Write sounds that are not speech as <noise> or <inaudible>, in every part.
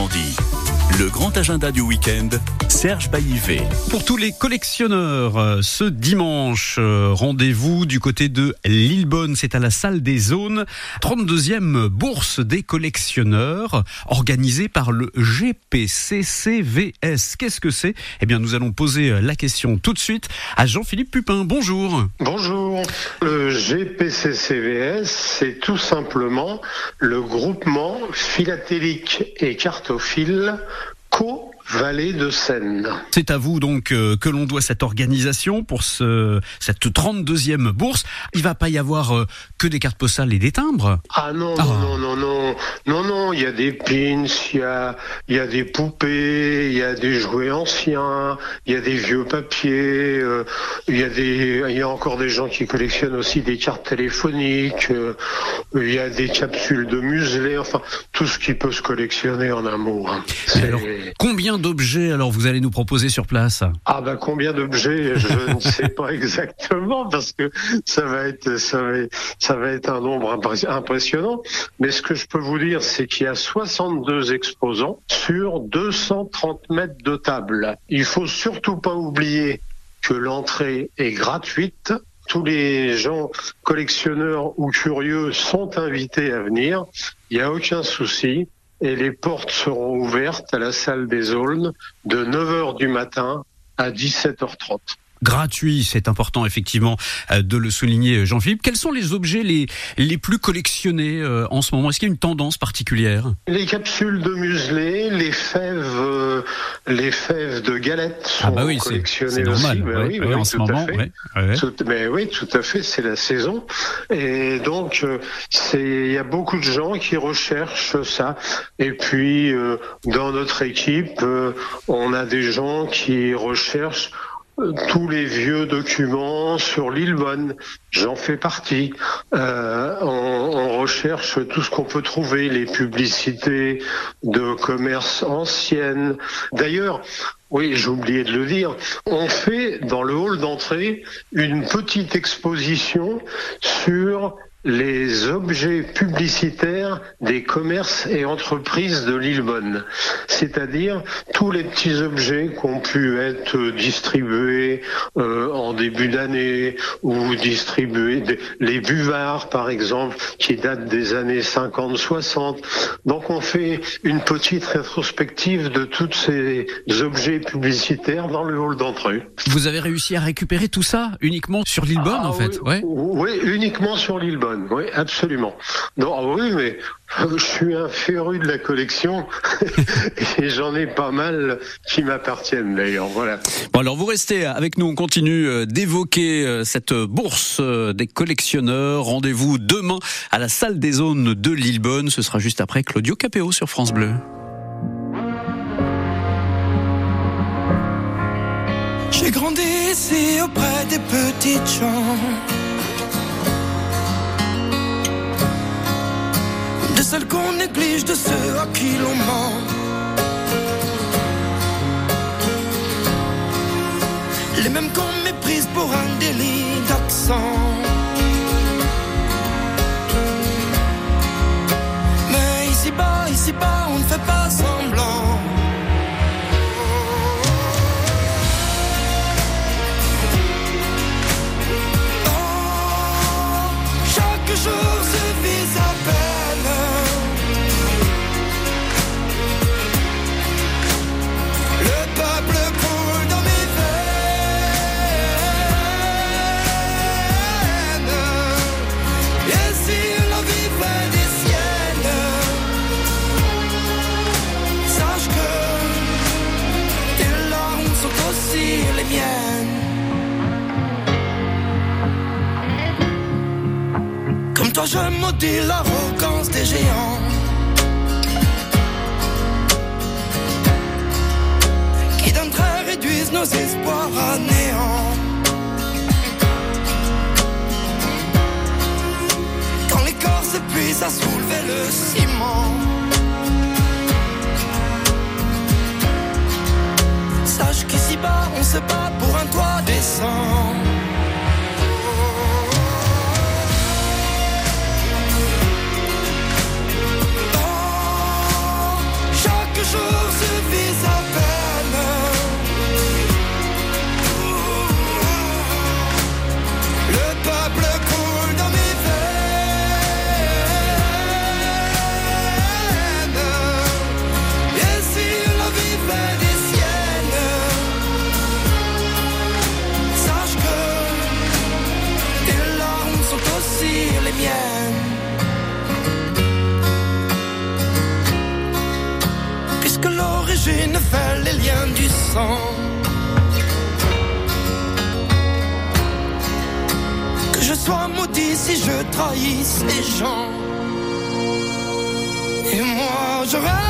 Normandie. Le grand agenda du week-end, Serge Baillivet. Pour tous les collectionneurs, euh, ce dimanche, euh, rendez-vous du côté de Lillebonne, c'est à la salle des zones, 32e bourse des collectionneurs, organisée par le GPCCVS. Qu'est-ce que c'est? Eh bien, nous allons poser la question tout de suite à Jean-Philippe Pupin. Bonjour. Bonjour. Le GPCCVS, c'est tout simplement le groupement philatélique et cartophile Cool. Co-Vallée de Seine. C'est à vous donc euh, que l'on doit cette organisation pour ce, cette 32e bourse. Il va pas y avoir euh, que des cartes postales et des timbres? Ah non, non, non, non, non, non, non, il y a des pins, il y a, y a des poupées, il y a des jouets anciens, il y a des vieux papiers, euh, il y a des, y a encore des gens qui collectionnent aussi des cartes téléphoniques, il y a des capsules de muselé, enfin, tout ce qui peut se collectionner en un mot. Hein. Alors, combien d'objets alors vous allez nous proposer sur place? Ah ben combien d'objets? Je ne sais pas <laughs> exactement parce que ça va être ça va, ça va être un nombre impressionnant. Mais ce que je peux vous dire, c'est qu'il y a 62 exposants sur 230 mètres de table. Il faut surtout pas oublier que l'entrée est gratuite tous les gens collectionneurs ou curieux sont invités à venir. Il n'y a aucun souci et les portes seront ouvertes à la salle des Aulnes de 9h du matin à 17h30 gratuit. C'est important effectivement euh, de le souligner, Jean-Philippe. Quels sont les objets les, les plus collectionnés euh, en ce moment? Est-ce qu'il y a une tendance particulière? Les capsules de muselé, les fèves, euh, les fèves de galettes sont ah bah oui, collectionnées normal, aussi. oui, en ce moment, mais oui, tout à fait, c'est la saison. Et donc, c'est il y a beaucoup de gens qui recherchent ça. Et puis, dans notre équipe, on a des gens qui recherchent tous les vieux documents sur l'île Bonne. J'en fais partie. Euh, on, recherche tout ce qu'on peut trouver, les publicités de commerce anciennes. D'ailleurs, oui, j'ai oublié de le dire. On fait dans le hall d'entrée une petite exposition sur les objets publicitaires des commerces et entreprises de Lillebonne, c'est-à-dire tous les petits objets qui ont pu être distribués euh, en début d'année ou distribués, les buvards par exemple, qui datent des années 50-60. Donc on fait une petite rétrospective de tous ces objets publicitaires dans le hall d'entrée. Vous avez réussi à récupérer tout ça uniquement sur Lillebonne ah en fait oui, oui, uniquement sur Lillebonne oui, absolument. Non, ah oui, mais je suis un féru de la collection <laughs> et j'en ai pas mal qui m'appartiennent d'ailleurs. Voilà. Bon, alors vous restez avec nous, on continue euh, d'évoquer euh, cette bourse euh, des collectionneurs. Rendez-vous demain à la salle des zones de Lillebonne. Ce sera juste après Claudio Capéo sur France Bleu. J'ai grandi ici auprès des petites gens de celles qu'on néglige, de ceux à qui l'on ment. Les mêmes qu'on méprise pour un délit d'accent. Mais ici bas, ici bas, on ne fait pas semblant. Je maudis l'arrogance des géants. qui d'un trait réduisent nos espoirs à néant. Quand les corps s'épuisent à soulever le ciment. Sache qu'ici bas, on se bat pour un toit décent. Maudit si je trahisse les gens. Et moi je rêve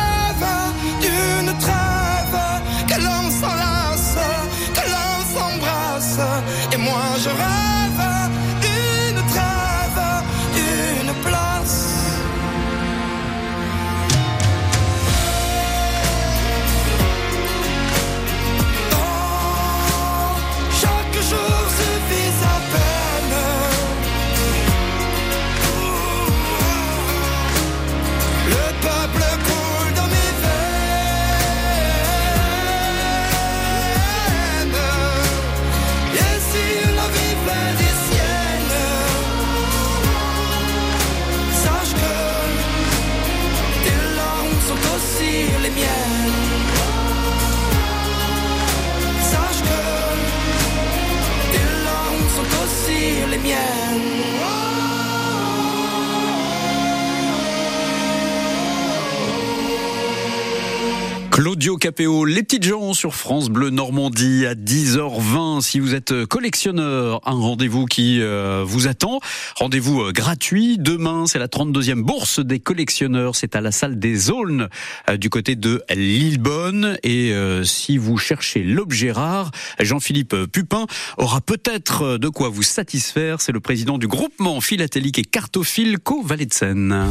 Claudio Capéo, les petites gens sur France Bleu Normandie à 10h20. Si vous êtes collectionneur, un rendez-vous qui euh, vous attend. Rendez-vous euh, gratuit. Demain, c'est la 32e bourse des collectionneurs. C'est à la salle des Aulnes euh, du côté de Lillebonne. Et euh, si vous cherchez l'objet rare, Jean-Philippe Pupin aura peut-être de quoi vous satisfaire. C'est le président du groupement philatélique et cartophile Co Valet de Seine.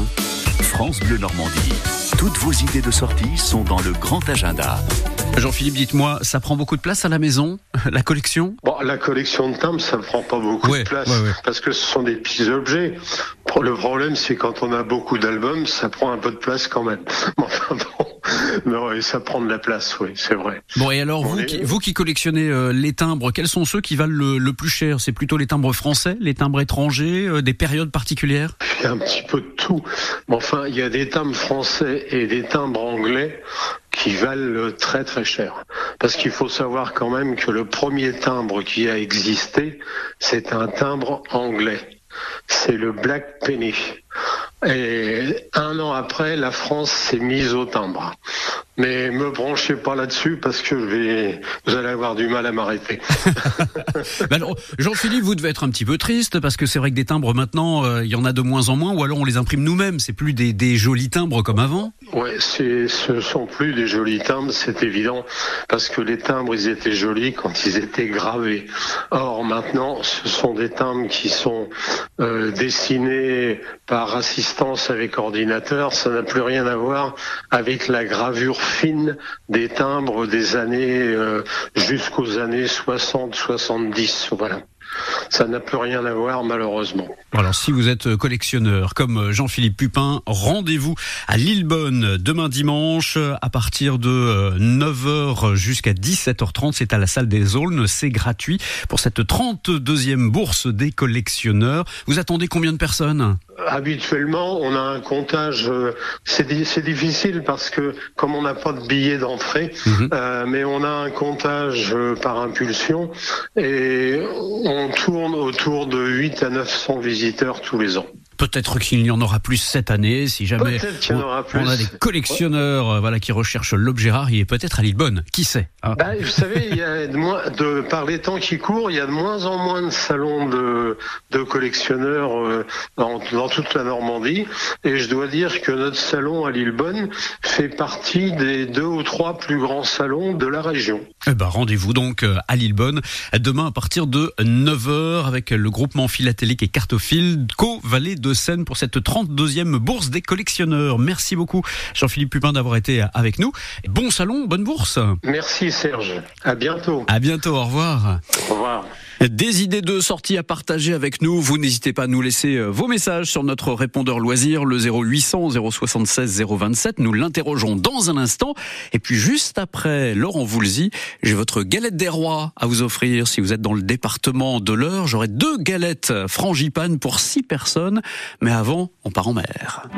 France Bleu Normandie. Toutes vos idées de sortie sont dans le grand agenda. Jean-Philippe, dites-moi, ça prend beaucoup de place à la maison, <laughs> la collection? Bon, la collection de timbres, ça ne prend pas beaucoup Ouais, de place ouais, ouais. parce que ce sont des petits objets. Pour- Le problème, c'est quand on a beaucoup d'albums, ça prend un peu de place quand même. Mais <laughs> Enfin bon, <laughs> non, et ça prend de la place, oui, c'est vrai. Bon et alors vous est- qui, vous qui collectionnez euh, les timbres, quels sont ceux qui valent le, le plus cher? C'est plutôt les timbres français, les timbres étrangers, euh, des périodes particulières? Il y a un petit peu de tout. Mais enfin, il y a des timbres français et des timbres anglais qui valent très très cher. Parce qu'il faut savoir quand même que le premier timbre qui a existé, c'est un timbre anglais. C'est le Black Penny. Et un an après, la France s'est mise au timbre. Mais me branchez pas là-dessus parce que je vais, vous allez avoir du mal à m'arrêter. Alors, <laughs> Jean-Philippe, vous devez être un petit peu triste parce que c'est vrai que des timbres maintenant, euh, il y en a de moins en moins, ou alors on les imprime nous-mêmes. C'est plus des, des jolis timbres comme avant. Ouais, c'est, ce sont plus des jolis timbres, c'est évident, parce que les timbres, ils étaient jolis quand ils étaient gravés. Or, maintenant, ce sont des timbres qui sont euh, dessinés par assistance avec ordinateur. Ça n'a plus rien à voir avec la gravure fine des timbres des années euh, jusqu'aux années 60-70. Voilà. Ça n'a plus rien à voir, malheureusement. Alors si vous êtes euh, collectionneur comme euh, Jean-Philippe Pupin, rendez-vous à Lillebonne demain dimanche euh, à partir de 9h jusqu'à 17h30. C'est à la salle des Aulnes, c'est gratuit pour cette 32e bourse des collectionneurs. Vous attendez combien de personnes? Habituellement, on a un comptage. euh, C'est di- c'est difficile parce que comme on n'a pas de billet d'entrée, Mhm. euh, mais on a un comptage euh, par impulsion et on tourne autour de 8 à 900 visiteurs tous les ans. Peut-être qu'il y en aura plus cette année, si jamais on- aura on, a des collectionneurs euh, voilà, qui recherchent l'objet rare, il est peut-être à Lillebonne, qui sait hein. Bah, vous savez, il y a de moins, de, par les temps qui courent, il y a de moins en moins de salons de, de collectionneurs euh, dans, dans toute la Normandie. Et je dois dire que notre salon à Lillebonne fait partie des deux ou trois plus grands salons de la région. Eh ben, rendez-vous donc euh, à Lillebonne demain à partir de 9h avec le groupement philatélique et cartophile Co Vallée de Seine pour cette 32e bourse des collectionneurs. Merci beaucoup Jean-Philippe Pupin d'avoir été avec nous. Bon salon, bonne bourse. Merci Serge. À bientôt. À bientôt, au revoir. Au revoir. Des idées de sortie à partager avec nous. Vous n'hésitez pas à nous laisser euh, vos messages sur notre répondeur loisir, le 0800 076 027. Nous l'interrogeons dans un instant. Et puis juste après, Laurent Voulzy, j'ai votre galette des rois à vous offrir. Si vous êtes dans le département de l'Eure, j'aurai deux galettes frangipane pour six personnes. Mais avant, on part en mer.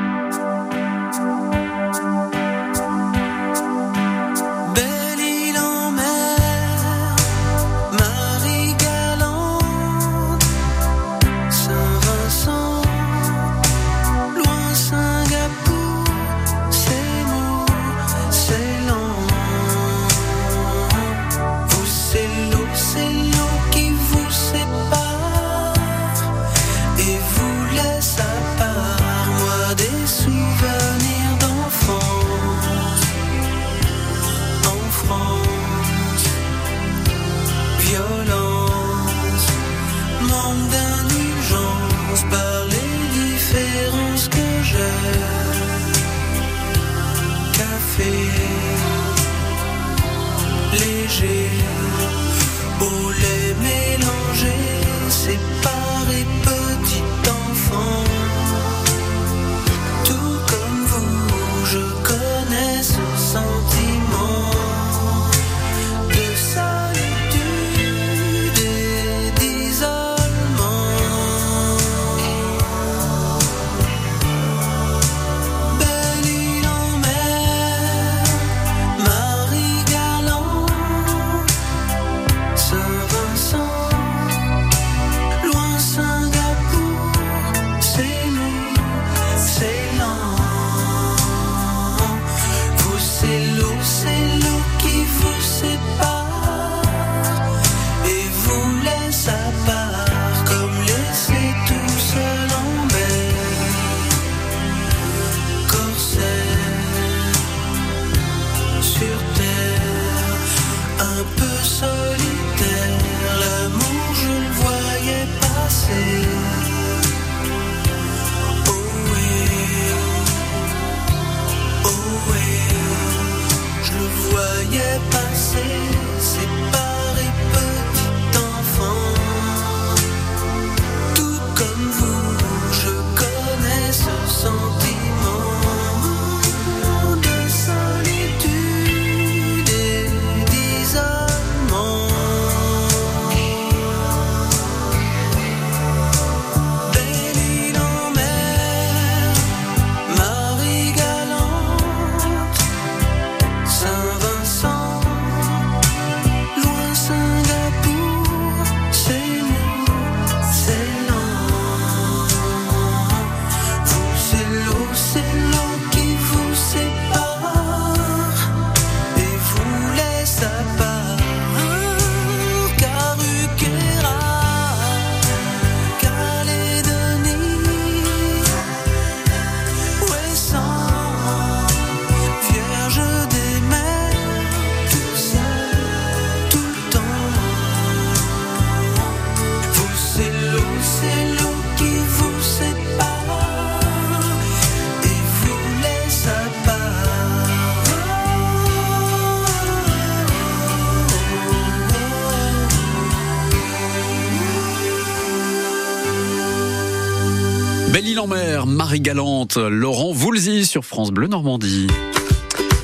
Laurent Voulzy sur France Bleu Normandie.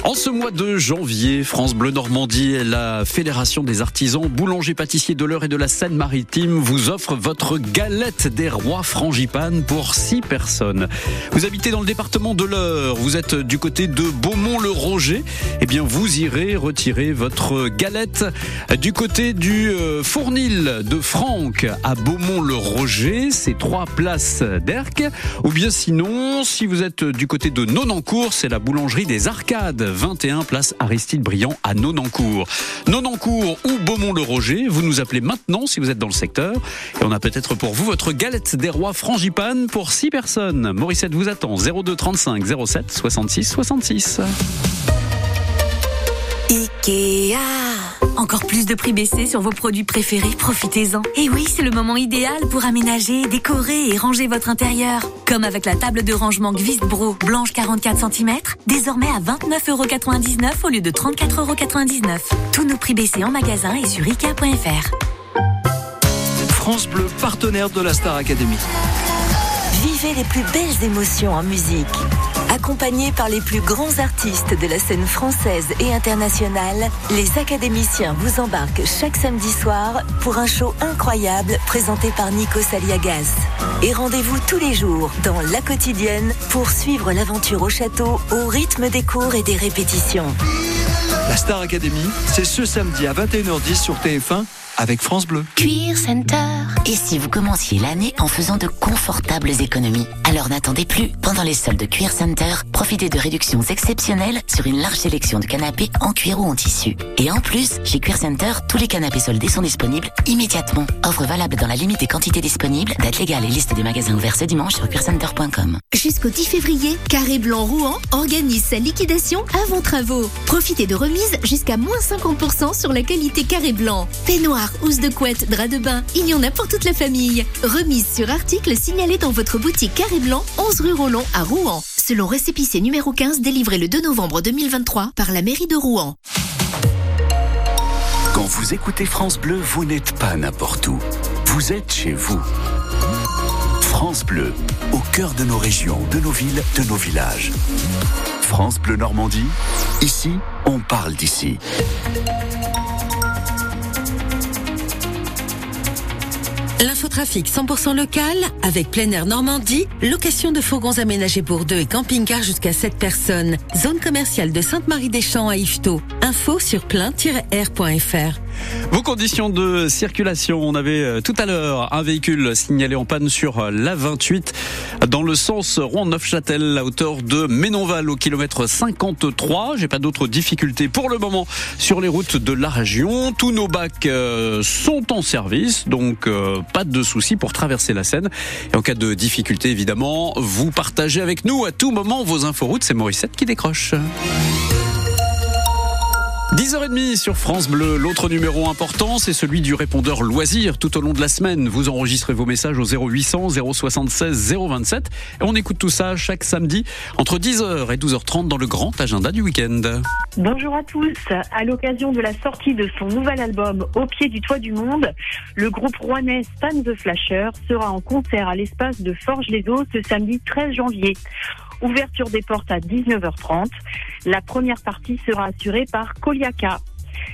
En ce mois de janvier, France Bleu Normandie et la Fédération des artisans boulangers pâtissiers de l'Eure et de la Seine-Maritime vous offrent votre galette des rois frangipane pour 6 personnes. Vous habitez dans le département de l'Eure, vous êtes du côté de Beaumont-le-Roger, eh bien vous irez retirer votre galette du côté du euh, Fournil de Franck à Beaumont-le-Roger, c'est trois places d'Erc, ou bien sinon, si vous êtes du côté de Nonancourt, c'est la boulangerie des Arcades, 21 place Aristide Briand à Nonancourt. Nonancourt ou Beaumont-le-Roger, vous nous appelez maintenant si vous êtes dans le secteur, et on a peut-être pour vous votre galette des rois frangipane pour 6 personnes. Morissette vous attend 02 35 07 66 66. Ikea Encore plus de prix baissés sur vos produits préférés, profitez-en. Et oui, c'est le moment idéal pour aménager, décorer et ranger votre intérieur. Comme avec la table de rangement Gvistbro blanche 44 cm, désormais à 29,99€ au lieu de 34,99€. Tous nos prix baissés en magasin et sur Ikea.fr. France Bleu, partenaire de la Star Academy. Vivez les plus belles émotions en musique. Accompagnés par les plus grands artistes de la scène française et internationale, les académiciens vous embarquent chaque samedi soir pour un show incroyable présenté par Nico Saliagas. Et rendez-vous tous les jours dans La Quotidienne pour suivre l'aventure au château au rythme des cours et des répétitions. La Star Academy, c'est ce samedi à 21h10 sur TF1 avec France Bleu. Cuir Center. Et si vous commenciez l'année en faisant de confortables économies Alors n'attendez plus. Pendant les soldes de Cuir Center, profitez de réductions exceptionnelles sur une large sélection de canapés en cuir ou en tissu. Et en plus, chez Cuir Center, tous les canapés soldés sont disponibles immédiatement. Offre valable dans la limite des quantités disponibles. Date légale et liste des magasins ouverts ce dimanche sur cuircenter.com. Jusqu'au 10 février, Carré Blanc Rouen organise sa liquidation avant travaux. Profitez de remises jusqu'à moins 50% sur la qualité Carré Blanc. Peignoir, housse de couette, drap de bain, il y en a pour toute la famille. Remise sur article signalé dans votre boutique Carré Blanc, 11 rue Rollon à Rouen. Selon récépissé numéro 15 délivré le 2 novembre 2023 par la mairie de Rouen. Quand vous écoutez France Bleu, vous n'êtes pas n'importe où. Vous êtes chez vous. France Bleu, au cœur de nos régions, de nos villes, de nos villages. France Bleu Normandie, ici, on parle d'ici. L'infotrafic 100% local avec plein air Normandie, location de fourgons aménagés pour deux et camping-car jusqu'à 7 personnes. Zone commerciale de Sainte-Marie-des-Champs à Yvetot. Info sur plein-air.fr. Vos conditions de circulation, on avait euh, tout à l'heure un véhicule signalé en panne sur euh, la 28 dans le sens Rouen-Neufchâtel à hauteur de Ménonval au kilomètre 53. J'ai pas d'autres difficultés pour le moment sur les routes de la région. Tous nos bacs euh, sont en service, donc pas de soucis pour traverser la Seine. Et en cas de difficulté, évidemment, vous partagez avec nous à tout moment vos inforoutes. C'est Morissette qui décroche. 10h30 sur France Bleu. L'autre numéro important, c'est celui du répondeur loisir. Tout au long de la semaine, vous enregistrez vos messages au 0800 076 027. Et on écoute tout ça chaque samedi entre 10h et 12h30 dans le grand agenda du week-end. Bonjour à tous. À l'occasion de la sortie de son nouvel album Au pied du toit du monde, le groupe rouennais Stan the Flasher sera en concert à l'espace de Forges-les-Eaux ce samedi 13 janvier. Ouverture des portes à 19h30. La première partie sera assurée par Koliaka.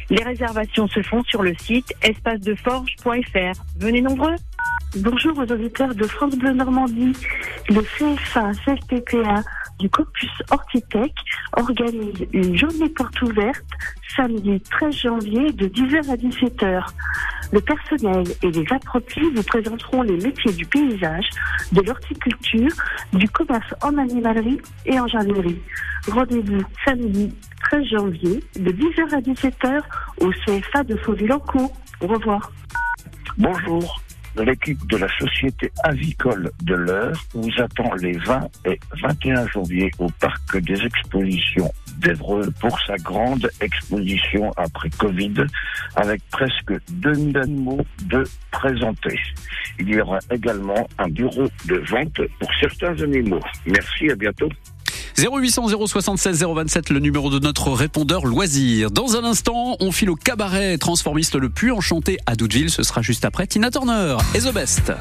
Les réservations se font sur le site espacedeforge.fr. Venez nombreux. Bonjour aux auditeurs de France Bleu Normandie. Le CFA CFPPA du Corpus Hortitech organise une journée porte ouverte samedi 13 janvier de 10h à 17h. Le personnel et les apprentis vous présenteront les métiers du paysage, de l'horticulture, du commerce en animalerie et en jardinerie. Rendez-vous samedi 13 janvier de 10h à 17h au CFA de Fauville-en-Caux. Au revoir. Bonjour. L'équipe de la Société avicole de l'Eure vous attend les 20 et 21 janvier au Parc des Expositions d'Evreux pour sa grande exposition après Covid avec presque 2000 animaux de présentés. Il y aura également un bureau de vente pour certains animaux. Merci, à bientôt. 0800 076 027, le numéro de notre répondeur loisir. Dans un instant, on file au cabaret transformiste le plus enchanté à Doudeville. Ce sera juste après Tina Turner et The Best.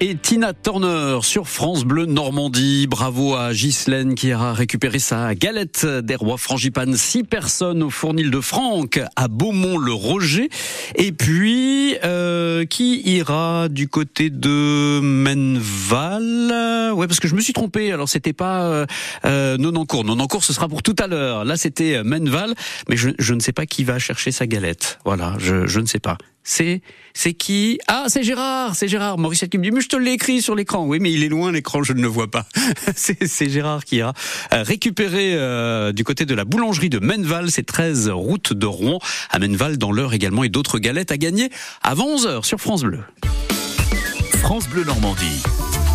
Et Tina Turner sur France Bleu Normandie. Bravo à Ghislaine qui a récupéré sa galette des rois frangipane. Six personnes au fournil de Franck à Beaumont-le-Roger. Et puis, euh, qui ira du côté de Menval Ouais, parce que je me suis trompé. Alors, c'était pas euh, euh, Nonancourt. Nonancourt, ce sera pour tout à l'heure. Là, c'était Menval. Mais je, je ne sais pas qui va chercher sa galette. Voilà, je, je ne sais pas. C'est qui? Ah, c'est Gérard, c'est Gérard. Maurice qui me dit mais je te l'ai écrit sur l'écran. Oui, mais il est loin l'écran, je ne le vois pas. <laughs> c'est Gérard qui ira euh, récupérer euh, du côté de la boulangerie de Menval, c'est 13 route de Rouen à Menval dans l'heure également et d'autres galettes à gagner avant 11h sur France Bleu. France Bleu Normandie.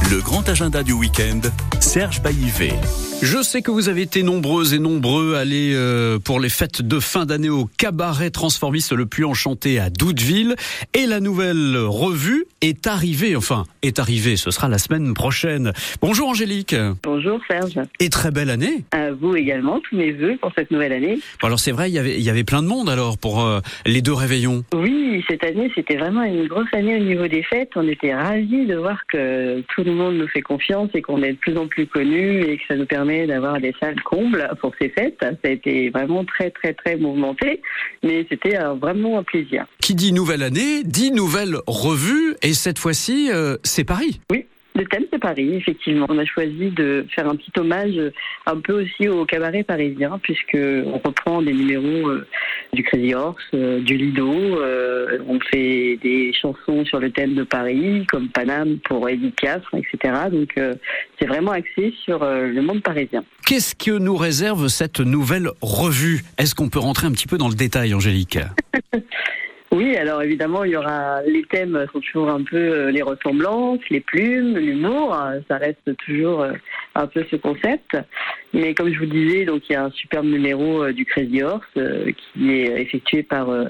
Le grand agenda du week-end, Serge Baillivet. Je sais que vous avez été nombreuses et nombreux à aller euh, pour les fêtes de fin d'année au cabaret transformiste le plus enchanté à Douteville. Et la nouvelle revue est arrivée, enfin, est arrivée, ce sera la semaine prochaine. Bonjour Angélique. Bonjour Serge. Et très belle année. À vous également, tous mes voeux pour cette nouvelle année. Bon, alors c'est vrai, il y avait, il y avait plein de monde alors pour euh, les deux réveillons. Oui, cette année, c'était vraiment une grosse année au niveau des fêtes. On était ravis de voir que tout le monde nous fait confiance et qu'on est de plus en plus connus et que ça nous permet d'avoir des salles combles pour ces fêtes. Ça a été vraiment très, très, très mouvementé, mais c'était vraiment un plaisir. Qui dit nouvelle année, dit nouvelle revue, et cette fois-ci, euh, c'est Paris. Oui. Le thème, c'est Paris, effectivement. On a choisi de faire un petit hommage un peu aussi au cabaret parisien, puisque on reprend des numéros euh, du Crazy Horse, euh, du Lido. euh, on fait des chansons sur le thème de Paris, comme Paname pour Edith Piaf, etc. Donc, c'est vraiment axé sur le monde parisien. Qu'est-ce que nous réserve cette nouvelle revue? Est-ce qu'on peut rentrer un petit peu dans le détail, Angélique? <laughs> Oui, alors évidemment, il y aura les thèmes sont toujours un peu euh, les ressemblances, les plumes, l'humour. euh, Ça reste toujours euh, un peu ce concept. Mais comme je vous disais, donc il y a un superbe numéro euh, du Crazy Horse euh, qui est effectué par euh,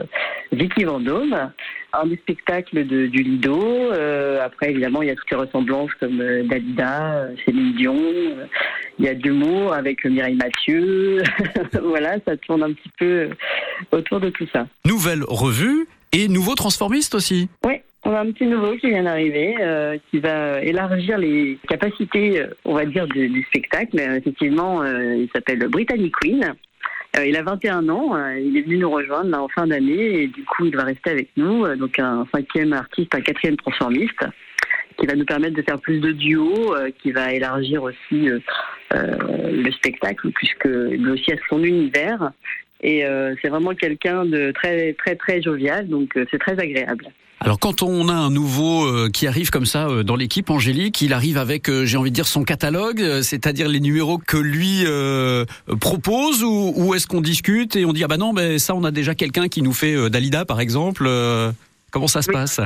Vicky Vendôme. Un des spectacles de, du Lido. Euh, après, évidemment, il y a toutes les ressemblances comme euh, Dalida, euh, Céline Dion. euh, il y a de l'humour avec euh, Mireille Mathieu. <laughs> voilà, ça tourne un petit peu euh, autour de tout ça. Nouvelle revue et nouveau transformiste aussi. Oui, on a un petit nouveau qui vient d'arriver, euh, qui va élargir les capacités, euh, on va dire, du, spectacle. Euh, effectivement, euh, il s'appelle Brittany Queen. Euh, il a 21 ans, euh, il est venu nous rejoindre en fin d'année et du coup il va rester avec nous. Euh, donc un cinquième artiste, un quatrième transformiste qui va nous permettre de faire plus de duos, euh, qui va élargir aussi euh, euh, le spectacle puisque lui aussi a son univers. Et euh, c'est vraiment quelqu'un de très très très jovial, donc euh, c'est très agréable. Alors quand on a un nouveau euh, qui arrive comme ça euh, dans l'équipe, Angélique, il arrive avec, euh, j'ai envie de dire, son catalogue, euh, c'est-à-dire les numéros que lui euh, propose, ou, ou est-ce qu'on discute et on dit ah bah non, ben ça on a déjà quelqu'un qui nous fait euh, Dalida par exemple. Comment ça se Oui. passe?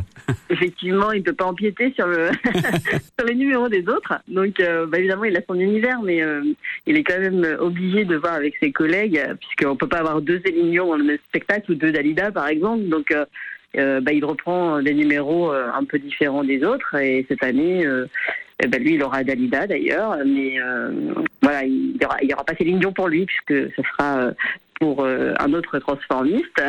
Effectivement, il ne peut pas empiéter sur le <laughs> sur les numéros des autres. Donc, euh, bah, évidemment, il a son univers, mais euh, il est quand même obligé de voir avec ses collègues, puisqu'on peut pas avoir deux Dion dans le même spectacle ou deux Dalida, par exemple. Donc, euh, bah, il reprend des numéros un peu différents des autres. Et cette année, eh ben, lui, il aura Dalida d'ailleurs, mais euh, voilà, il y aura, pas Céline Dion pour lui, puisque ce sera euh, pour euh, un autre transformiste.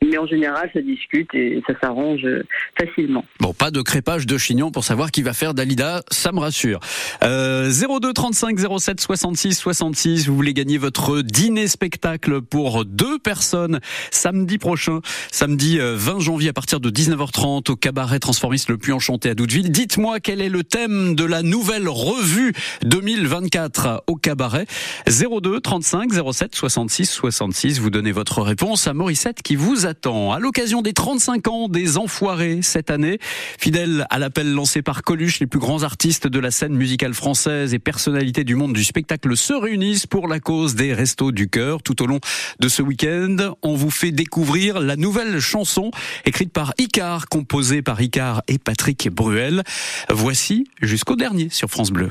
Mais en général, ça discute et ça s'arrange euh, facilement. Bon, pas de crépage de chignon pour savoir qui va faire Dalida, ça me rassure. Euh, 02 35 07 66 66, vous voulez gagner votre dîner spectacle pour deux personnes samedi prochain, samedi euh, 20 janvier à partir de 19h30 au cabaret transformiste le plus enchanté à Douteville. Dites-moi quel est le thème de la nouvelle revue 2024 au cabaret. 02 35 07 66 66, vous donnez votre réponse à Morissette qui vous attend. À l'occasion des 35 ans des Enfoirés cette année, fidèle à l'appel lancé par Coluche, les plus grands artistes de la scène musicale française et personnalités du monde du spectacle se réunissent pour la cause des Restos du Cœur. Tout au long de ce week-end, on vous fait découvrir la nouvelle chanson écrite par Icar, composée par Icar et Patrick Bruel. Voici jusqu'au dernier sur France Bleu.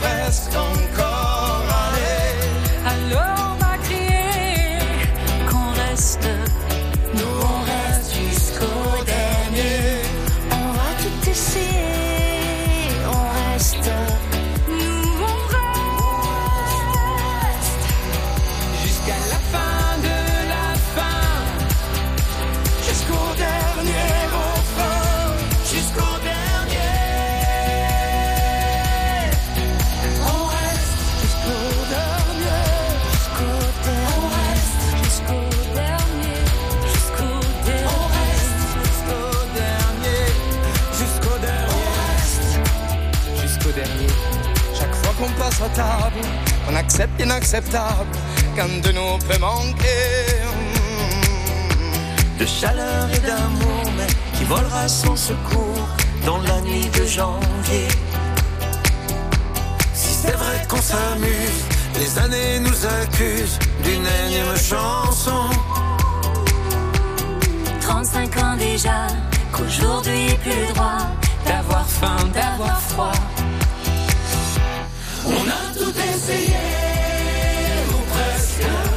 presque encore. Allez, Alors on accepte l'inacceptable qu'un de nous peut manquer. de chaleur et d'amour, mais qui volera sans secours dans la nuit de janvier. Si c'est vrai qu'on s'amuse, les années nous accusent d'une énième chanson. 35 ans déjà, qu'aujourd'hui plus droit d'avoir faim, d'avoir froid. On a tout essayé, ou presque,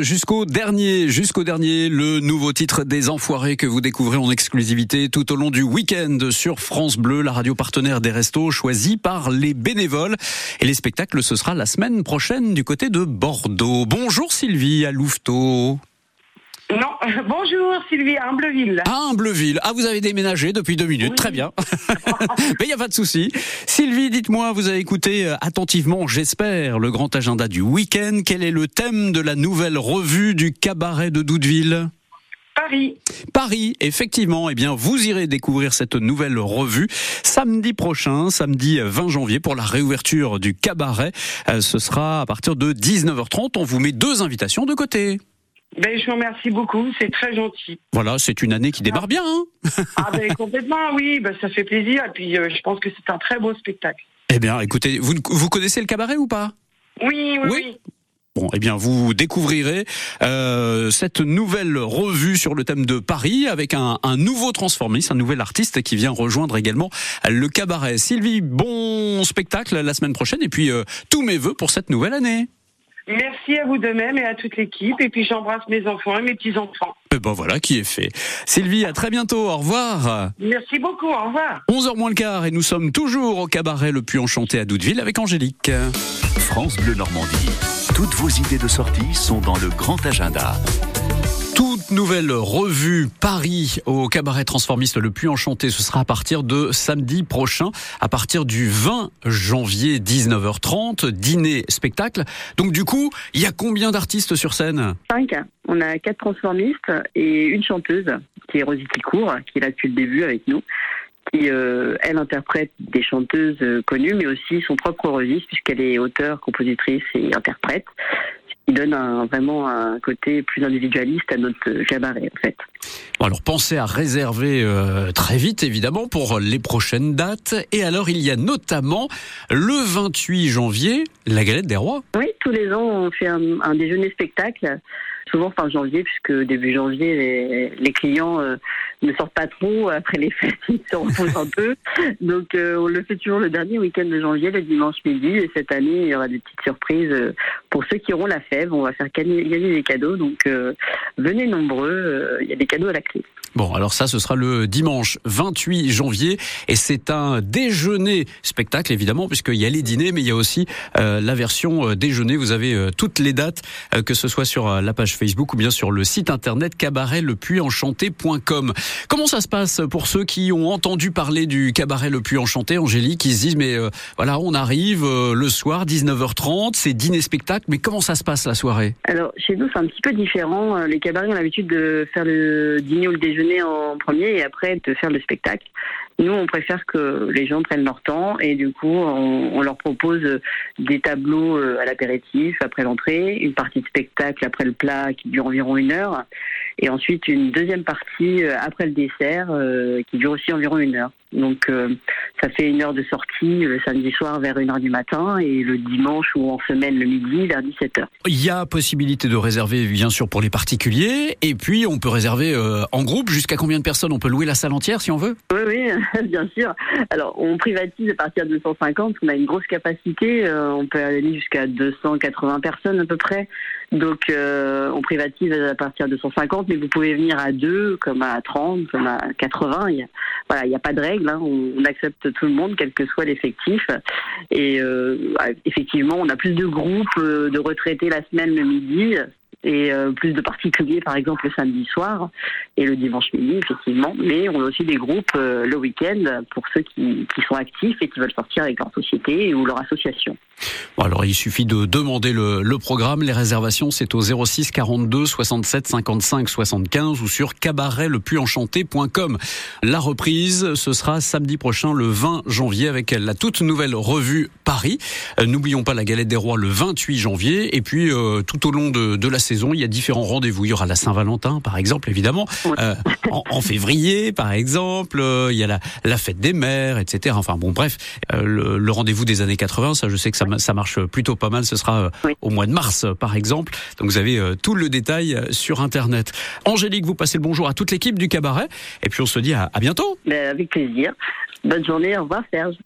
jusqu'au dernier, jusqu'au dernier, le nouveau titre des Enfoirés que vous découvrez en exclusivité tout au long du week-end sur France Bleu, la radio partenaire des restos choisie par les bénévoles. Et les spectacles, ce sera la semaine prochaine du côté de Bordeaux. Bonjour Sylvie à Louveteau. Non, <laughs> bonjour Sylvie, à Ambleville. À Ambleville. Ah, vous avez déménagé depuis deux minutes. Très bien. <laughs> Mais il n'y a pas de souci. Sylvie, dites-moi, vous avez écouté euh, attentivement, j'espère, le grand agenda du week-end. Quel est le thème de la nouvelle revue du cabaret de Doudeville? Paris. Paris, effectivement. Eh bien, vous irez découvrir cette nouvelle revue samedi prochain, samedi 20 janvier, pour la réouverture du cabaret. Euh, Ce sera à partir de 19h30. On vous met deux invitations de côté. Ben, je vous remercie beaucoup, c'est très gentil. Voilà, c'est une année qui démarre bien. hein Ah ben <laughs> complètement, oui, ben, ça fait plaisir. Et puis euh, je pense que c'est un très beau spectacle. eh bien, écoutez, vous, vous connaissez le cabaret ou pas? Oui, oui, oui. Bon, eh bien, vous découvrirez euh, cette nouvelle revue sur le thème de Paris avec un, un nouveau transformiste, un nouvel artiste qui vient rejoindre également le cabaret. Sylvie, bon spectacle la semaine prochaine et puis euh, tous mes voeux pour cette nouvelle année. Merci à vous de même et à toute l'équipe. Et puis j'embrasse mes enfants et mes petits-enfants. Et ben voilà qui est fait. Sylvie, à très bientôt. Au revoir. Merci beaucoup, au revoir. 11h moins le quart et nous sommes toujours au cabaret le plus enchanté à Doudeville avec Angélique. France Bleu Normandie. Toutes vos idées de sortie sont dans le grand agenda. Toute nouvelle revue Paris au cabaret transformiste le plus enchanté. Ce sera à partir de samedi prochain, à partir du 20 janvier 19h30, dîner spectacle. Donc du coup, il y a combien d'artistes sur scène? Cinq. On a quatre transformistes et une chanteuse qui est Rosie Ticourt, qui est là depuis le début avec nous, qui euh, elle interprète des chanteuses connues, mais aussi son propre registre puisqu'elle est auteure, compositrice et interprète. Qui donne un, vraiment un côté plus individualiste à notre cabaret en fait. Bon, alors pensez à réserver euh, très vite évidemment pour les prochaines dates. Et alors il y a notamment le 28 janvier la galette des rois. Oui, tous les ans on fait un, un déjeuner spectacle, souvent fin janvier puisque début janvier les, les clients euh, ne sortent pas trop après les fêtes, ils se reposent un peu. Donc euh, on le fait toujours le dernier week-end de janvier, le dimanche midi. Et cette année, il y aura des petites surprises euh, pour ceux qui auront la fève. On va faire gagner, gagner des cadeaux. Donc euh, venez nombreux, euh, il y a des cadeaux à la clé. Bon, alors ça, ce sera le dimanche 28 janvier et c'est un déjeuner spectacle évidemment puisqu'il y a les dîners mais il y a aussi euh, la version euh, déjeuner. Vous avez euh, toutes les dates, euh, que ce soit sur euh, la page Facebook ou bien sur le site internet cabaretlepuyenchanté.com. Comment ça se passe pour ceux qui ont entendu parler du cabaret Le Puy Enchanté, Angélique, qui se disent mais euh, voilà, on arrive le soir 19h30, c'est dîner spectacle, mais comment ça se passe la soirée? Alors, chez nous, c'est un petit peu différent. Les cabarets ont l'habitude de faire le dîner ou le déjeuner en premier et après de faire le spectacle. Nous, on préfère que les gens prennent leur temps et du coup, on, on leur propose des tableaux euh, à l'apéritif après l'entrée, une partie de spectacle après le plat qui dure environ une heure et ensuite une deuxième partie euh, après le dessert euh, qui dure aussi environ une heure. Donc euh, ça fait une heure de sortie le samedi soir vers une heure du matin et le dimanche ou en semaine le midi vers 17h. Il y a possibilité de réserver bien sûr pour les particuliers et puis on peut réserver euh, en groupe jusqu'à combien de personnes? On peut louer la salle entière si on veut? Oui, oui, <laughs> bien sûr. Alors, on privatise à partir de 250. On a une grosse capacité. euh, on peut aller jusqu'à 280 personnes à peu près. Donc, euh, on privatise à partir de 150, mais vous pouvez venir à 2, comme à 30, comme à 80. Il y a, voilà, il n'y a pas de règle. hein. On, on accepte tout le monde, quel que soit l'effectif. Et euh, effectivement, on a plus de groupes de retraités la semaine le midi et euh, plus de particuliers par exemple le samedi soir et le dimanche midi effectivement mais on a aussi des groupes euh, le week-end pour ceux qui, qui sont actifs et qui veulent sortir avec leur société ou leur association. Bon, alors il suffit de demander le, le programme. Les réservations, c'est au 06 42 67 55 75 ou sur cabaretlepuyenchanté.com. La reprise, ce sera samedi prochain, le 20 janvier, avec la toute nouvelle revue Paris. Euh, N'oublions pas la galette des rois le 28 janvier. Et puis, euh, tout au long de, de la saison, il y a différents rendez-vous. Il y aura la Saint-Valentin, par exemple, évidemment. Euh, en, en février, par exemple. Euh, il y a la, la fête des mères, etc. Enfin bon, bref, euh, le, le rendez-vous des années 80, ça, je sais que ça, ça marche plutôt pas mal. Ce sera euh, au mois de mars, par exemple. Donc vous avez euh, tout le détail euh, sur Internet. Angélique, vous passez le bonjour à toute l'équipe du cabaret. Et puis on se dit à, à bientôt. Mais avec plaisir. Bonne journée, au revoir Serge.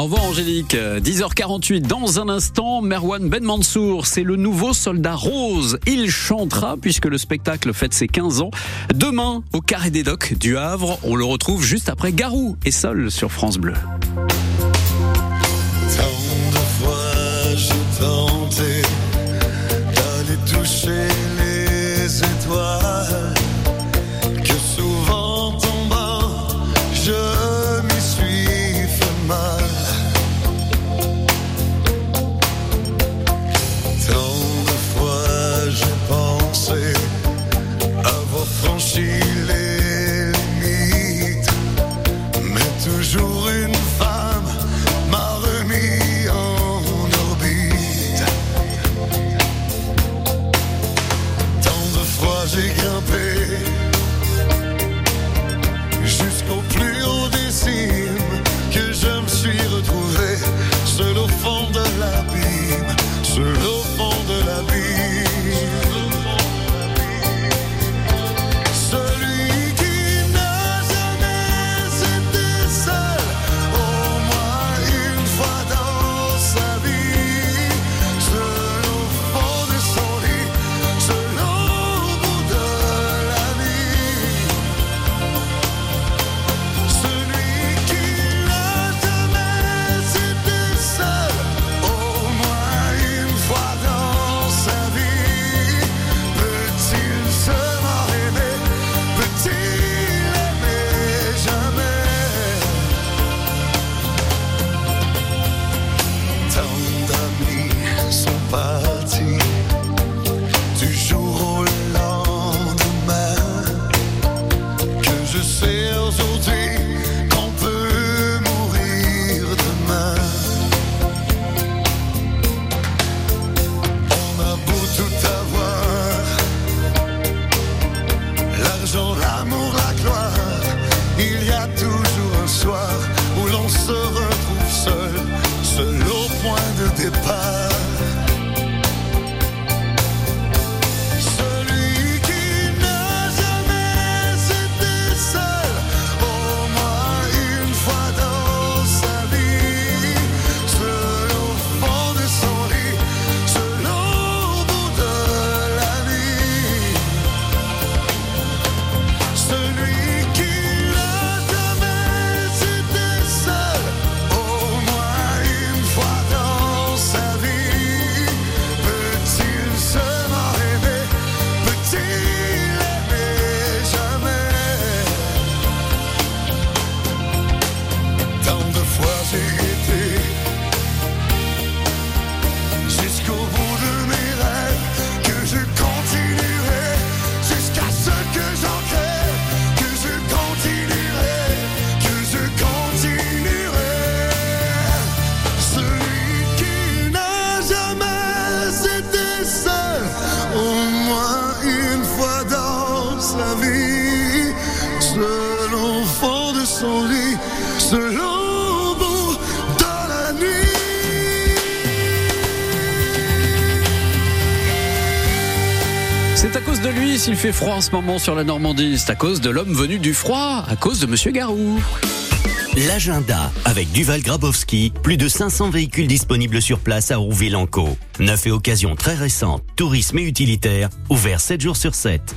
Au revoir Angélique. Euh, 10h48 dans un instant, Merwan Ben Mansour, c'est le nouveau soldat rose. Il chantera puisque le spectacle fête ses 15 ans. Demain, au Carré des Docks du Havre, on le retrouve juste après Garou et Sol sur France Bleu. Tant de fois music. S'il fait froid en ce moment sur la Normandie. C'est à cause de l'homme venu du froid, à cause de Monsieur Garou. L'agenda avec Duval Grabowski, plus de 500 véhicules disponibles sur place à Rouville-en-Caux. Neuf et occasions très récentes, tourisme et utilitaire, ouvert 7 jours sur 7.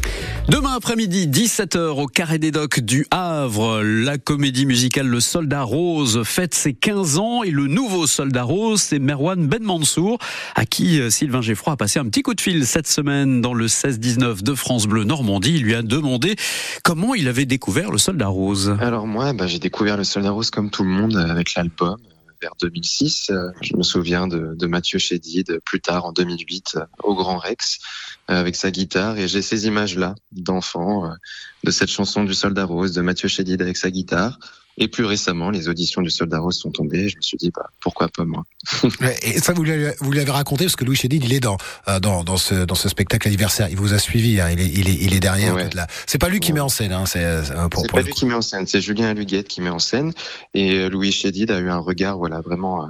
Demain après-midi, 17h au Carré des Docks du Havre, la comédie musicale Le Soldat Rose fête ses 15 ans et le nouveau Soldat Rose, c'est Merwan Ben Mansour, à qui euh, Sylvain Geffroy a passé un petit coup de fil cette semaine dans le 16-19 de France Bleu Normandie. Il lui a demandé comment il avait découvert Le Soldat Rose. Alors moi, bah, j'ai découvert le Soldat Rose comme tout le monde euh, avec l'album euh, vers 2006. Euh, Je me souviens de, de Mathieu Chédid plus tard en 2008 euh, au Grand Rex avec sa guitare et j'ai ces images-là d'enfants euh, de cette chanson du Soldat Rose de Mathieu Chédid avec sa guitare. Et plus récemment, les auditions du Soldat Rose sont tombées. Je me suis dit, bah, pourquoi pas moi? <laughs> Ouais, Et ça, vous l'avez raconté parce que Louis Chédid, il est dans, euh, dans, dans, ce, dans ce spectacle anniversaire. Il vous a suivi, hein, il, est, il, est, il est derrière. en fait, là. C'est pas lui qui met en scène, hein, c'est euh, pour, C'est pour pas lui coup. qui met en scène, c'est Julien Aluguette qui met en scène. Et euh, Louis Chédid a eu un regard, voilà, vraiment,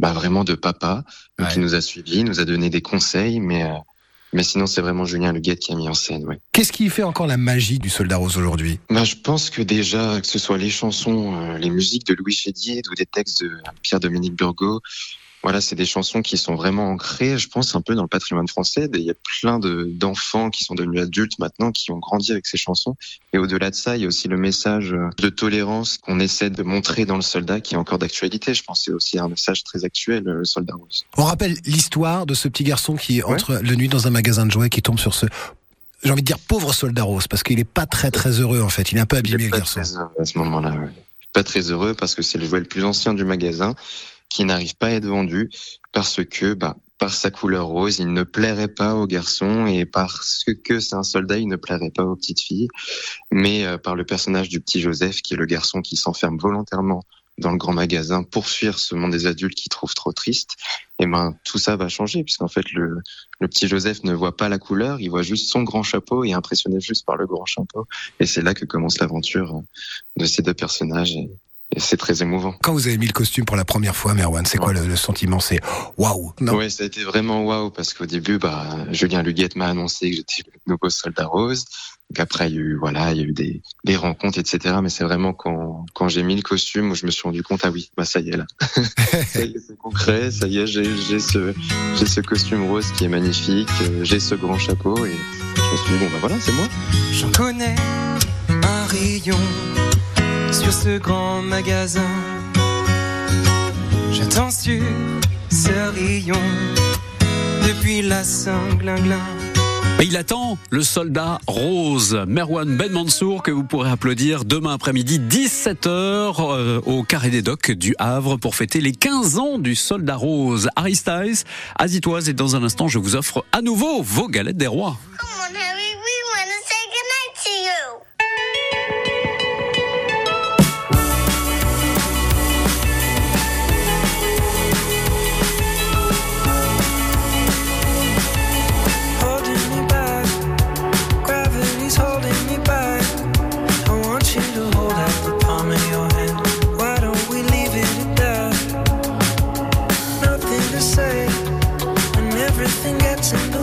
bah, vraiment de papa, qui nous a suivis, nous a donné des conseils, mais, euh, mais sinon c'est vraiment Julien Aluguette qui a mis en scène, ouais. Qu'est-ce qui fait encore la magie du Soldat Rose aujourd'hui? Bah, je pense que déjà, que ce soit les chansons, euh, les musiques de Louis Chédid ou des textes de Pierre-Dominique Burgot, voilà, c'est des chansons qui sont vraiment ancrées, je pense, un peu dans le patrimoine français. Il y a plein de d'enfants qui sont devenus adultes maintenant, qui ont grandi avec ces chansons. Et au-delà de ça, il y a aussi le message de tolérance qu'on essaie de montrer dans le soldat, qui est encore d'actualité. Je pense que c'est aussi un message très actuel, le soldat rose. On rappelle l'histoire de ce petit garçon qui entre le nuit dans un magasin de jouets et qui tombe sur ce, j'ai envie de dire pauvre Soldat Rose, parce qu'il est pas très très heureux en fait. Il est un peu abîmé le pas garçon. très heureux à ce moment-là. ouais. Pas très heureux parce que c'est le jouet le plus ancien du magasin qui n'arrive pas à être vendu parce que, bah, par sa couleur rose, il ne plairait pas aux garçons et parce que c'est un soldat, il ne plairait pas aux petites filles. Mais euh, par le personnage du petit Joseph, qui est le garçon qui s'enferme volontairement dans le grand magasin pour fuir ce monde des adultes qu'il trouve trop triste, et ben tout ça va changer puisqu'en fait le, petit Joseph ne voit pas la couleur, il voit juste son grand chapeau et est impressionné juste par le grand chapeau. Et c'est là que commence l'aventure euh, de ces deux personnages et c'est très émouvant. Quand vous avez mis le costume pour la première fois, Merwan, c'est quoi le, le sentiment? C'est waouh non? Ouais, ça a été vraiment waouh parce qu'au début, bah, Julien Luguette m'a annoncé que j'étais le nouveau soldat rose. Donc après, il y a eu, voilà, il y a eu des, des rencontres, etc. Mais c'est vraiment quand, quand j'ai mis le costume où je me suis rendu compte, ah oui, bah, ça y est, là. <laughs> ça y est, c'est concret. Ça y est, j'ai, j'ai ce, j'ai ce costume rose qui est magnifique. euh, J'ai ce grand chapeau et je me suis dit, bon, bah voilà, c'est moi. J'en connais un rayon sur ce grand magasin. J'attends sur ce rayon depuis la Saint-Glinglin. Et il attend le soldat rose, Merwan Ben Mansour, que vous pourrez applaudir demain après-midi, 17h, euh, au Carré des Docks du Havre, pour fêter les 15 ans du soldat rose. Harry Styles, Azitoise, et dans un instant, je vous offre à nouveau vos galettes des rois. Come on, Harry, we everything gets in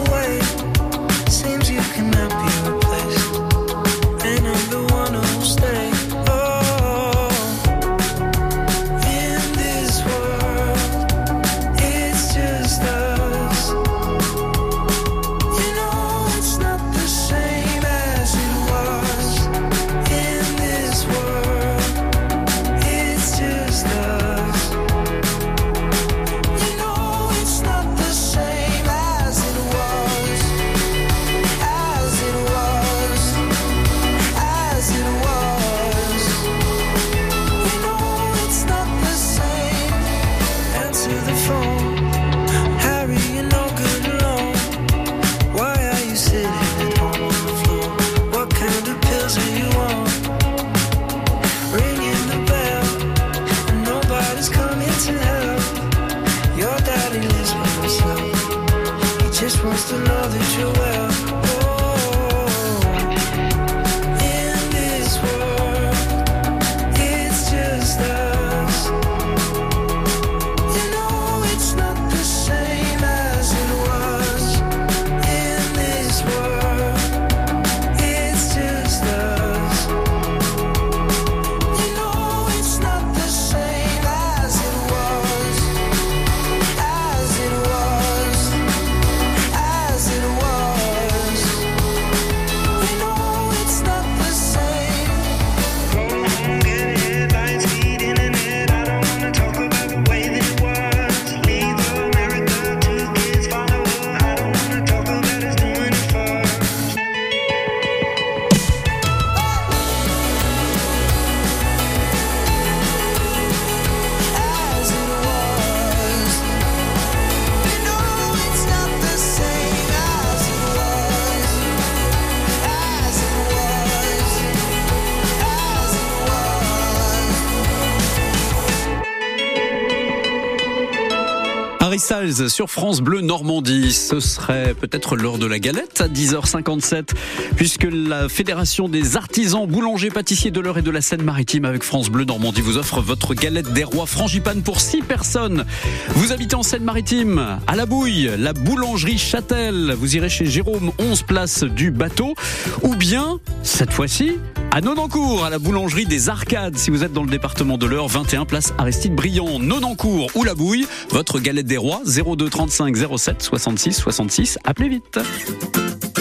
sur France Bleu Normandie. Ce serait peut-être l'heure de la galette à 10h57, puisque la Fédération des artisans boulangers pâtissiers de l'Eure et de la Seine-Maritime avec France Bleu Normandie vous offre votre galette des rois frangipane pour 6 personnes. Vous habitez en Seine-Maritime, à la Bouille, la boulangerie Châtel. Vous irez chez Jérôme, 11 place du bateau, ou bien, cette fois-ci, à Nonancourt, à la boulangerie des Arcades. Si vous êtes dans le département de l'Eure, 21 place Aristide Briand, Nonancourt ou la Bouille, votre galette des rois 02 35 07 66 66. Appelez vite.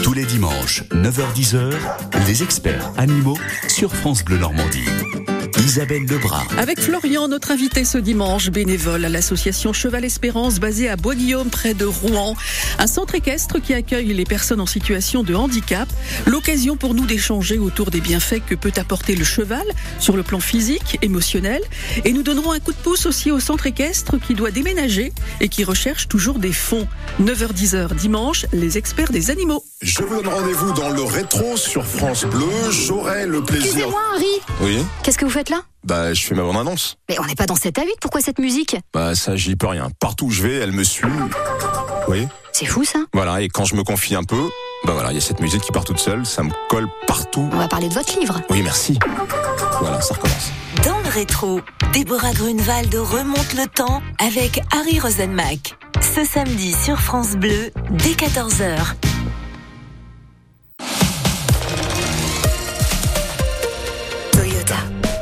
Tous les dimanches, 9h-10h, les experts animaux sur France Bleu Normandie. Isabelle Lebrun. Avec Florian, notre invité ce dimanche, bénévole à l'association Cheval Espérance basée à Bois-Guillaume près de Rouen. Un centre équestre qui accueille les personnes en situation de handicap. L'occasion pour nous d'échanger autour des bienfaits que peut apporter le cheval sur le plan physique, émotionnel. Et nous donnerons un coup de pouce aussi au centre équestre qui doit déménager et qui recherche toujours des fonds. 9h-10h dimanche, les experts des animaux. Je vous donne rendez-vous dans le rétro sur France Bleu. J'aurai le plaisir. Excusez-moi, Henri. Oui. Qu'est-ce que vous faites là? Bah, je fais ma bande-annonce. Mais on n'est pas dans 7 à 8, pourquoi cette musique? Bah, ça, j'y peux rien. Partout où je vais, elle me suit. Oui. C'est fou ça Voilà. Et quand je me confie un peu, bah voilà, il y a cette musique qui part toute seule. Ça me colle partout. On va parler de votre livre. Oui, merci. Voilà, ça recommence. Dans le rétro, Déborah Grunewald remonte le temps avec Harry Rosenmack. Ce samedi sur France Bleu, dès 14h.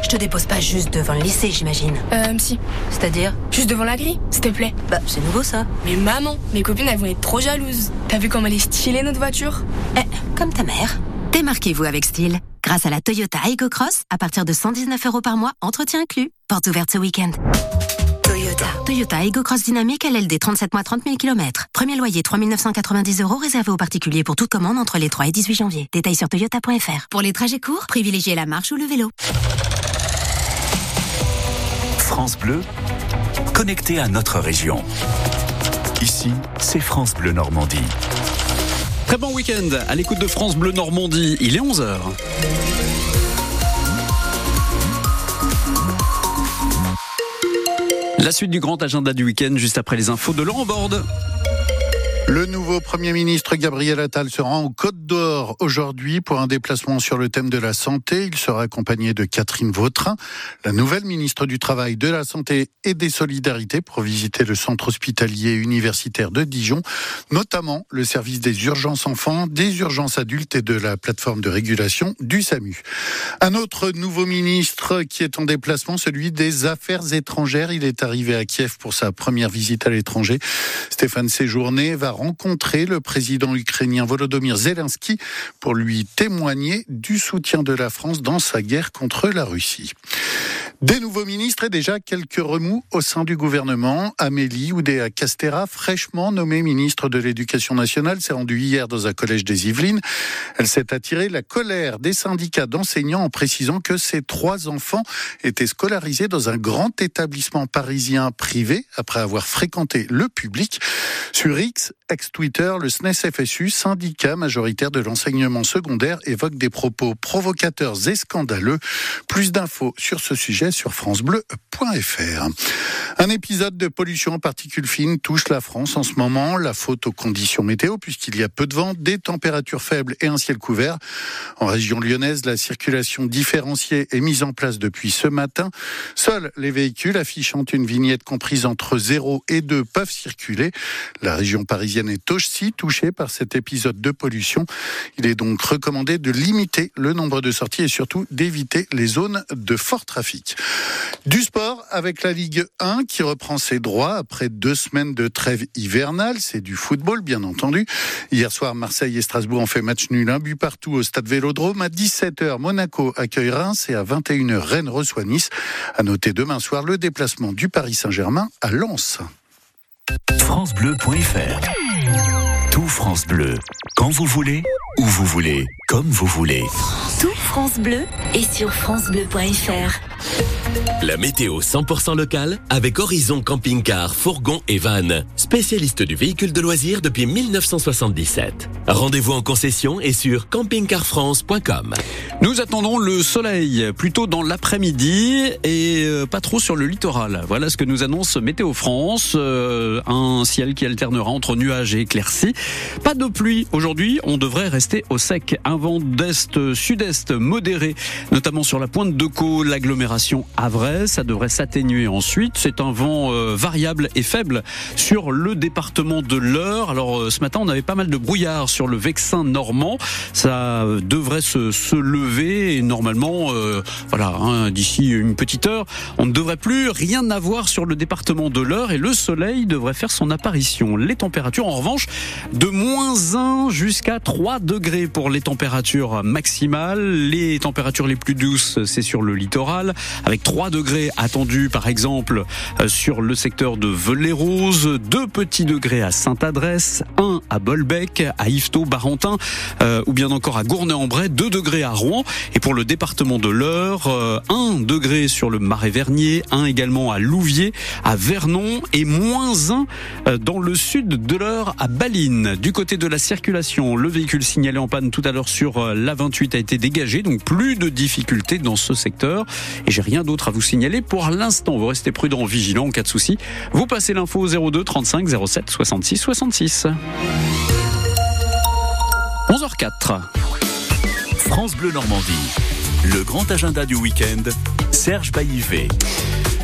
Je te dépose pas juste devant le lycée, j'imagine. Euh, si. C'est-à-dire Juste devant la grille, s'il te plaît. Bah, c'est nouveau ça. Mais maman, mes copines, elles vont être trop jalouses. T'as vu comme elle est stylée, notre voiture? Eh, comme ta mère. Démarquez-vous avec style. Grâce à la Toyota Aygo Cross, à partir de 119 euros par mois, entretien inclus. Porte ouverte ce week-end. Toyota. Toyota Aygo Cross Dynamique LLD 37 mois 30 000 km. Premier loyer 3 990 euros réservé aux particuliers pour toute commande entre les 3 et 18 janvier. Détails sur toyota.fr. Pour les trajets courts, privilégiez la marche ou le vélo. France Bleu, connecté à notre région. Ici, c'est France Bleu Normandie. Très bon week-end à l'écoute de France Bleu Normandie. Il est 11h. La suite du grand agenda du week-end juste après les infos de Laurent. Le nouveau Premier ministre Gabriel Attal se rend au Côte d'Or aujourd'hui pour un déplacement sur le thème de la santé. Il sera accompagné de Catherine Vautrin, la nouvelle ministre du Travail, de la Santé et des Solidarités pour visiter le centre hospitalier universitaire de Dijon, notamment le service des urgences enfants, des urgences adultes et de la plateforme de régulation du SAMU. Un autre nouveau ministre qui est en déplacement, celui des Affaires étrangères. Il est arrivé à Kiev pour sa première visite à l'étranger. Stéphane Séjourné va rencontrer le président ukrainien Volodymyr Zelensky pour lui témoigner du soutien de la France dans sa guerre contre la Russie. Des nouveaux ministres et déjà quelques remous au sein du gouvernement. Amélie Oudéa Castera, fraîchement nommée ministre de l'Éducation nationale, s'est rendue hier dans un collège des Yvelines. Elle s'est attirée la colère des syndicats d'enseignants en précisant que ses trois enfants étaient scolarisés dans un grand établissement parisien privé après avoir fréquenté le public. Sur X, ex-Twitter, le SNES FSU, syndicat majoritaire de l'enseignement secondaire, évoque des propos provocateurs et scandaleux. Plus d'infos sur ce sujet sur francebleu.fr. Un épisode de pollution en particules fines touche la France en ce moment. La faute aux conditions météo, puisqu'il y a peu de vent, des températures faibles et un ciel couvert. En région lyonnaise, la circulation différenciée est mise en place depuis ce matin. Seuls les véhicules affichant une vignette comprise entre 0 et 2 peuvent circuler. La région parisienne est aussi touchée par cet épisode de pollution. Il est donc recommandé de limiter le nombre de sorties et surtout d'éviter les zones de fort trafic. Du sport avec la Ligue 1 qui reprend ses droits après deux semaines de trêve hivernale. C'est du football, bien entendu. Hier soir, Marseille et Strasbourg ont fait match nul, un but partout au stade Vélodrome. À 17h, Monaco accueille Reims et à 21h, Rennes reçoit Nice. À noter demain soir le déplacement du Paris Saint-Germain à Lens. FranceBleu.fr Thank you. Tout France Bleu. Quand vous voulez, où vous voulez, comme vous voulez. Tout France Bleu est sur francebleu.fr. La météo 100% locale avec Horizon Camping Car, Fourgon et Van. Spécialiste du véhicule de loisirs depuis 1977. Rendez-vous en concession et sur campingcarfrance.com. Nous attendons le soleil plutôt dans l'après-midi et euh, pas trop sur le littoral. Voilà ce que nous annonce Météo France. Euh, un ciel qui alternera entre nuages et éclaircies. Pas de pluie aujourd'hui, on devrait rester au sec. Un vent d'est-sud-est modéré, notamment sur la pointe de Caux, l'agglomération Avray. Ça devrait s'atténuer ensuite. C'est un vent euh, variable et faible sur le département de l'Eure. Alors euh, ce matin, on avait pas mal de brouillard sur le Vexin normand. Ça devrait se, se lever et normalement, euh, voilà, hein, d'ici une petite heure, on ne devrait plus rien avoir sur le département de l'Eure et le soleil devrait faire son apparition. Les températures, en revanche, de moins 1 jusqu'à 3 degrés pour les températures maximales. Les températures les plus douces, c'est sur le littoral, avec 3 degrés attendus, par exemple, euh, sur le secteur de Velay-Rose, 2 petits degrés à Sainte-Adresse, 1 à Bolbec, à Yvetot, Barentin, euh, ou bien encore à Gournay-en-Bray, 2 degrés à Rouen. Et pour le département de l'Eure, euh, 1 degré sur le Marais-Vernier, 1 également à Louviers, à Vernon, et moins 1 euh, dans le sud de l'Eure, à Du côté de la circulation, le véhicule signalé en panne tout à l'heure sur euh, la 28 a été dégagé, donc plus de difficultés dans ce secteur. Et j'ai rien d'autre à vous signaler pour l'instant. Vous restez prudent, vigilant en cas de souci. Vous passez l'info au 02 35 07 66 66. 11h04. France Bleu Normandie. Le grand agenda du week-end. Serge Baillivet.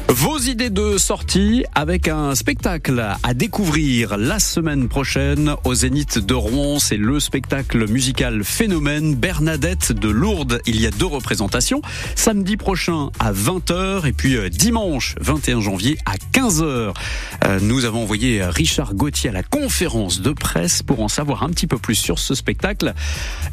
Vos idées de sortie avec un spectacle à découvrir la semaine prochaine au Zénith de Rouen. C'est le spectacle musical Phénomène Bernadette de Lourdes. Il y a deux représentations. Samedi prochain à 20h et puis euh, dimanche 21 janvier à 15h. Euh, Nous avons envoyé Richard Gauthier à la conférence de presse pour en savoir un petit peu plus sur ce spectacle.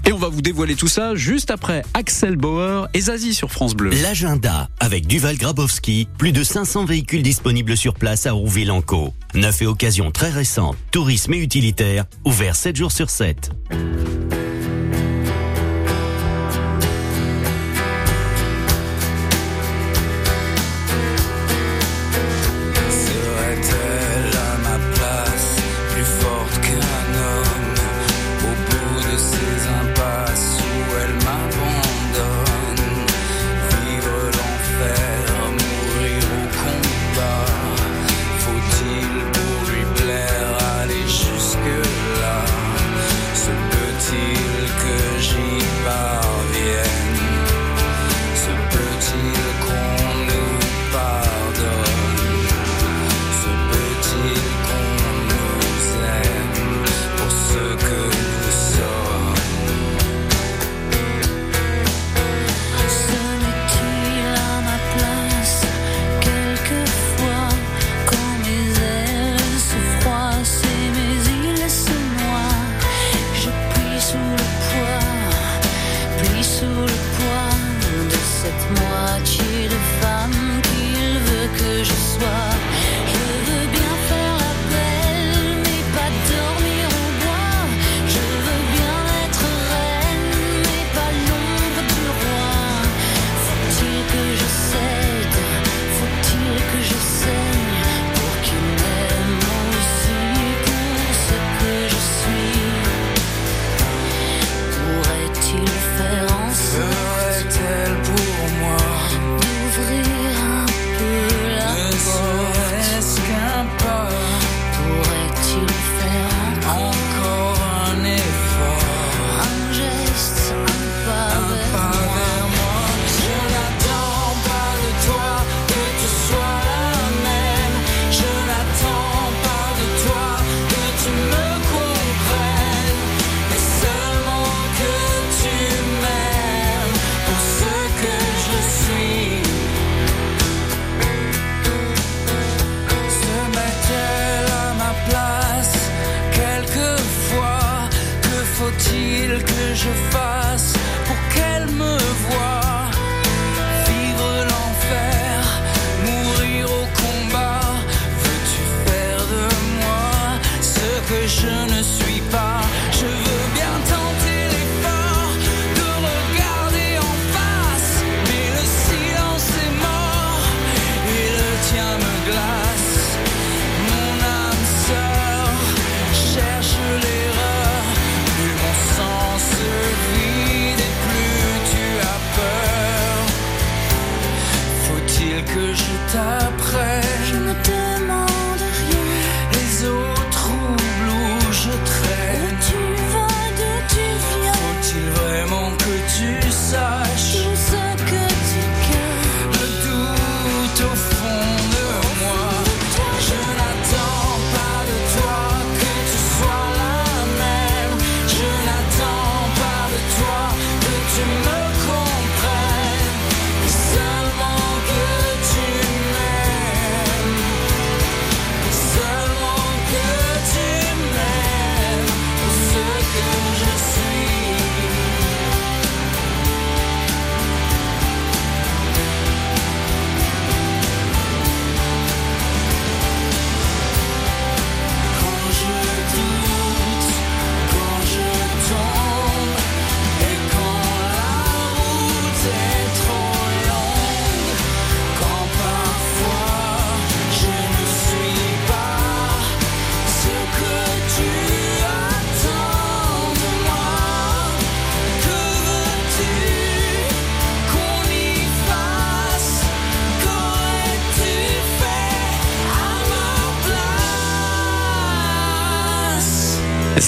Et on va vous dévoiler tout ça juste après Axel Bauer et Zazie sur France Bleu. L'agenda avec Duval Grabowski, plus de 500 véhicules disponibles sur place à Rouville-en-Caux. Neuf et occasions très récentes, tourisme et utilitaire, ouvert 7 jours sur 7.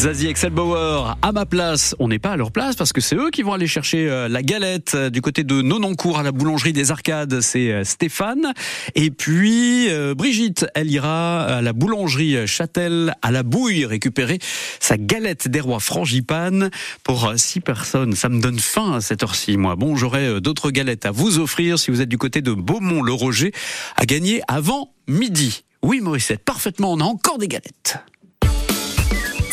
Zazie Bauer, à ma place. On n'est pas à leur place parce que c'est eux qui vont aller chercher euh, la galette euh, du côté de Nonancourt à la boulangerie des Arcades. C'est euh, Stéphane. Et puis Brigitte, elle ira à la boulangerie Châtel à la Bouille récupérer sa galette des rois frangipane pour six personnes. Ça me donne faim à cette heure-ci, moi. Bon, j'aurai d'autres galettes à vous offrir si vous êtes du côté de Beaumont-le-Roger à gagner avant midi. Oui, Morissette, parfaitement. On a encore des galettes.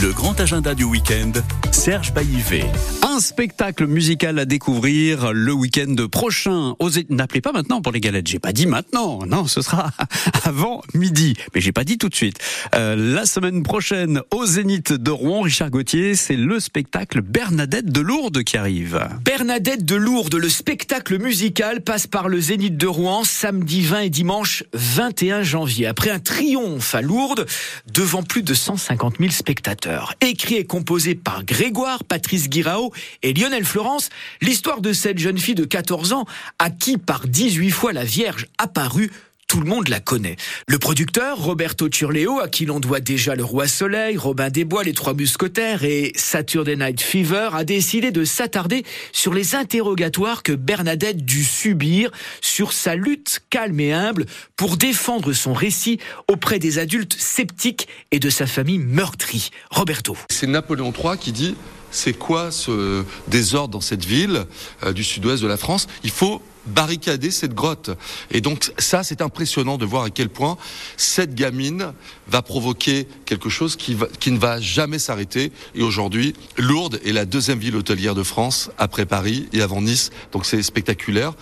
Le grand agenda du week-end, Serge Baillivet. Un spectacle musical à découvrir le week-end prochain. Osez- N'appelez pas maintenant pour les galettes. J'ai pas dit maintenant. Non, ce sera <laughs> avant midi. Mais j'ai pas dit tout de suite. Euh, la semaine prochaine, au Zénith de Rouen, Richard Gauthier, c'est le spectacle Bernadette de Lourdes qui arrive. Bernadette de Lourdes, le spectacle musical passe par le Zénith de Rouen samedi 20 et dimanche 21 janvier. Après un triomphe à Lourdes devant plus de 150 000 spectateurs. Écrit et composé par Grégoire, Patrice Guirao et Lionel Florence, l'histoire de cette jeune fille de 14 ans à qui par 18 fois la Vierge apparut tout le monde la connaît. Le producteur, Roberto Turleo, à qui l'on doit déjà Le Roi Soleil, Robin des Bois, Les Trois Mousquetaires et Saturday Night Fever, a décidé de s'attarder sur les interrogatoires que Bernadette dut subir sur sa lutte calme et humble pour défendre son récit auprès des adultes sceptiques et de sa famille meurtrie. Roberto. C'est Napoléon III qui dit c'est quoi ce désordre dans cette ville euh, du sud-ouest de la France? Il faut barricader cette grotte. Et donc ça, c'est impressionnant de voir à quel point cette gamine va provoquer quelque chose qui, va- qui ne va jamais s'arrêter. Et aujourd'hui, Lourdes est la deuxième ville hôtelière de France après Paris et avant Nice. Donc c'est spectaculaire.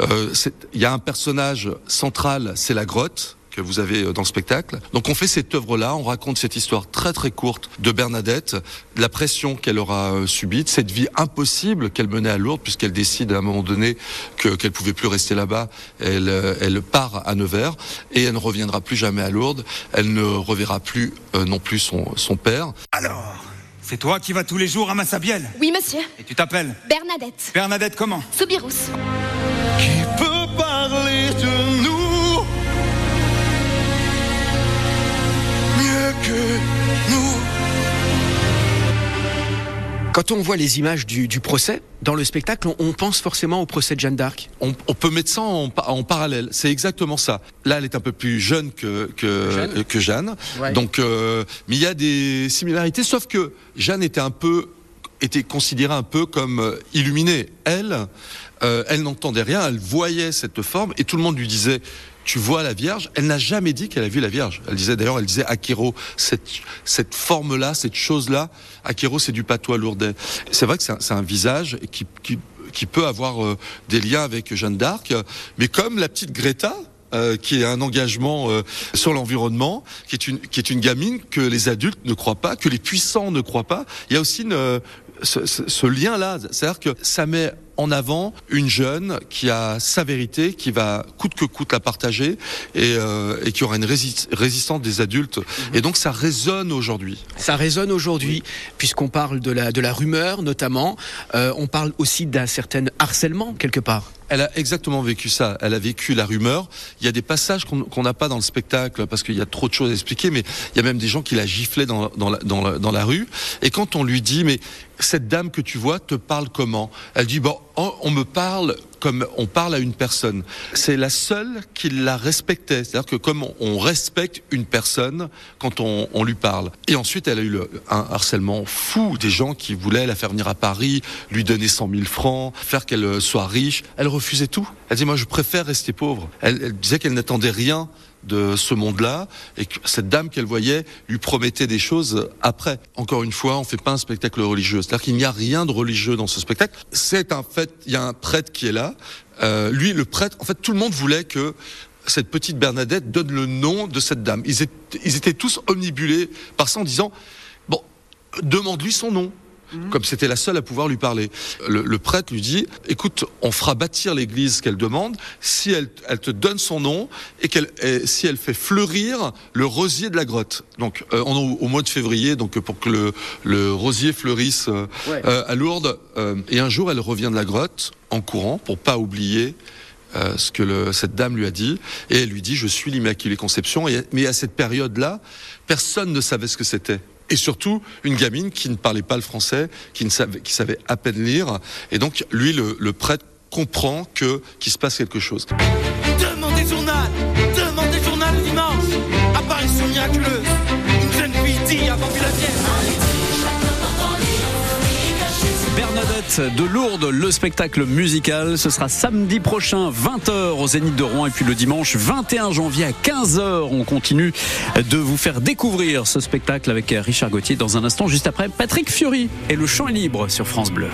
Euh, Il y a un personnage central, c'est la grotte que vous avez euh, dans le spectacle. Donc on fait cette œuvre-là, on raconte cette histoire très très courte de Bernadette, la pression qu'elle aura euh, subie, cette vie impossible qu'elle menait à Lourdes, puisqu'elle décide à un moment donné que- qu'elle pouvait plus rester là-bas. Elle, euh, elle part à Nevers et elle ne reviendra plus jamais à Lourdes. Elle ne reverra plus euh, non plus son, son père. Alors, c'est toi qui vas tous les jours à Massabielle? Oui, monsieur. Et tu t'appelles? Bernadette. Bernadette comment? Soubirous. peut parler que nous. Quand on voit les images du, du procès, dans le spectacle, on, on pense forcément au procès de Jeanne d'Arc. On, on peut mettre ça en, pa- en parallèle. C'est exactement ça. Là, elle est un peu plus jeune que que Jeanne. que Jeanne. Ouais. Donc, euh, mais il y a des similarités, sauf que Jeanne était un peu était considérée un peu comme euh, illuminée. Elle, euh, elle n'entendait rien, elle voyait cette forme et tout le monde lui disait tu vois la Vierge. Elle n'a jamais dit qu'elle a vu la Vierge. Elle disait d'ailleurs, elle disait Akiro, cette, cette forme-là, cette chose-là, Akiro, c'est du patois lourdais. C'est vrai que c'est un, un visage qui, qui, qui peut avoir euh, des liens avec Jeanne d'Arc, mais comme la petite Greta, euh, qui est un engagement euh, sur l'environnement, qui est une qui est une gamine que les adultes ne croient pas, que les puissants ne croient pas. Il y a aussi euh, ce, ce- ce lien-là, c'est-à-dire que ça met en avant une jeune qui a sa vérité, qui va coûte que coûte la partager et, euh, et qui aura une rési- résistance des adultes. Et donc ça résonne aujourd'hui. Ça résonne aujourd'hui, puisqu'on parle de la, de la rumeur notamment. Euh, on parle aussi d'un certain harcèlement quelque part. Elle a exactement vécu ça. Elle a vécu la rumeur. Il y a des passages qu'on n'a pas dans le spectacle parce qu'il y a trop de choses à expliquer, mais il y a même des gens qui la giflaient dans, la, dans, la, rue. Et quand on lui dit, mais cette dame que tu vois te parle comment? Elle dit, bon, on, on me parle comme on parle à une personne. C'est la seule qui la respectait. C'est-à-dire que comme on, respecte une personne quand on, lui parle. Et ensuite, elle a eu le, un harcèlement fou des gens qui voulaient la faire venir à Paris, lui donner 100 000 francs, faire qu'elle euh, soit riche. Elle refusait tout. Elle dit, moi, je préfère rester pauvre. Elle disait qu'elle n'attendait rien de ce monde-là et que cette dame qu'elle voyait lui promettait des choses après. Encore une fois, on fait pas un spectacle religieux. C'est-à-dire qu'il n'y a rien de religieux dans ce spectacle. C'est un fait, il y a un prêtre qui est là. Euh, lui, le prêtre, en fait, tout le monde voulait que cette petite Bernadette donne le nom de cette dame. Ils étaient, ils étaient tous omnibulés par ça en disant, bon, demande-lui son nom. Comme c'était la seule à pouvoir lui parler. Le, le prêtre lui dit, écoute, on fera bâtir l'église qu'elle demande si elle, elle te donne son nom et, qu'elle, si elle fait fleurir le rosier de la grotte. Donc, euh, on au, au mois de février, donc pour que le, le rosier fleurisse euh, Ouais. euh, à Lourdes. euh, et un jour, elle revient de la grotte en courant pour pas oublier euh, ce que le- cette dame lui a dit, et elle lui dit je suis l'Immaculée Conception. Et, mais à cette période-là, personne ne savait ce que c'était. Et surtout, une gamine qui ne parlait pas le français, qui savait, à peine lire. Et donc, lui, le, prêtre comprend que qu'il se passe quelque chose. Demandez journal Demandez journal dimanche Apparition miraculeuse Une jeune fille dit avant vu la De Lourdes, le spectacle musical, ce sera samedi prochain 20h au Zénith de Rouen. Et puis le dimanche 21 janvier à 15h. On continue de vous faire découvrir ce spectacle avec Richard Gauthier dans un instant. Juste après Patrick Fiori et le chant est libre sur France Bleu.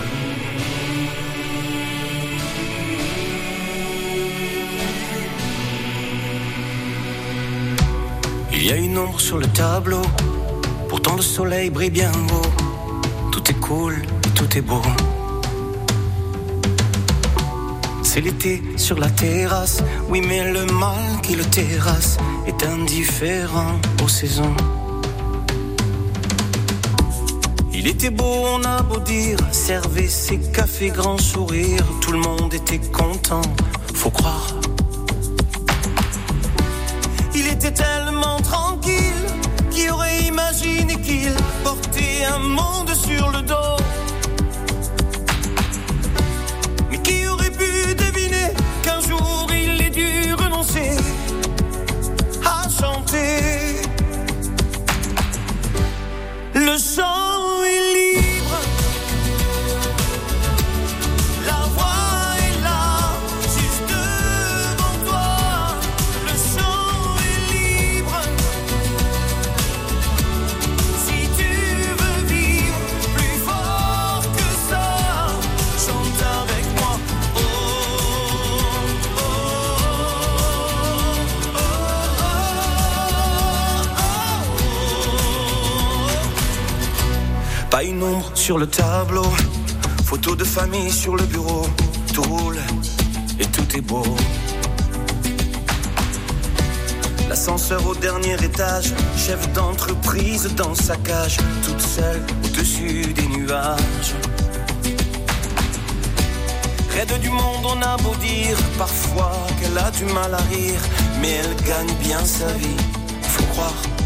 Il y a une ombre sur le tableau. Pourtant le soleil brille bien haut. Tout est cool tout est beau C'est l'été sur la terrasse. Oui mais le mal qui le terrasse Est indifférent aux saisons. Il était beau, on a beau dire Servez ses cafés grand sourire. Tout le monde était content, faut croire. Il était tellement tranquille Qui aurait imaginé qu'il portait un monde sur le dos? Jour il ait dû renoncer À chanter. Le chant une ombre sur le tableau. Photo de famille sur le bureau. Tout roule et tout est beau. L'ascenseur au dernier étage, chef d'entreprise dans sa cage, toute seule au-dessus des nuages. Raide du monde, on a beau dire. Parfois qu'elle a du mal à rire, mais elle gagne bien sa vie, faut croire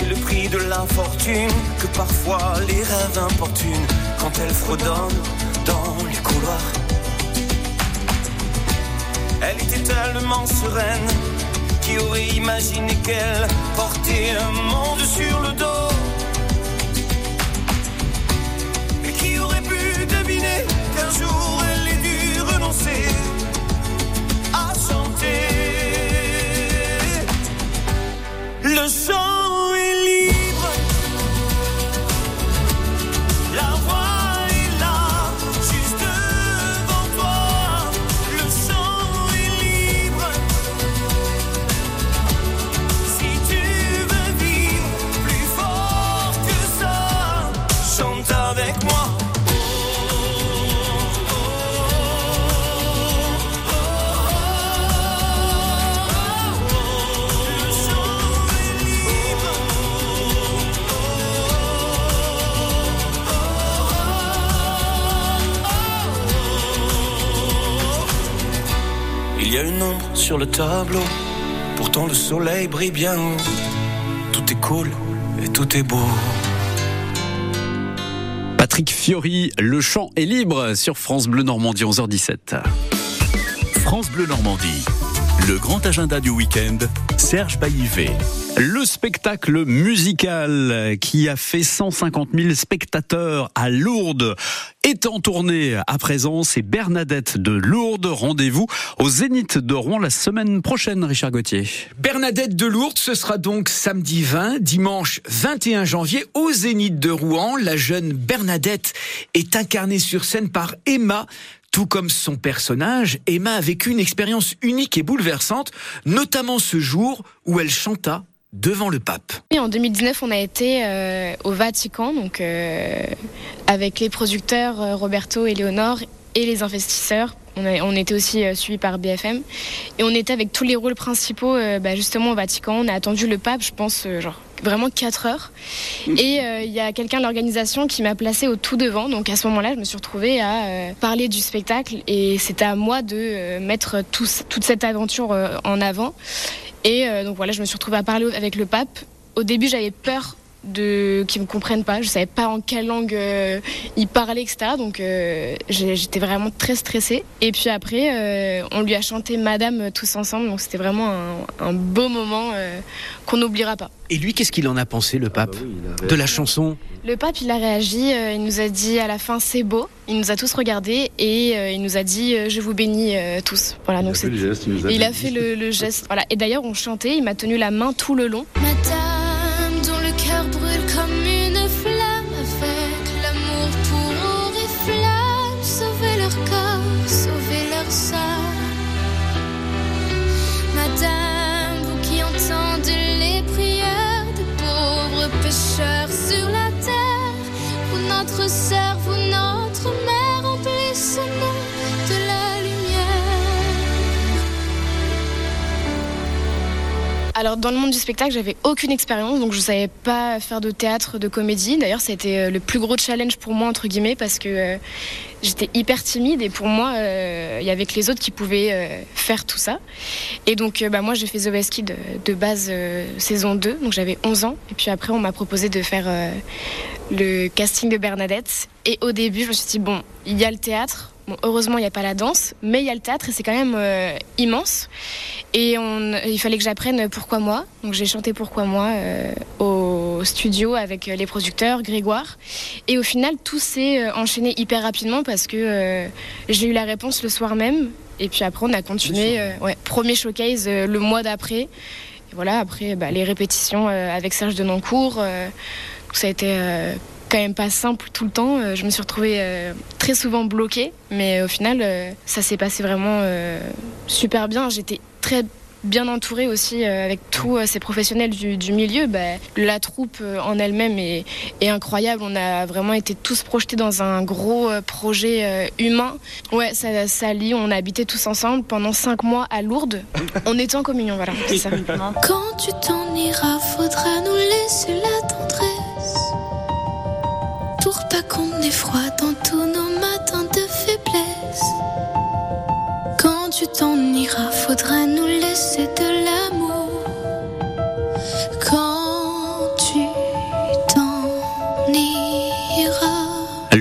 c'est le prix de l'infortune que parfois les rêves importunent quand elle fredonne dans les couloirs. Elle était tellement sereine qui aurait imaginé qu'elle portait un monde sur le dos. Et qui aurait pu deviner qu'un jour elle ait dû renoncer à chanter le chant. A une ombre sur le tableau, pourtant le soleil brille bien haut. Tout est cool et tout est beau. Patrick Fiori, le chant est libre sur France Bleu Normandie 11h17. France Bleu Normandie. Le grand agenda du week-end, Serge Baillivet. Le spectacle musical qui a fait 150 000 spectateurs à Lourdes est en tournée à présent. C'est Bernadette de Lourdes. Rendez-vous au Zénith de Rouen la semaine prochaine, Richard Gauthier. Bernadette de Lourdes, ce sera donc samedi 20, dimanche 21 janvier au Zénith de Rouen. La jeune Bernadette est incarnée sur scène par Emma, tout comme son personnage, Emma a vécu une expérience unique et bouleversante, notamment ce jour où elle chanta devant le pape. Et en 2019, on a été euh, au Vatican, donc euh, avec les producteurs euh, Roberto et Léonore et les investisseurs. On, a- on était aussi euh, suivis par BFM et on était avec tous les rôles principaux euh, bah, justement au Vatican. On a attendu le pape, je pense, euh, genre vraiment 4 heures. Et euh, il y a quelqu'un de l'organisation qui m'a placée au tout devant. Donc à ce moment-là, je me suis retrouvée à euh, parler du spectacle et c'était à moi de euh, mettre tout- toute cette aventure en avant. Et donc voilà, je me suis retrouvée à parler avec le pape. Au début, j'avais peur de qu'ils me comprennent pas. Je savais pas en quelle langue euh, il parlait, etc. Donc euh, j'étais vraiment très stressée. Et puis après, euh, on lui a chanté Madame tous ensemble. Donc c'était vraiment un, un beau moment euh, qu'on n'oubliera pas. Et lui, qu'est-ce qu'il en a pensé, le pape, de la chanson? Le pape, il a réagi, euh, il nous a dit à la fin c'est beau, il nous a tous regardés et euh, il nous a dit je vous bénis euh, tous. Voilà, donc c'est- Et il a fait le, le geste. Voilà. Et d'ailleurs, on chantait, il m'a tenu la main tout le long. Madame Alors dans le monde du spectacle, j'avais aucune expérience, donc je savais pas faire de théâtre, de comédie. D'ailleurs, c'était euh, le plus gros challenge pour moi entre guillemets parce que euh, j'étais hyper timide et pour moi, euh, il y avait que les autres qui pouvaient euh, faire tout ça. Et donc, euh, bah, moi, j'ai fait The West Kid de, de base euh, saison 2, donc j'avais 11 ans. Et puis après, on m'a proposé de faire euh, le casting de Bernadette. Et au début, je me suis dit bon, il y a le théâtre. Bon, heureusement, il n'y a pas la danse, mais il y a le théâtre et c'est quand même euh, immense. Et on, il fallait que j'apprenne Pourquoi moi. Donc j'ai chanté Pourquoi moi euh, au studio avec euh, les producteurs, Grégoire. Et au final, tout s'est enchaîné hyper rapidement parce que euh, j'ai eu la réponse le soir même. Et puis après, on a continué. ouais, premier showcase le mois d'après. Et voilà, après, bah, les répétitions avec Serge Denoncourt. ça a été quand même pas simple tout le temps. Euh, je me suis retrouvée euh, très souvent bloquée, mais au final, euh, ça s'est passé vraiment euh, super bien. J'étais très bien entourée aussi euh, avec tous euh, ces professionnels du, du milieu. Bah, la troupe euh, en elle-même est, est incroyable. On a vraiment été tous projetés dans un gros euh, projet euh, humain. Ouais, ça, ça lie. On a habité tous ensemble pendant cinq mois à Lourdes. On était en communion, voilà. ça. Quand tu t'en iras, faudra nous laisser la tendresse. Pour pas qu'on froid dans tous nos matins de faiblesse. Quand tu t'en iras, faudra nous laisser de l'amour.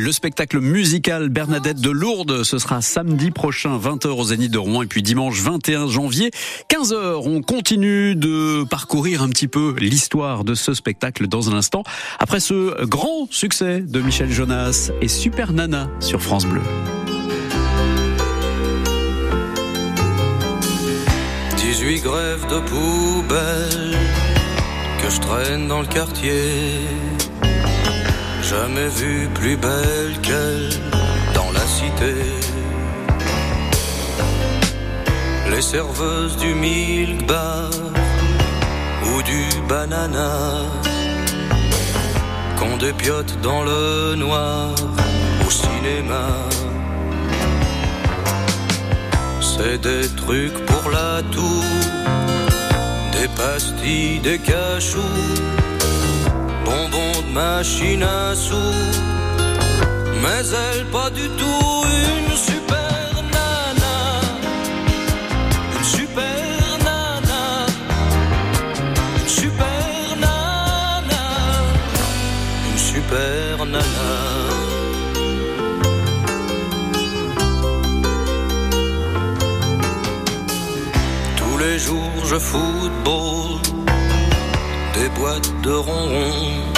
Le spectacle musical Bernadette de Lourdes, ce sera samedi prochain, 20h au Zénith de Rouen, et puis dimanche 21 janvier, 15h. On continue de parcourir un petit peu l'histoire de ce spectacle dans un instant, après ce grand succès de Michel Jonas et Super Nana sur France Bleu. 18 grèves de poubelle que je traîne dans le quartier. Jamais vu plus belle qu'elle dans la cité. Les serveuses du milk bar ou du banana qu'on dépiote dans le noir au cinéma. C'est des trucs pour la toux, des pastilles, des cachous, bonbons machine à sous. Mais elle pas du tout une super nana. Une super nana. Une super nana. Une super nana. Tous les jours je football des boîtes de ronron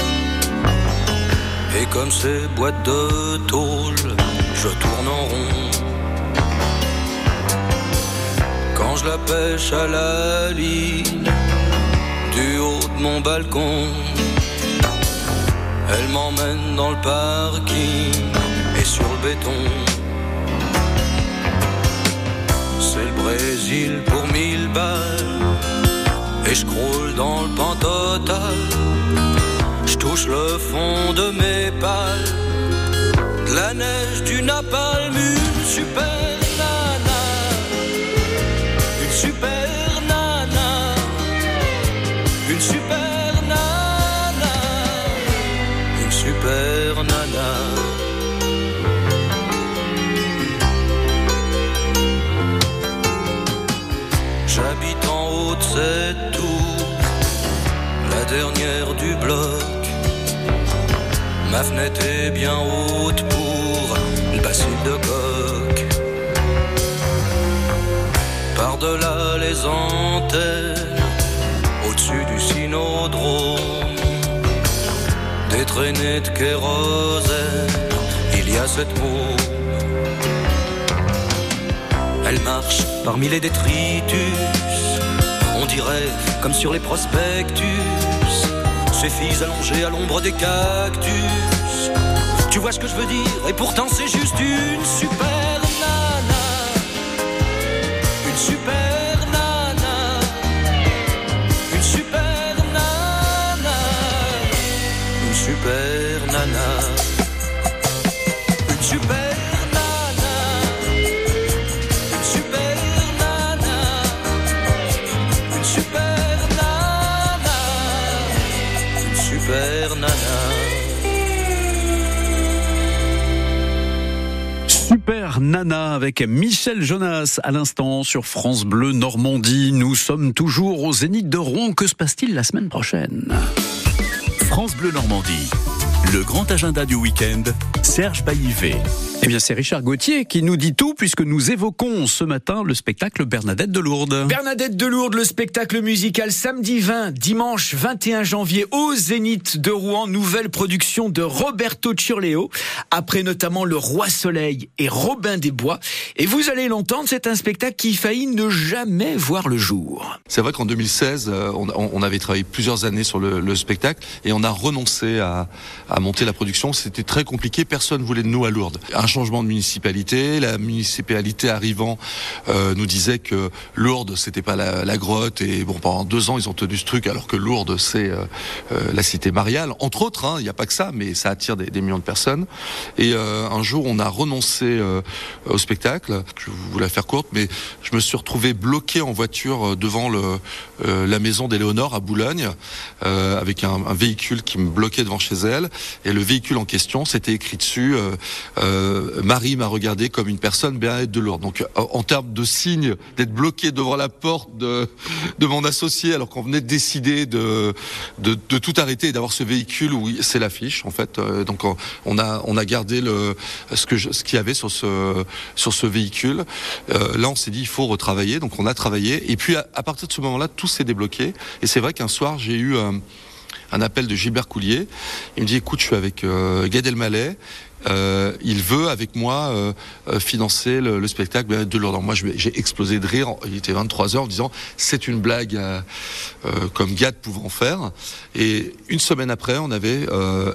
et comme ces boîtes de tôle, je tourne en rond. Quand je la pêche à la ligne, du haut de mon balcon, elle m'emmène dans le parking et sur le béton. C'est le Brésil pour mille balles et je croule dans le pan total. Le fond de mes pales, la neige du napalm, une super nana, une super nana, une super nana, une super nana. J'habite en haut de cette tour, la dernière du bloc. Ma fenêtre est bien haute pour le bacille de coq. Par-delà les antennes, au-dessus du synodrome, des traînées de kérosène, il y a cette mot. Elle marche parmi les détritus, on dirait comme sur les prospectus, ces filles allongées à l'ombre des cactus. Tu vois ce que je veux dire, et pourtant c'est juste une super Avec Michel Jonas à l'instant sur France Bleu Normandie. Nous sommes toujours au Zénith de Rouen. Que se passe-t-il la semaine prochaine? France Bleu Normandie. Le grand agenda du week-end, Serge Baillivet. Eh bien, c'est Richard Gauthier qui nous dit tout puisque nous évoquons ce matin le spectacle Bernadette de Lourdes. Bernadette de Lourdes, le spectacle musical samedi 20, dimanche 21 janvier au Zénith de Rouen, nouvelle production de Roberto Ciurleo, après notamment Le Roi Soleil et Robin des Bois. Et vous allez l'entendre, c'est un spectacle qui faillit ne jamais voir le jour. C'est vrai qu'en 2016, euh, on, on avait travaillé plusieurs années sur le, le spectacle et on a renoncé à, à monter la production. C'était très compliqué, personne voulait de nous à Lourdes. Un changement de municipalité, la municipalité arrivant euh, nous disait que Lourdes c'était pas la, la, grotte et bon pendant deux ans ils ont tenu ce truc alors que Lourdes c'est euh, euh, la cité mariale entre autres. hein, Il n'y a pas que ça, mais ça attire des, des millions de personnes. Et euh, un jour on a renoncé euh, au spectacle. Je la faire courte, mais je me suis retrouvé bloqué en voiture euh, devant le, la maison d'Éléonore à Boulogne avec un, un, véhicule qui me bloquait devant chez elle. Et le véhicule en question, c'était écrit dessus euh, euh, Marie m'a regardé comme une personne Bernadette de Lourdes. Donc en, en termes de signe d'être bloqué devant la porte de, mon associé alors qu'on venait de décider de, tout arrêter et d'avoir ce véhicule où c'est l'affiche en fait. Euh, donc on a gardé ce qu'il y avait sur ce véhicule. Euh, là on s'est dit il faut retravailler. Donc on a travaillé et puis à, partir de ce moment-là tout s'est débloqué. Et c'est vrai qu'un soir j'ai eu euh, un appel de Gilbert Coulier. Il me dit écoute, je suis avec euh, Gad. Euh, il veut avec moi euh, euh, financer le, le spectacle de Lourdes. Moi, j'ai explosé de rire. Il était 23 heures en disant c'est une blague euh, comme Gad pouvait en faire. Et une semaine après, on avait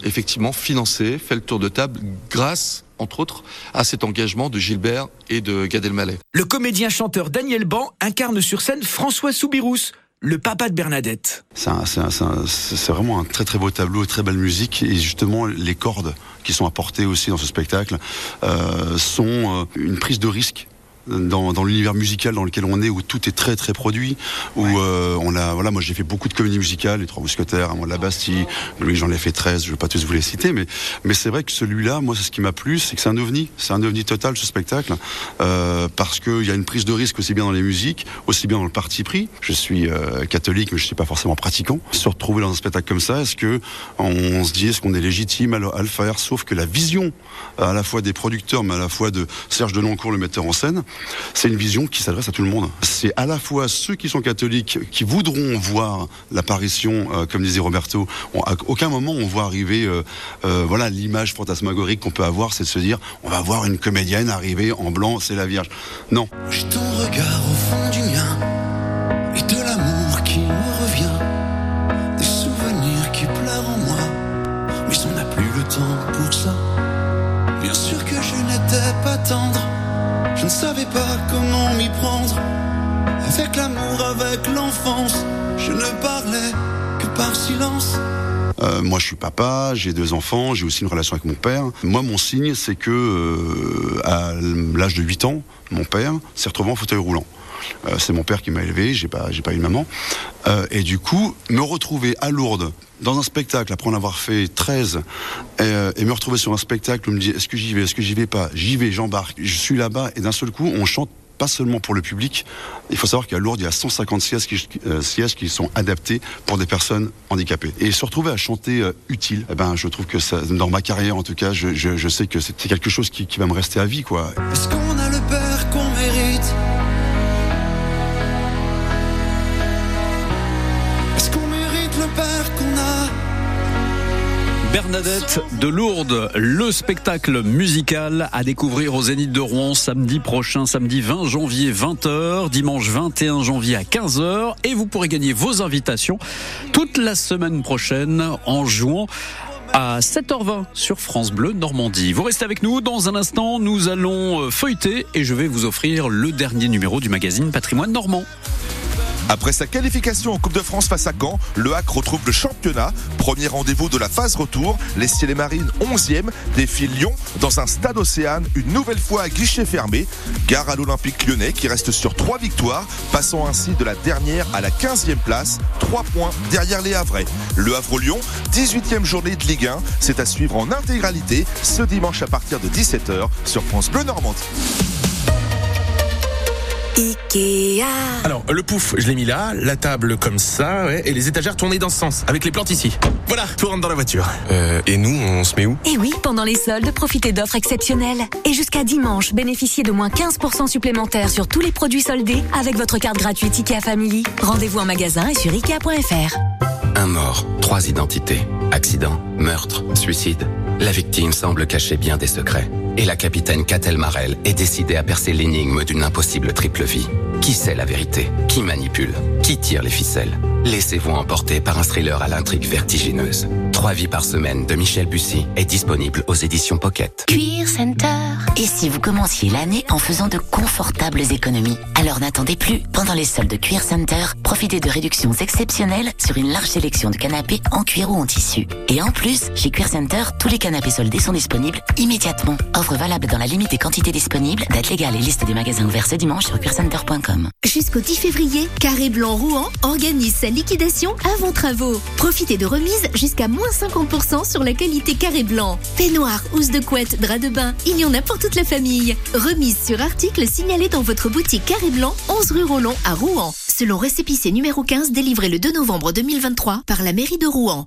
effectivement financé, fait le tour de table grâce entre autres, à cet engagement de Gilbert et de Gad Elmaleh. Le comédien-chanteur Daniel Ban incarne sur scène François Soubirous, le papa de Bernadette. C'est vraiment un très très beau tableau, très belle musique et justement les cordes qui sont apportées aussi dans ce spectacle euh, sont euh, une prise de risque dans, dans l'univers musical dans lequel on est, où tout est très très produit, où euh, on a, voilà, moi j'ai fait beaucoup de comédies musicales, les Trois Mousquetaires, Amant de la Bastille, Louis j'en ai fait 13, je vais pas tous vous les citer, mais mais c'est vrai que celui-là, moi c'est ce qui m'a plu, c'est que c'est un ovni, c'est un ovni total ce spectacle, euh, parce qu'il y a une prise de risque aussi bien dans les musiques, aussi bien dans le parti pris. Je suis euh, catholique, mais je suis pas forcément pratiquant. Se retrouver dans un spectacle comme ça, est-ce que on, se dit est-ce qu'on est légitime à, à le faire, sauf que la vision à la fois des producteurs, mais à la fois de Serge Deloncourt, le metteur en scène, c'est une vision qui s'adresse à tout le monde. C'est à la fois ceux qui sont catholiques, qui voudront voir l'apparition, euh, comme disait Roberto. On- à aucun moment on voit arriver, euh, euh, voilà, l'image fantasmagorique qu'on peut avoir, c'est de se dire, on va voir une comédienne arriver en blanc, c'est la Vierge. Non. L'amour, avec l'enfance, je ne parlais que par silence. Euh, moi, je suis papa, j'ai deux enfants, j'ai aussi une relation avec mon père. Moi, mon signe, c'est que euh, à l'âge de 8 ans, mon père s'est retrouvé en fauteuil roulant. Euh, c'est mon père qui m'a élevé, j'ai pas, j'ai pas eu maman. Et du coup, me retrouver à Lourdes dans un spectacle après en avoir fait 13 euh, et me retrouver sur un spectacle où me dit est-ce que j'y vais, est-ce que j'y vais pas, j'y vais, j'embarque, je suis là-bas et d'un seul coup, on chante pas seulement pour le public. Il faut savoir qu'à Lourdes, il y a 150 sièges qui, euh, sièges qui sont adaptés pour des personnes handicapées. Et se retrouver à chanter euh, utile, eh ben, je trouve que ça, dans ma carrière, en tout cas, je, sais que c'est quelque chose qui, va me rester à vie, quoi. Bernadette de Lourdes, le spectacle musical à découvrir au Zénith de Rouen samedi prochain, samedi 20 janvier 20h, dimanche 21 janvier à 15h et vous pourrez gagner vos invitations toute la semaine prochaine en jouant à 7h20 sur France Bleu Normandie. Vous restez avec nous. Dans un instant, nous allons euh, feuilleter et je vais vous offrir le dernier numéro du magazine Patrimoine Normand. Après sa qualification en Coupe de France face à Caen, le HAC retrouve le championnat. Premier rendez-vous de la phase retour. Les Ciels et Marines 11e défient Lyon dans un stade Océane, une nouvelle fois à guichet fermé. Gare à l'Olympique lyonnais qui reste sur trois victoires, passant ainsi de la dernière à la 15e place, 3 points derrière les Havrais. Le Havre-Lyon, 18e journée de Ligue 1, c'est à suivre en intégralité ce dimanche à partir de 17h sur France Bleu Normandie. Ikea. Alors, le pouf, je l'ai mis là, la table comme ça, ouais, et les étagères tournées dans ce sens, avec les plantes ici. Voilà, tout rentre dans la voiture. Euh, et nous, on se met où? Et oui, pendant les soldes, profitez d'offres exceptionnelles. Et jusqu'à dimanche, bénéficiez de moins 15% supplémentaires sur tous les produits soldés avec votre carte gratuite IKEA Family. Rendez-vous en magasin et sur ikea.fr. Un mort, trois identités. Accident, meurtre, suicide. La victime semble cacher bien des secrets. Et la capitaine Catel Marel est décidée à percer l'énigme d'une impossible triple vie. Qui sait la vérité? Qui manipule? Qui tire les ficelles? Laissez-vous emporter par un thriller à l'intrigue vertigineuse. Trois vies par semaine de Michel Bussy est disponible aux éditions Pocket. Cuir Center. Et si vous commenciez l'année en faisant de confortables économies? Alors n'attendez plus. Pendant les soldes de Cuir Center, profitez de réductions exceptionnelles sur une large sélection de canapés en cuir ou en tissu. Et en plus, chez Cuir Center, tous les canapés soldés sont disponibles immédiatement. Offre valable dans la limite des quantités disponibles. Date légale et liste des magasins ouverts ce dimanche sur cuircenter.com. Jusqu'au 10 février, Carré Blanc Rouen organise sa liquidation avant travaux. Profitez de remises jusqu'à moins 50% sur la qualité Carré Blanc. Peignoir, housse de couette, drap de bain, il y en a pour toute la famille. Remise sur articles signalés dans votre boutique Carré Blanc, 11 rue Rollon à Rouen. Selon récépissé numéro 15 délivré le 2 novembre 2023 par la mairie de Rouen.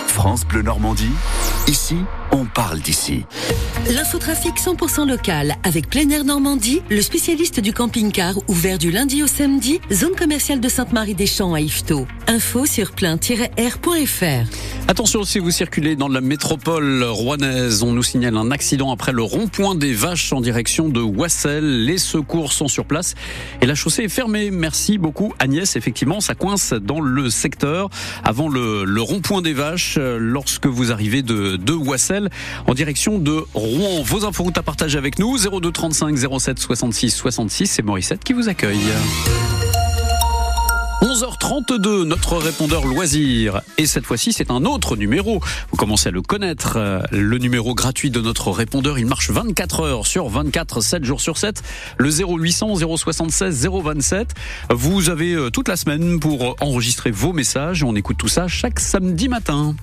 France Bleu Normandie, ici, on parle d'ici. L'infotrafic 100% local avec Plein Air Normandie, le spécialiste du camping-car ouvert du lundi au samedi, zone commerciale de Sainte-Marie-des-Champs à Yvetot. Info sur plein-air.fr. Attention si vous circulez dans la métropole rouennaise, on nous signale un accident après le rond-point des Vaches en direction de Wassel. Les secours sont sur place et la chaussée est fermée. Merci beaucoup Agnès. Effectivement, ça coince dans le secteur avant le, le rond-point des Vaches lorsque vous arrivez de, Wassel en direction de Rouen. Vos infos routes à partager avec nous 02 35 07 66 66. C'est Morissette qui vous accueille. 11h32, notre répondeur loisir. Et cette fois-ci, c'est un autre numéro. Vous commencez à le connaître. euh, Le numéro gratuit de notre répondeur, il marche 24 heures sur 24, 7 jours sur 7. Le 0800 076 027. Vous avez euh, toute la semaine pour enregistrer vos messages. On écoute tout ça chaque samedi matin.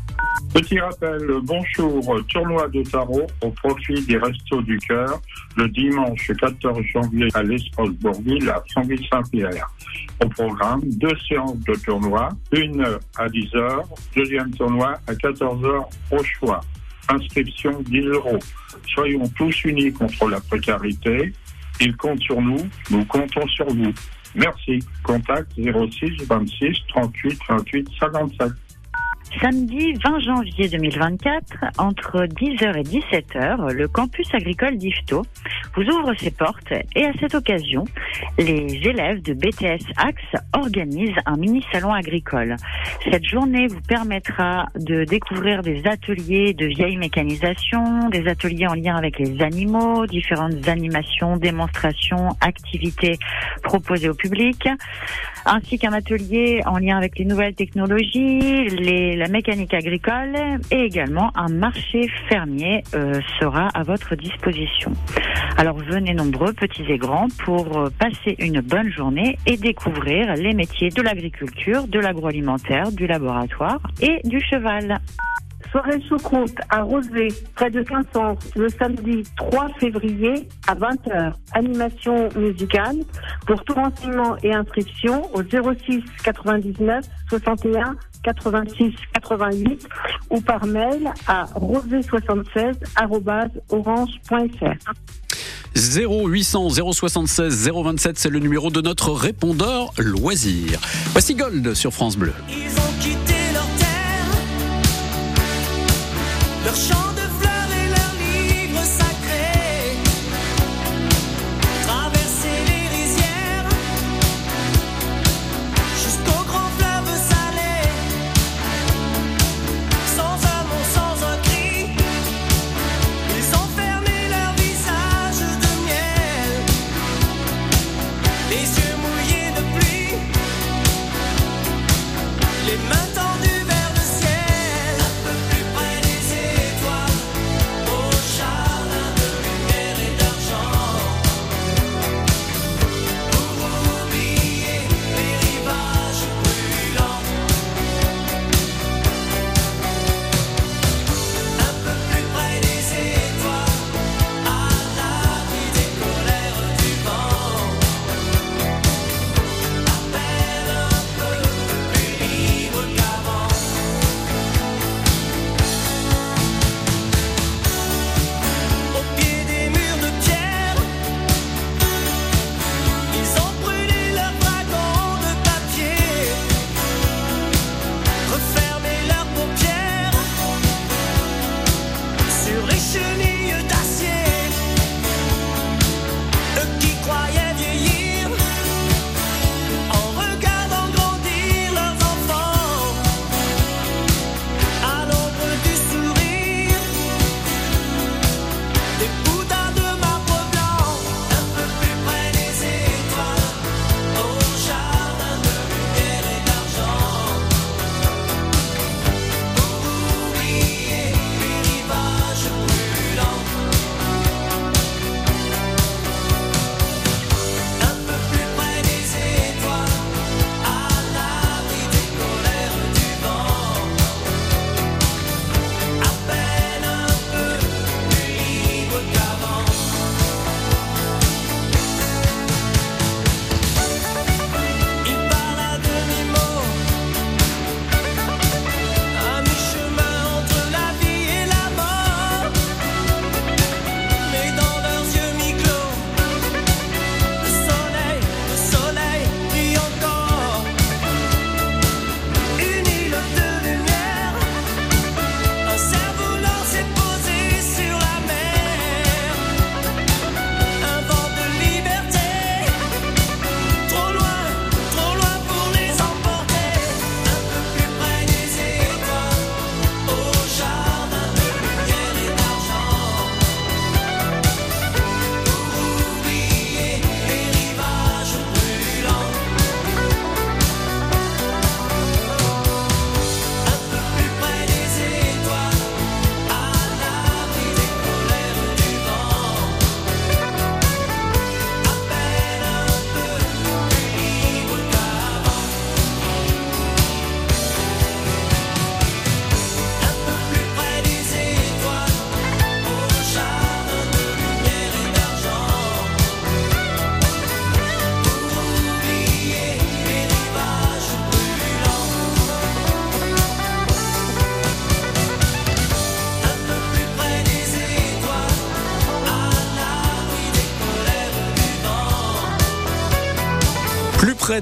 Petit rappel, bonjour, tournoi de tarot au profit des Restos du Cœur le dimanche 14 janvier à l'Espace Bourville à Franville-Saint-Pierre. Au programme, deux séances de tournoi, une à 10h, deuxième tournoi à 14h au choix. Inscription 10 euros. Soyons tous unis contre la précarité. Ils comptent sur nous, nous comptons sur vous. Merci. Contact 06 26 38 28 57. Samedi 20 janvier 2024, entre 10h et 17h, le campus agricole d'Ifto vous ouvre ses portes et à cette occasion, les élèves de BTS Axe organisent un mini salon agricole. Cette journée vous permettra de découvrir des ateliers de vieille mécanisation, des ateliers en lien avec les animaux, différentes animations, démonstrations, activités proposées au public, ainsi qu'un atelier en lien avec les nouvelles technologies, la mécanique agricole et également un marché fermier euh, sera à votre disposition. Alors venez nombreux, petits et grands, pour euh, passer une bonne journée et découvrir les métiers de l'agriculture, de l'agroalimentaire, du laboratoire et du cheval. Soirée choucroute à Rosé, près de Quinçon, le samedi 3 février à 20h. Animation musicale. Pour tout renseignement et inscription au 06 99 61 86 88 ou par mail à rosé76 0800 076 027, c'est le numéro de notre répondeur loisir. Voici Gold sur France Bleu. Ils ont quitté leur champ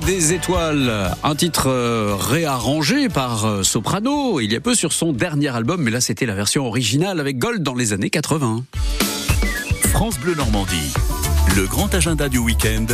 Des étoiles, un titre euh, réarrangé par euh, Soprano il y a peu sur son dernier album, mais là c'était la version originale avec Gold dans les années 80. France Bleu Normandie. Le grand agenda du week-end,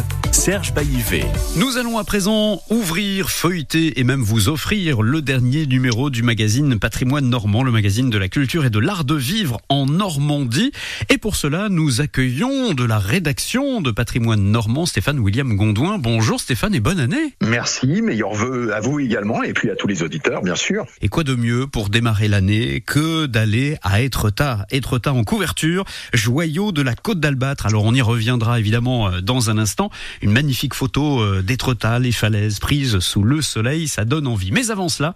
Serge Baillivet. Nous allons à présent ouvrir, feuilleter et même vous offrir le dernier numéro du magazine Patrimoine Normand, le magazine de la culture et de l'art de vivre en Normandie. Et pour cela, nous accueillons de la rédaction de Patrimoine Normand Stéphane William Gondouin. Bonjour Stéphane et bonne année. Merci, meilleurs vœux à vous également et puis à tous les auditeurs, bien sûr. Et quoi de mieux pour démarrer l'année que d'aller à Étretat Étretat en couverture, joyau de la côte d'Albâtre. Alors on y reviendra évidemment euh, dans un instant. Une magnifique photo euh, d'Étretat, les falaises prises sous le soleil, ça donne envie. Mais avant cela,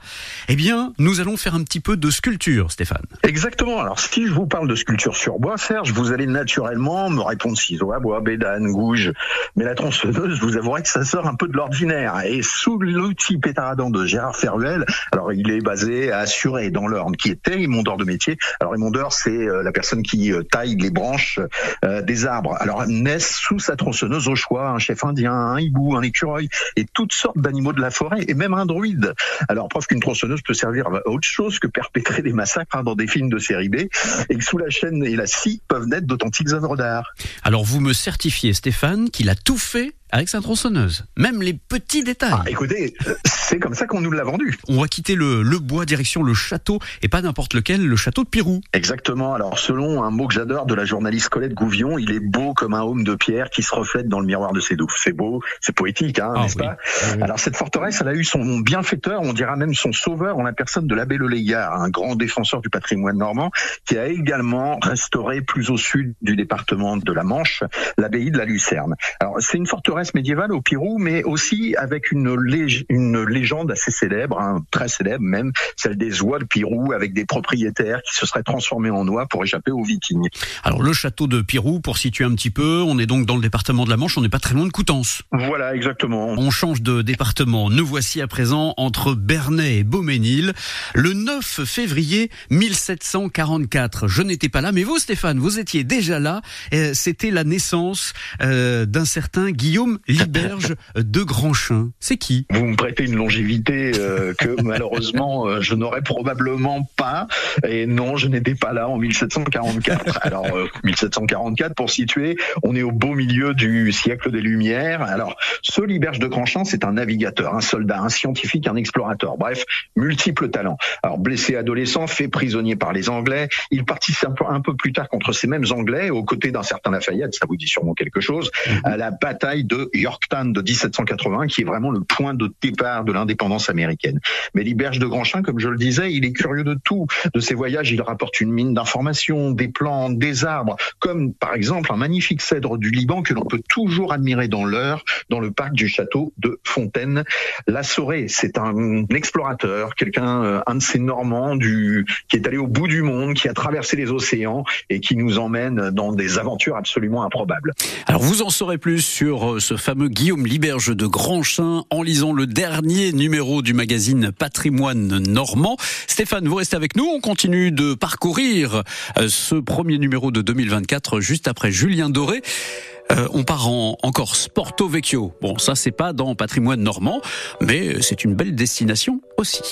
eh bien, nous allons faire un petit peu de sculpture, Stéphane. Exactement. Alors, si je vous parle de sculpture sur bois, Serge, vous allez naturellement me répondre ciseaux à bois, bédane, gouge. Mais la tronçonneuse, vous avouerez que ça sort un peu de l'ordinaire. Et sous l'outil pétaradant de Gérard Ferruel, alors il est basé à Assuré, dans l'Orne, qui était émondeur de métier. Alors, émondeur, c'est euh, la personne qui euh, taille les branches des arbres. Alors, naissent sous sa tronçonneuse au choix un chef indien, un hibou, un écureuil et toutes sortes d'animaux de la forêt et même un druide. Alors, preuve qu'une tronçonneuse peut servir à autre chose que perpétrer des massacres hein, dans des films de série B et que sous la chaîne et la scie peuvent naître d'authentiques œuvres d'art. Alors vous me certifiez, Stéphane, qu'il a tout fait avec sa tronçonneuse. Même les petits détails. Ah, écoutez, c'est comme ça qu'on nous l'a vendu. On va quitter le, le bois direction le château et pas n'importe lequel, le château de Pirou. Exactement. Alors, selon un mot que j'adore de la journaliste Colette Gouvion, il est beau comme un haume de pierre qui se reflète dans le miroir de ses douves. C'est beau, c'est poétique, hein, Ah n'est-ce oui. pas Alors, cette forteresse, elle a eu son bienfaiteur, on dira même son sauveur, en la personne de l'abbé Le Leillard, un grand défenseur du patrimoine normand, qui a également restauré plus au sud du département de la Manche, l'abbaye de la Lucerne. Alors, c'est une forteresse médiévale au Pirou, mais aussi avec une, lég- une légende assez célèbre, hein, très célèbre même, celle des oies de Pirou, avec des propriétaires qui se seraient transformés en oies pour échapper aux Vikings. Alors le château de Pirou, pour situer un petit peu, on est donc dans le département de la Manche, on n'est pas très loin de Coutances. Voilà, exactement. On change de département. Nous voici à présent entre Bernay et Beauménil, le 9 février 1744. Je n'étais pas là, mais vous, Stéphane, vous étiez déjà là. Euh, C'était la naissance euh, d'un certain Guillaume Liberge de Grandchin. C'est qui? Vous me prêtez une longévité euh, que <laughs> malheureusement euh, je n'aurais probablement pas. Et non, je n'étais pas là en 1744. Alors euh, 1744 pour situer, on est au beau milieu du siècle des Lumières. Alors ce Liberge de Grandchamp, c'est un navigateur, un soldat, un scientifique, un explorateur. Bref, multiples talents. Alors blessé adolescent, fait prisonnier par les Anglais, il participe un peu, un peu plus tard contre ces mêmes Anglais, aux côtés d'un certain Lafayette, ça vous dit sûrement quelque chose, à la bataille de Yorktown de 1780, qui est vraiment le point de départ de l'indépendance américaine. Mais Liberge de Grandchamp, comme je le disais, il est curieux de tout. De ses voyages, il rapporte une mine d'informations, des plantes, des arbres, comme par exemple un magnifique cèdre du Liban que l'on peut toujours admirer dans l'heure, dans le parc du château de Fontaine. La Sorée, c'est un explorateur, quelqu'un, euh, un de ces Normands qui est allé au bout du monde, qui a traversé les océans et qui nous emmène dans des aventures absolument improbables. Alors vous en saurez plus sur euh, ce fameux Guillaume Liberge de Grandchin en lisant le dernier numéro du magazine Patrimoine Normand. Stéphane, vous restez avec nous, on continue de parcourir euh, ce premier numéro de 2024 juste après Julien Doré. Euh, on part en, en Corse, Porto Vecchio. Bon, ça c'est pas dans Patrimoine Normand, mais c'est une belle destination aussi.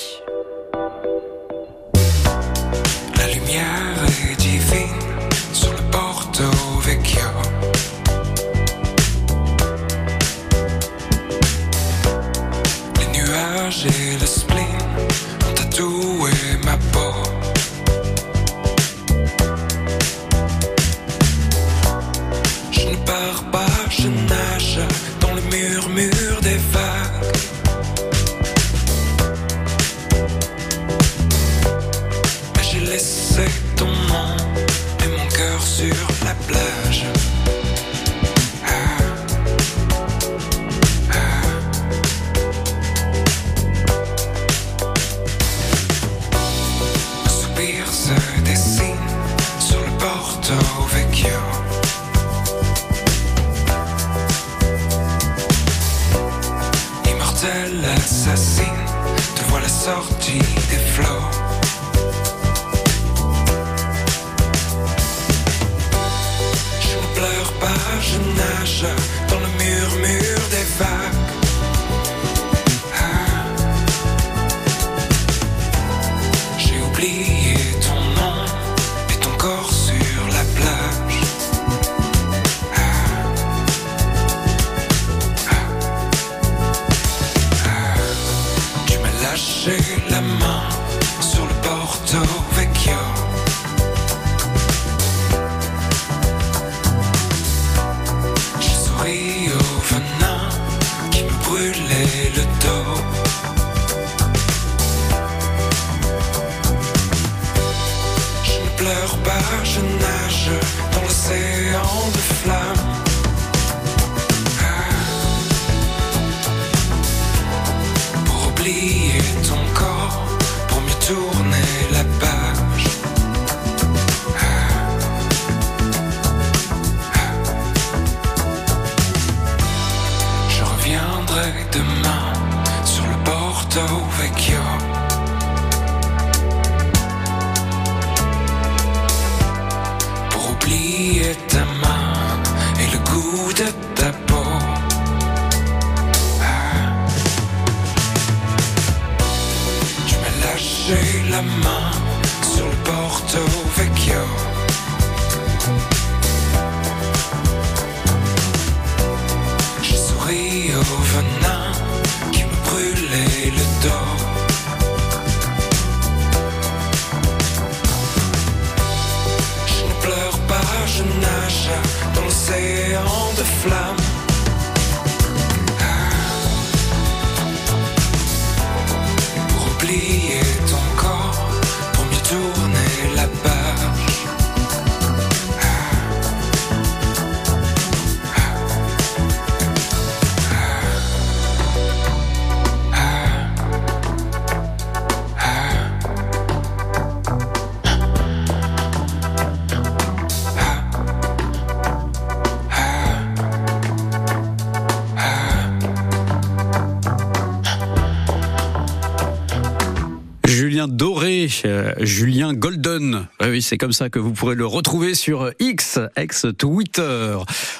Julien Golden. Oui, c'est comme ça que vous pourrez le retrouver sur X, ex-Twitter.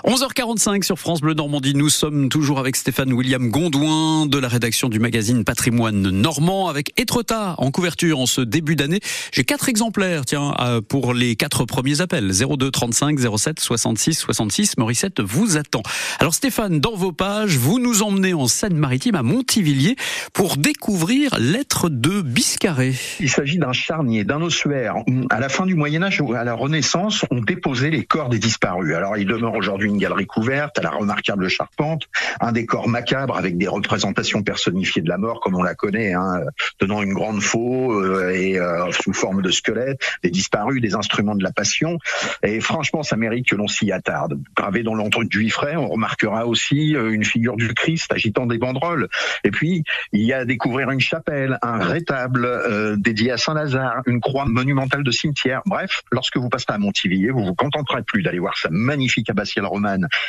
11h45 sur France Bleu Normandie. Nous sommes toujours avec Stéphane William Gondouin de la rédaction du magazine Patrimoine Normand avec Etretat en couverture en ce début d'année. J'ai quatre exemplaires, tiens, euh, pour les quatre premiers appels. 02 35 07 66 66. Morissette vous attend. Alors Stéphane, dans vos pages, vous nous emmenez en Seine-Maritime à Montivilliers pour découvrir l'être de Biscaré. Il s'agit d'un charnier, d'un ossuaire. À la fin du Moyen Âge ou à la Renaissance, on déposait les corps des disparus. Alors il demeure aujourd'hui une galerie couverte à la remarquable charpente, un décor macabre avec des représentations personnifiées de la mort comme on la connaît, hein, tenant une grande faux euh, et euh, sous forme de squelette, des disparus, des instruments de la passion. Et franchement, ça mérite que l'on s'y attarde. Gravé dans l'entre-du frais, on remarquera aussi euh, une figure du Christ agitant des banderoles. Et puis, il y a à découvrir une chapelle, un rétable euh, dédié à Saint-Lazare, une croix monumentale de cimetière. Bref, lorsque vous passerez à Montivilliers, vous vous contenterez plus d'aller voir sa magnifique abbatiale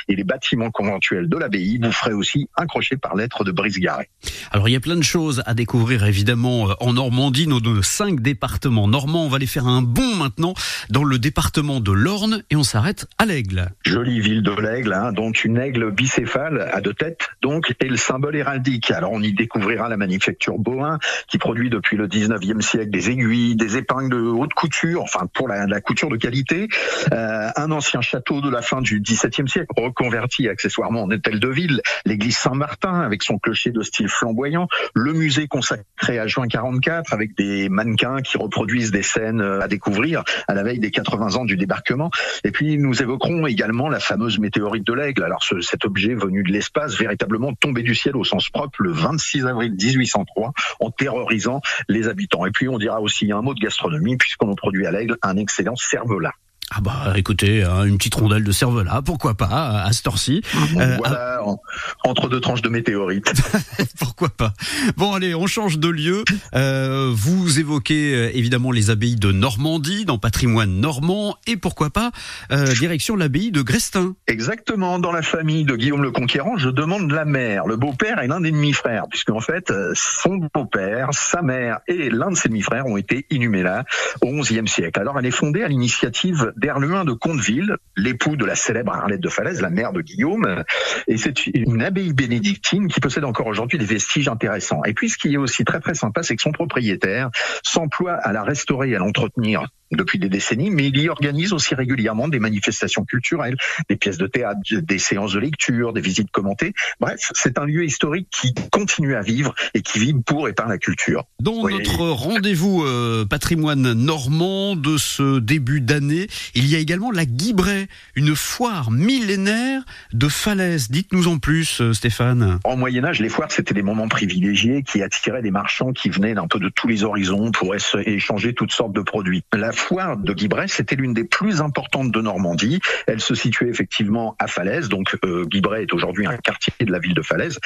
et les bâtiments conventuels de l'abbaye. Vous ferez aussi un crochet par lettre de Brice-Garret. Alors il y a plein de choses à découvrir évidemment euh, en Normandie, nos cinq départements normands. On va aller faire un bond maintenant dans le département de l'Orne et on s'arrête à l'Aigle. Jolie ville de l'aigle, hein, donc une aigle bicéphale à deux têtes, donc, et le symbole héraldique. Alors on y découvrira la manufacture Bohin, qui produit depuis le 19e siècle des aiguilles, des épingles de haute couture, enfin pour la, la couture de qualité, euh, un ancien château de la fin du XVIIe reconverti accessoirement en hôtel de ville, l'église Saint-Martin avec son clocher de style flamboyant, le musée consacré à juin 44 avec des mannequins qui reproduisent des scènes euh, à découvrir à la veille des 80 ans du débarquement. Et puis nous évoquerons également la fameuse météorite de l'Aigle. Alors ce- cet objet venu de l'espace, véritablement tombé du ciel au sens propre le 26 avril 1803 en terrorisant les habitants. Et puis on dira aussi un mot de gastronomie puisqu'on en produit à l'Aigle un excellent cervelas. Ah bah écoutez, hein, une petite rondelle de cervelas, pourquoi pas, à cette heure-ci. Euh, voilà, en- entre deux tranches de météorite. <laughs> Pourquoi pas Bon allez, on change de lieu. Euh, vous évoquez euh, évidemment les abbayes de Normandie, dans patrimoine normand, et pourquoi pas euh, direction l'abbaye de Grestin. Exactement, dans la famille de Guillaume le Conquérant, je demande la mère. Le beau-père est l'un des demi-frères, puisqu'en fait, euh, son beau-père, sa mère et l'un de ses demi-frères ont été inhumés là au XIe siècle. Alors, elle est fondée à l'initiative d'Herluin de Conteville, l'époux de la célèbre Arlette de Falaise, la mère de Guillaume. Et c'est une abbaye bénédictine qui possède encore aujourd'hui des vestiges intéressants. Et puis, ce qui est aussi très très sympa, c'est que son propriétaire s'emploie à la restaurer et à l'entretenir depuis des décennies, mais il y organise aussi régulièrement des manifestations culturelles, des pièces de théâtre, des séances de lecture, des visites commentées. Bref, c'est un lieu historique qui continue à vivre et qui vit pour et par la culture. Dans Oui. notre rendez-vous euh, patrimoine normand de ce début d'année, il y a également la Guibray, une foire millénaire de falaises. Dites-nous en plus, euh, Stéphane. Au Moyen Âge, les foires, c'était des moments privilégiés qui attiraient des marchands qui venaient d'un peu de tous les horizons pour échanger toutes sortes de produits. La de Guibray, c'était l'une des plus importantes de Normandie. Elle se situait effectivement à Falaise, donc euh, Guibray est aujourd'hui un quartier de la ville de Falaise.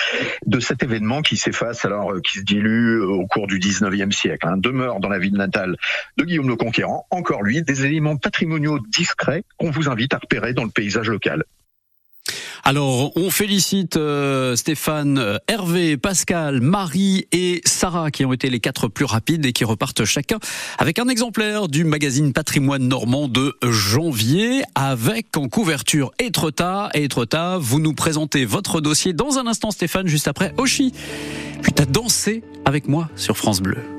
De cet événement qui s'efface alors, euh, qui se dilue euh, au cours du 19e siècle, hein, demeure dans la ville natale de Guillaume le Conquérant, encore lui, des éléments patrimoniaux discrets qu'on vous invite à repérer dans le paysage local. Alors, on félicite euh, Stéphane, euh, Hervé, Pascal, Marie et Sarah qui ont été les quatre plus rapides et qui repartent chacun avec un exemplaire du magazine Patrimoine Normand de janvier avec en couverture Etretat. Et Etretat, vous nous présentez votre dossier dans un instant Stéphane, juste après Oshi. Puis t'as dansé avec moi sur France Bleu.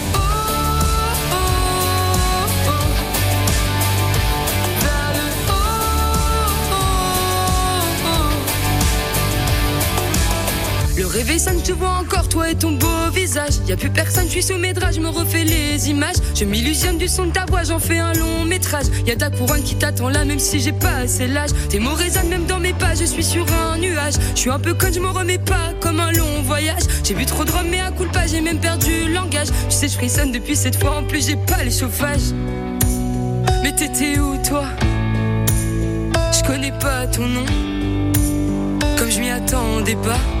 Réveil sonne, je te vois encore, toi et ton beau visage. Y a plus personne, je suis sous mes draps, je me refais les images. Je m'illusionne du son de ta voix, j'en fais un long métrage. Y a ta couronne qui t'attend là, même si j'ai pas assez l'âge. Tes mots résonnent même dans mes pas, je suis sur un nuage. Je suis un peu con, je me remets pas comme un long voyage. J'ai bu trop de rhum, mais à coup pas, j'ai même perdu le langage. Tu sais, je frissonne depuis cette fois, en plus j'ai pas les chauffages. Mais t'étais où toi? Je connais pas ton nom, comme je m'y attendais pas.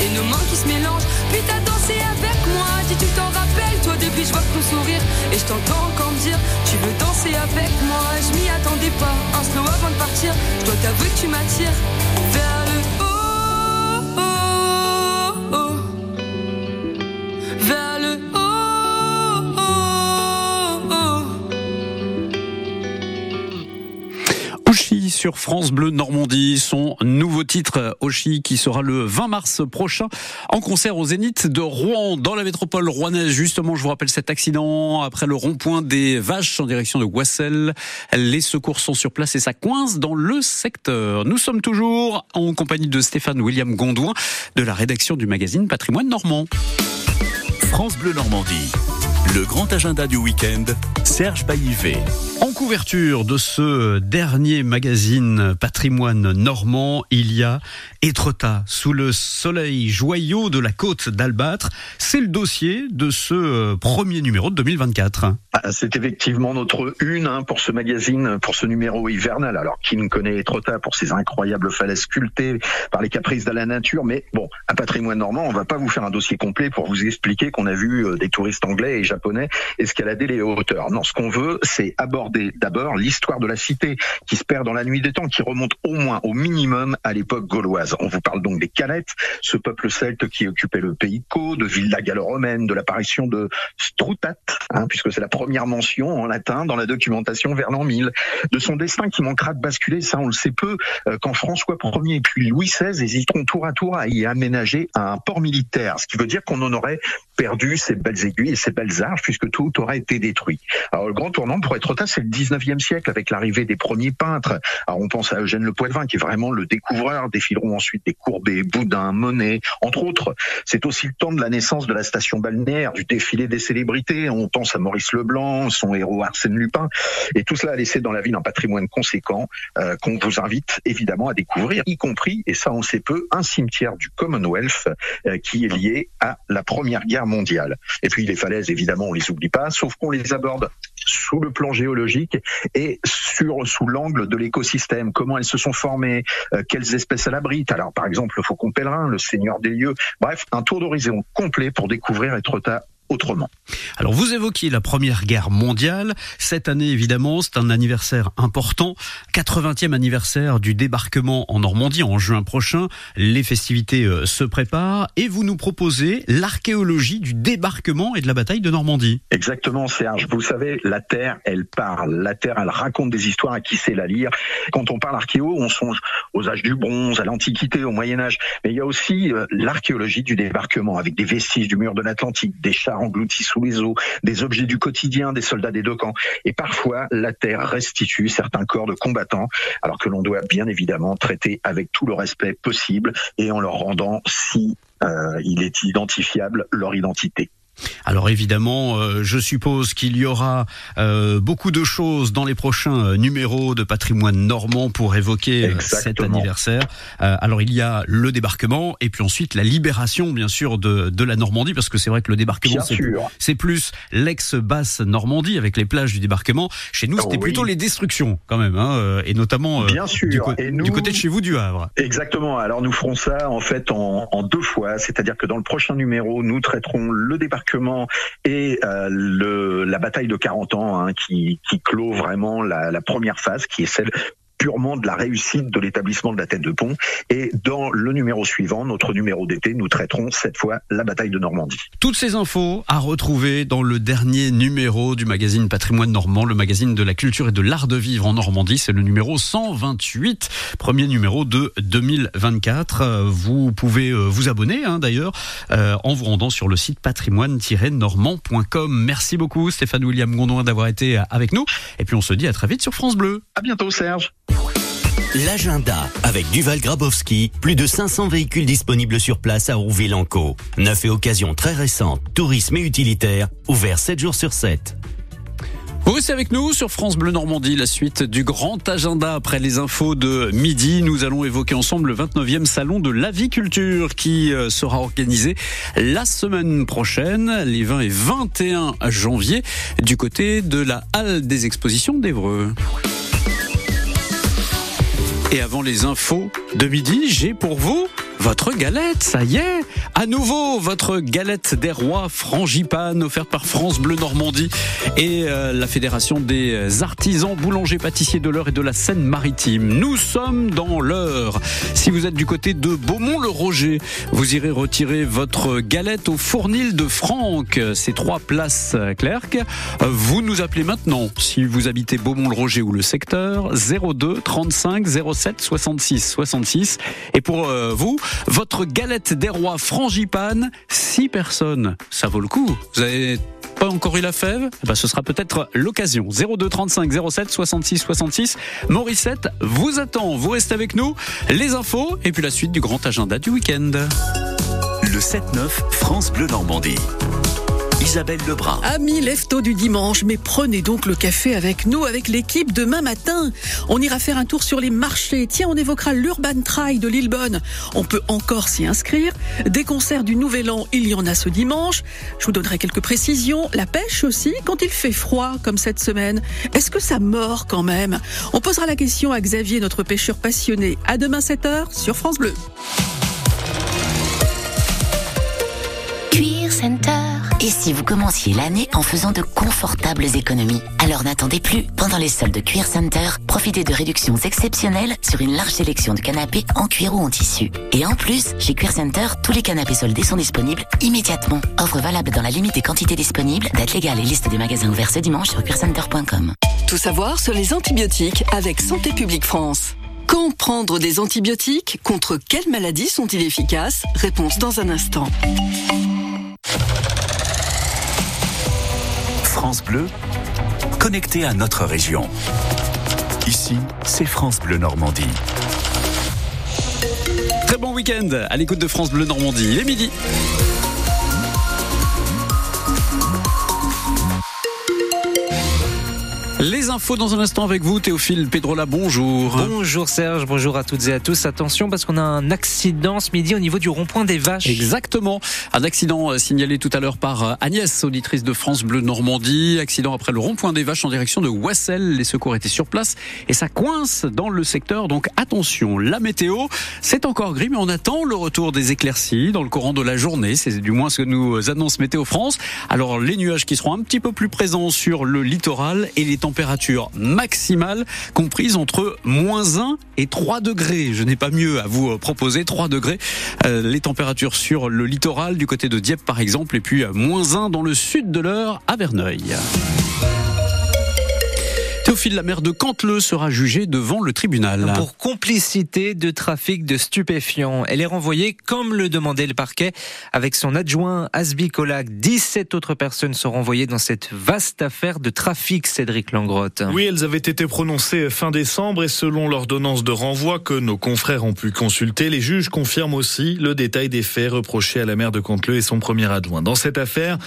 et nos mains qui se mélangent. Puis t'as dansé avec moi, dis tu t'en rappelles toi depuis je vois ton sourire et je t'entends encore me dire, tu veux danser avec moi, je m'y attendais pas. Un slow avant de partir, je dois t'avouer que tu m'attires sur France Bleu Normandie. Son nouveau titre, Oshi, qui sera le 20 mars prochain en concert au Zénith de Rouen, dans la métropole rouennaise. Justement, je vous rappelle cet accident après le rond-point des Vaches en direction de Wassel. Les secours sont sur place et ça coince dans le secteur. Nous sommes toujours en compagnie de Stéphane William Gondouin de la rédaction du magazine Patrimoine Normand. France Bleu Normandie. Le grand agenda du week-end, Serge Baillivet. En couverture de ce dernier magazine patrimoine normand, il y a Étretat, sous le soleil joyau de la côte d'Albâtre. C'est le dossier de ce euh, premier numéro de 2024. Ah, C'est effectivement notre une hein, pour ce magazine, pour ce numéro hivernal. Alors, qui ne connaît Étretat pour ses incroyables falaises sculptées par les caprices de la nature? Mais bon, à patrimoine normand, on va pas vous faire un dossier complet pour vous expliquer qu'on a vu euh, des touristes anglais et japonais escalader les hauteurs. Non, ce qu'on veut, c'est aborder d'abord l'histoire de la cité qui se perd dans la nuit des temps, qui remonte au moins, au minimum, à l'époque gauloise. On vous parle donc des Calettes, ce peuple celte qui occupait le pays Caux, de Villa gallo-romaine, de l'apparition de Strutat, hein, puisque c'est la première mention en latin dans la documentation vers l'an 1000, de son destin qui manquera de basculer, ça on le sait peu, euh, quand François Ier et puis Louis XVI hésiteront tour à tour à y aménager un port militaire, ce qui veut dire qu'on en aurait perdu ses belles aiguilles et ses belles arches puisque tout aurait été détruit. Alors le grand tournant pour Étretat, c'est le 19e siècle avec l'arrivée des premiers peintres. Alors on pense à Eugène Le Poitvin qui est vraiment le découvreur, défileront ensuite des Courbet, Boudin, Monet, entre autres. C'est aussi le temps de la naissance de la station balnéaire, du défilé des célébrités. On pense à Maurice Leblanc, son héros Arsène Lupin. Et tout cela a laissé dans la ville un patrimoine conséquent euh, qu'on vous invite évidemment à découvrir, y compris, et ça on sait peu, un cimetière du Commonwealth euh, qui est lié à la Première Guerre mondiale. Et puis les falaises, évidemment, on les oublie pas, sauf qu'on les aborde sous le plan géologique et sur sous l'angle de l'écosystème, comment elles se sont formées, euh, quelles espèces elles abritent. Alors par exemple le faucon pèlerin, le seigneur des lieux, bref, un tour d'horizon complet pour découvrir Étretat autrement. Alors vous évoquiez la Première Guerre mondiale. Cette année, évidemment, c'est un anniversaire important. 80e anniversaire du débarquement en Normandie en juin prochain. Les festivités euh, se préparent et vous nous proposez l'archéologie du débarquement et de la bataille de Normandie. Exactement, Serge. Vous savez, la Terre, elle parle. La Terre, elle raconte des histoires à qui sait la lire. Quand on parle archéo, on songe aux âges du bronze, à l'Antiquité, au Moyen Âge. Mais il y a aussi euh, l'archéologie du débarquement, avec des vestiges du mur de l'Atlantique, des chars engloutis sous les eaux, des objets du quotidien des soldats des deux camps. Et parfois, la Terre restitue certains corps de combattants, alors que l'on doit bien évidemment traiter avec tout le respect possible et en leur rendant, si euh, il est identifiable, leur identité. Alors évidemment, euh, je suppose qu'il y aura euh, beaucoup de choses dans les prochains euh, numéros de Patrimoine Normand pour évoquer euh, cet anniversaire. Euh, alors il y a le débarquement et puis ensuite la libération, bien sûr, de, de la Normandie, parce que c'est vrai que le débarquement, c'est plus l'ex-basse Normandie avec les plages du débarquement. Chez nous, c'était Oui. plutôt les destructions quand même, hein, et notamment euh, Bien sûr. du, co- Et nous- du côté de chez vous du Havre. Exactement. Alors nous ferons ça en fait en, en deux fois, c'est-à-dire que dans le prochain numéro, nous traiterons le débarquement et euh, la bataille de 40 ans hein, qui, clôt vraiment la première phase, qui est celle purement de la réussite de l'établissement de la tête de pont. Et dans le numéro suivant, notre numéro d'été, nous traiterons cette fois la bataille de Normandie. Toutes ces infos à retrouver dans le dernier numéro du magazine Patrimoine Normand, le magazine de la culture et de l'art de vivre en Normandie. C'est le numéro 128, premier numéro de 2024. Euh, Vous pouvez euh, vous abonner hein, d'ailleurs euh, en vous rendant sur le site patrimoine-normand.com. Merci beaucoup Stéphane William Gondouin d'avoir été avec nous. Et puis on se dit à très vite sur France Bleu. À bientôt Serge. L'agenda avec Duval Grabowski, plus de 500 véhicules disponibles sur place à Rouville-en-Caux. Neuf et occasions très récentes, tourisme et utilitaire, ouvert 7 jours sur 7. Vous restez avec nous sur France Bleu Normandie, la suite du grand agenda après les infos de midi. Nous allons évoquer ensemble le 29e salon de l'aviculture qui euh, sera organisé la semaine prochaine, les 20 et 21 janvier, du côté de la halle des expositions d'Evreux. Et avant les infos de midi, j'ai pour vous votre galette, ça y est. À nouveau, votre galette des rois frangipane offerte par France Bleu Normandie et euh, la Fédération des artisans boulangers pâtissiers de l'Eure et de la Seine-Maritime. Nous sommes dans l'Eure. Si vous êtes du côté de Beaumont-le-Roger, vous irez retirer votre galette au fournil de Franck. C'est trois places Clerc. Vous nous appelez maintenant si vous habitez Beaumont-le-Roger ou le secteur 02 35 07 66 66. Et pour euh, vous, votre galette des rois frangipane, 6 personnes. Ça vaut le coup. Vous avez pas encore eu la fève? Eh ben, Ce sera peut-être l'occasion. 02 35 07 66 66. Morissette vous attend. Vous restez avec nous. Les infos et puis la suite du grand agenda du week-end. Le 7-9, France Bleu Normandie. Isabelle Lebrun. Amis lefto du dimanche, mais prenez donc le café avec nous, avec l'équipe demain matin. On ira faire un tour sur les marchés. Tiens, on évoquera l'Urban Trail de Lillebonne. On peut encore s'y inscrire. Des concerts du Nouvel An, il y en a ce dimanche. Je vous donnerai quelques précisions. La pêche aussi, quand il fait froid, comme cette semaine. Est-ce que ça mord quand même? On posera la question à Xavier, notre pêcheur passionné. À demain 7h sur France Bleu. Cuir Center. Et si vous commenciez l'année en faisant de confortables économies Alors n'attendez plus. Pendant les soldes de Cuir Center, profitez de réductions exceptionnelles sur une large sélection de canapés en cuir ou en tissu. Et en plus, chez Cuir Center, tous les canapés soldés sont disponibles immédiatement. Offre valable dans la limite des quantités disponibles, date légale et liste des magasins ouverts ce dimanche sur cuircenter.com. Tout savoir sur les antibiotiques avec Santé publique France. Quand prendre des antibiotiques Contre quelles maladies sont-ils efficaces? Réponse dans un instant. France Bleu, connecté à notre région. Ici, c'est France Bleu Normandie. Très bon week-end à l'écoute de France Bleu Normandie. Il est midi. Les infos dans un instant avec vous, Théophile Pedrola, bonjour. Bonjour Serge, bonjour à toutes et à tous. Attention parce qu'on a un accident ce midi au niveau du rond-point des Vaches. Exactement. Un accident euh, signalé tout à l'heure par euh, Agnès, auditrice de France Bleu Normandie. Accident après le rond-point des Vaches en direction de Wassel. Les secours étaient sur place et ça coince dans le secteur. Donc attention, la météo, c'est encore gris, mais on attend le retour des éclaircies dans le courant de la journée. C'est du moins ce que nous annonce Météo France. Alors les nuages qui seront un petit peu plus présents sur le littoral et les températures maximales comprises entre moins 1 et 3 degrés. Je n'ai pas mieux à vous proposer. 3 degrés. Euh, les températures sur le littoral du côté de Dieppe par exemple et puis euh, moins 1 dans le sud de l'Eure à Verneuil. Théophile, la maire de Canteleu sera jugée devant le tribunal. Pour complicité de trafic de stupéfiants. Elle est renvoyée comme le demandait le parquet avec son adjoint Asbi Colac. 17 autres personnes sont renvoyées dans cette vaste affaire de trafic, Cédric Langrotte. Oui, elles avaient été prononcées fin décembre et selon l'ordonnance de renvoi que nos confrères ont pu consulter, les juges confirment aussi le détail des faits reprochés à la maire de Canteleu et son premier adjoint. Dans cette affaire,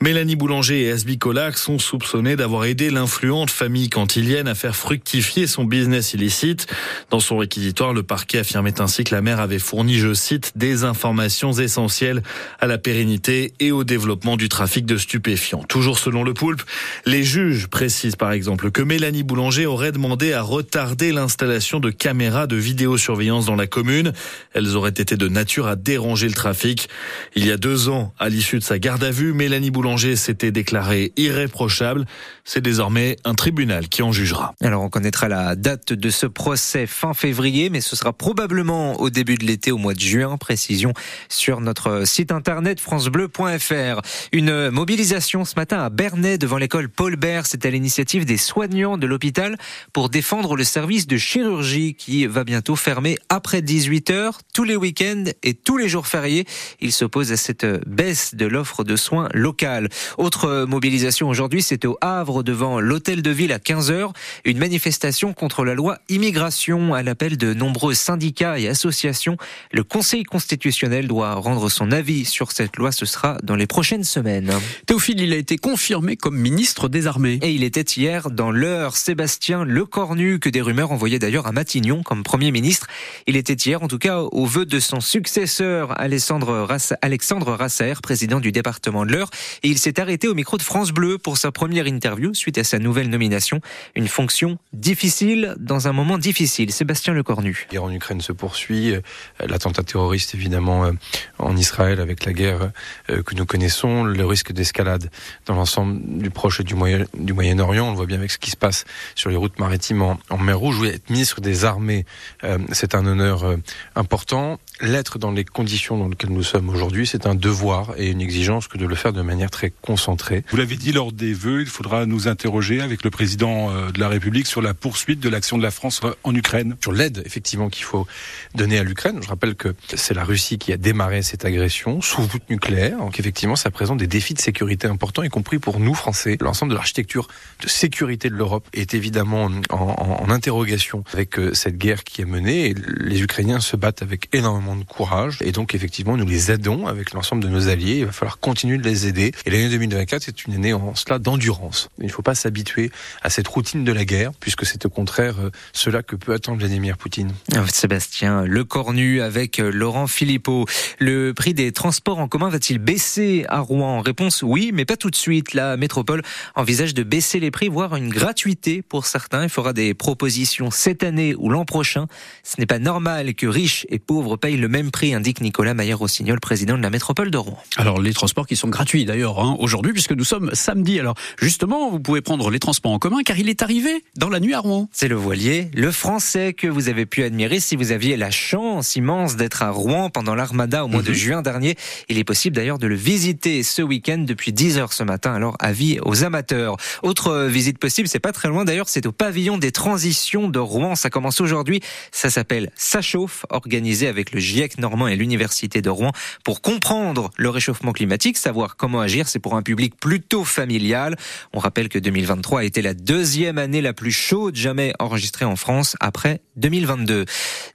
Mélanie Boulanger et Asbi Colac sont soupçonnés d'avoir aidé l'influente famille cantilienne à faire fructifier son business illicite. Dans son réquisitoire, le parquet affirmait ainsi que la mère avait fourni, je cite, des informations essentielles à la pérennité et au développement du trafic de stupéfiants. Toujours selon le poulpe, les juges précisent par exemple que Mélanie Boulanger aurait demandé à retarder l'installation de caméras de vidéosurveillance dans la commune. Elles auraient été de nature à déranger le trafic. Il y a deux ans, à l'issue de sa garde à vue, Mélanie Boulanger s'était déclarée irréprochable. C'est désormais un tribunal qui en jugera. Alors on connaîtra la date de ce procès fin février, mais ce sera probablement au début de l'été, au mois de juin. Précision sur notre site internet francebleu.fr. Une mobilisation ce matin à Bernay devant l'école Paul Bert. C'est à l'initiative des soignants de l'hôpital pour défendre le service de chirurgie qui va bientôt fermer après 18 heures, tous les week-ends et tous les jours fériés. Il s'oppose à cette baisse de l'offre de soins locale. Autre mobilisation aujourd'hui, c'était au Havre devant l'hôtel de ville à 15 heures. Une manifestation contre la loi immigration à l'appel de nombreux syndicats et associations. Le Conseil constitutionnel doit rendre son avis sur cette loi. Ce sera dans les prochaines semaines. Théophile, il a été confirmé comme ministre des Armées. Et il était hier dans l'heure Sébastien Lecornu, que des rumeurs envoyaient d'ailleurs à Matignon comme Premier ministre. Il était hier, en tout cas, au vœu de son successeur, Alexandre, Rass Alexandre Rasser, président du département de l'Eure. Et il s'est arrêté au micro de France Bleu pour sa première interview suite à sa nouvelle nomination. Une fonction difficile dans un moment difficile. Sébastien Lecornu. La guerre en Ukraine se poursuit. L'attentat terroriste, évidemment, euh, en Israël avec la guerre euh, que nous connaissons. Le risque d'escalade dans l'ensemble du Proche et du Moyen- du Moyen-Orient. On le voit bien avec ce qui se passe sur les routes maritimes en, mer Rouge. Oui, être ministre des Armées, euh, c'est un honneur important. L'être dans les conditions dans lesquelles nous sommes aujourd'hui, c'est un devoir et une exigence que de le faire de manière très concentrée. Vous l'avez dit lors des vœux, il faudra nous interroger avec le président euh, de la République sur la poursuite de l'action de la France euh, en Ukraine. Sur l'aide, effectivement, qu'il faut donner à l'Ukraine. Je rappelle que c'est la Russie qui a démarré cette agression sous voûte nucléaire. Donc, effectivement, ça présente des défis de sécurité importants, y compris pour nous, Français. L'ensemble de l'architecture de sécurité de l'Europe est évidemment en, en- en interrogation avec euh, cette guerre qui est menée. Et les Ukrainiens se battent avec énormément de courage. Et donc, effectivement, nous les aidons avec l'ensemble de nos alliés. Il va falloir continuer de les aider. Et l'année 2024, c'est une année en cela d'endurance. Il ne faut pas s'habituer à cette routine de la guerre, puisque c'est au contraire euh, cela que peut attendre Vladimir Poutine. Sébastien Lecornu avec euh, Laurent Philippot. Le prix des transports en commun va-t-il baisser à Rouen? Réponse oui, mais pas tout de suite. La métropole envisage de baisser les prix, voire une gratuité pour certains. Il fera des propositions cette année ou l'an prochain. Ce n'est pas normal que riches et pauvres payent le même prix, indique Nicolas Maillard-Rossignol, président de la métropole de Rouen. Alors les transports qui sont gratuits d'ailleurs hein, aujourd'hui puisque nous sommes samedi. Alors justement, vous pouvez prendre les transports en commun car il est arrivé dans la nuit à Rouen. C'est le voilier, le français que vous avez pu admirer si vous aviez la chance immense d'être à Rouen pendant l'Armada au mois de juin dernier. Il est possible d'ailleurs de le visiter ce week-end depuis 10 heures ce matin. Alors avis aux amateurs. Autre euh, visite possible, c'est pas très loin d'ailleurs, c'est au pavillon des transitions de Rouen. Ça commence aujourd'hui. Ça s'appelle Ça chauffe, organisé avec le GIEC normand et l'université de Rouen pour comprendre le réchauffement climatique, savoir comment agir. C'est pour un public plutôt familial. On rappelle que 2023 a été la deuxième année la plus chaude jamais enregistrée en France après 2022.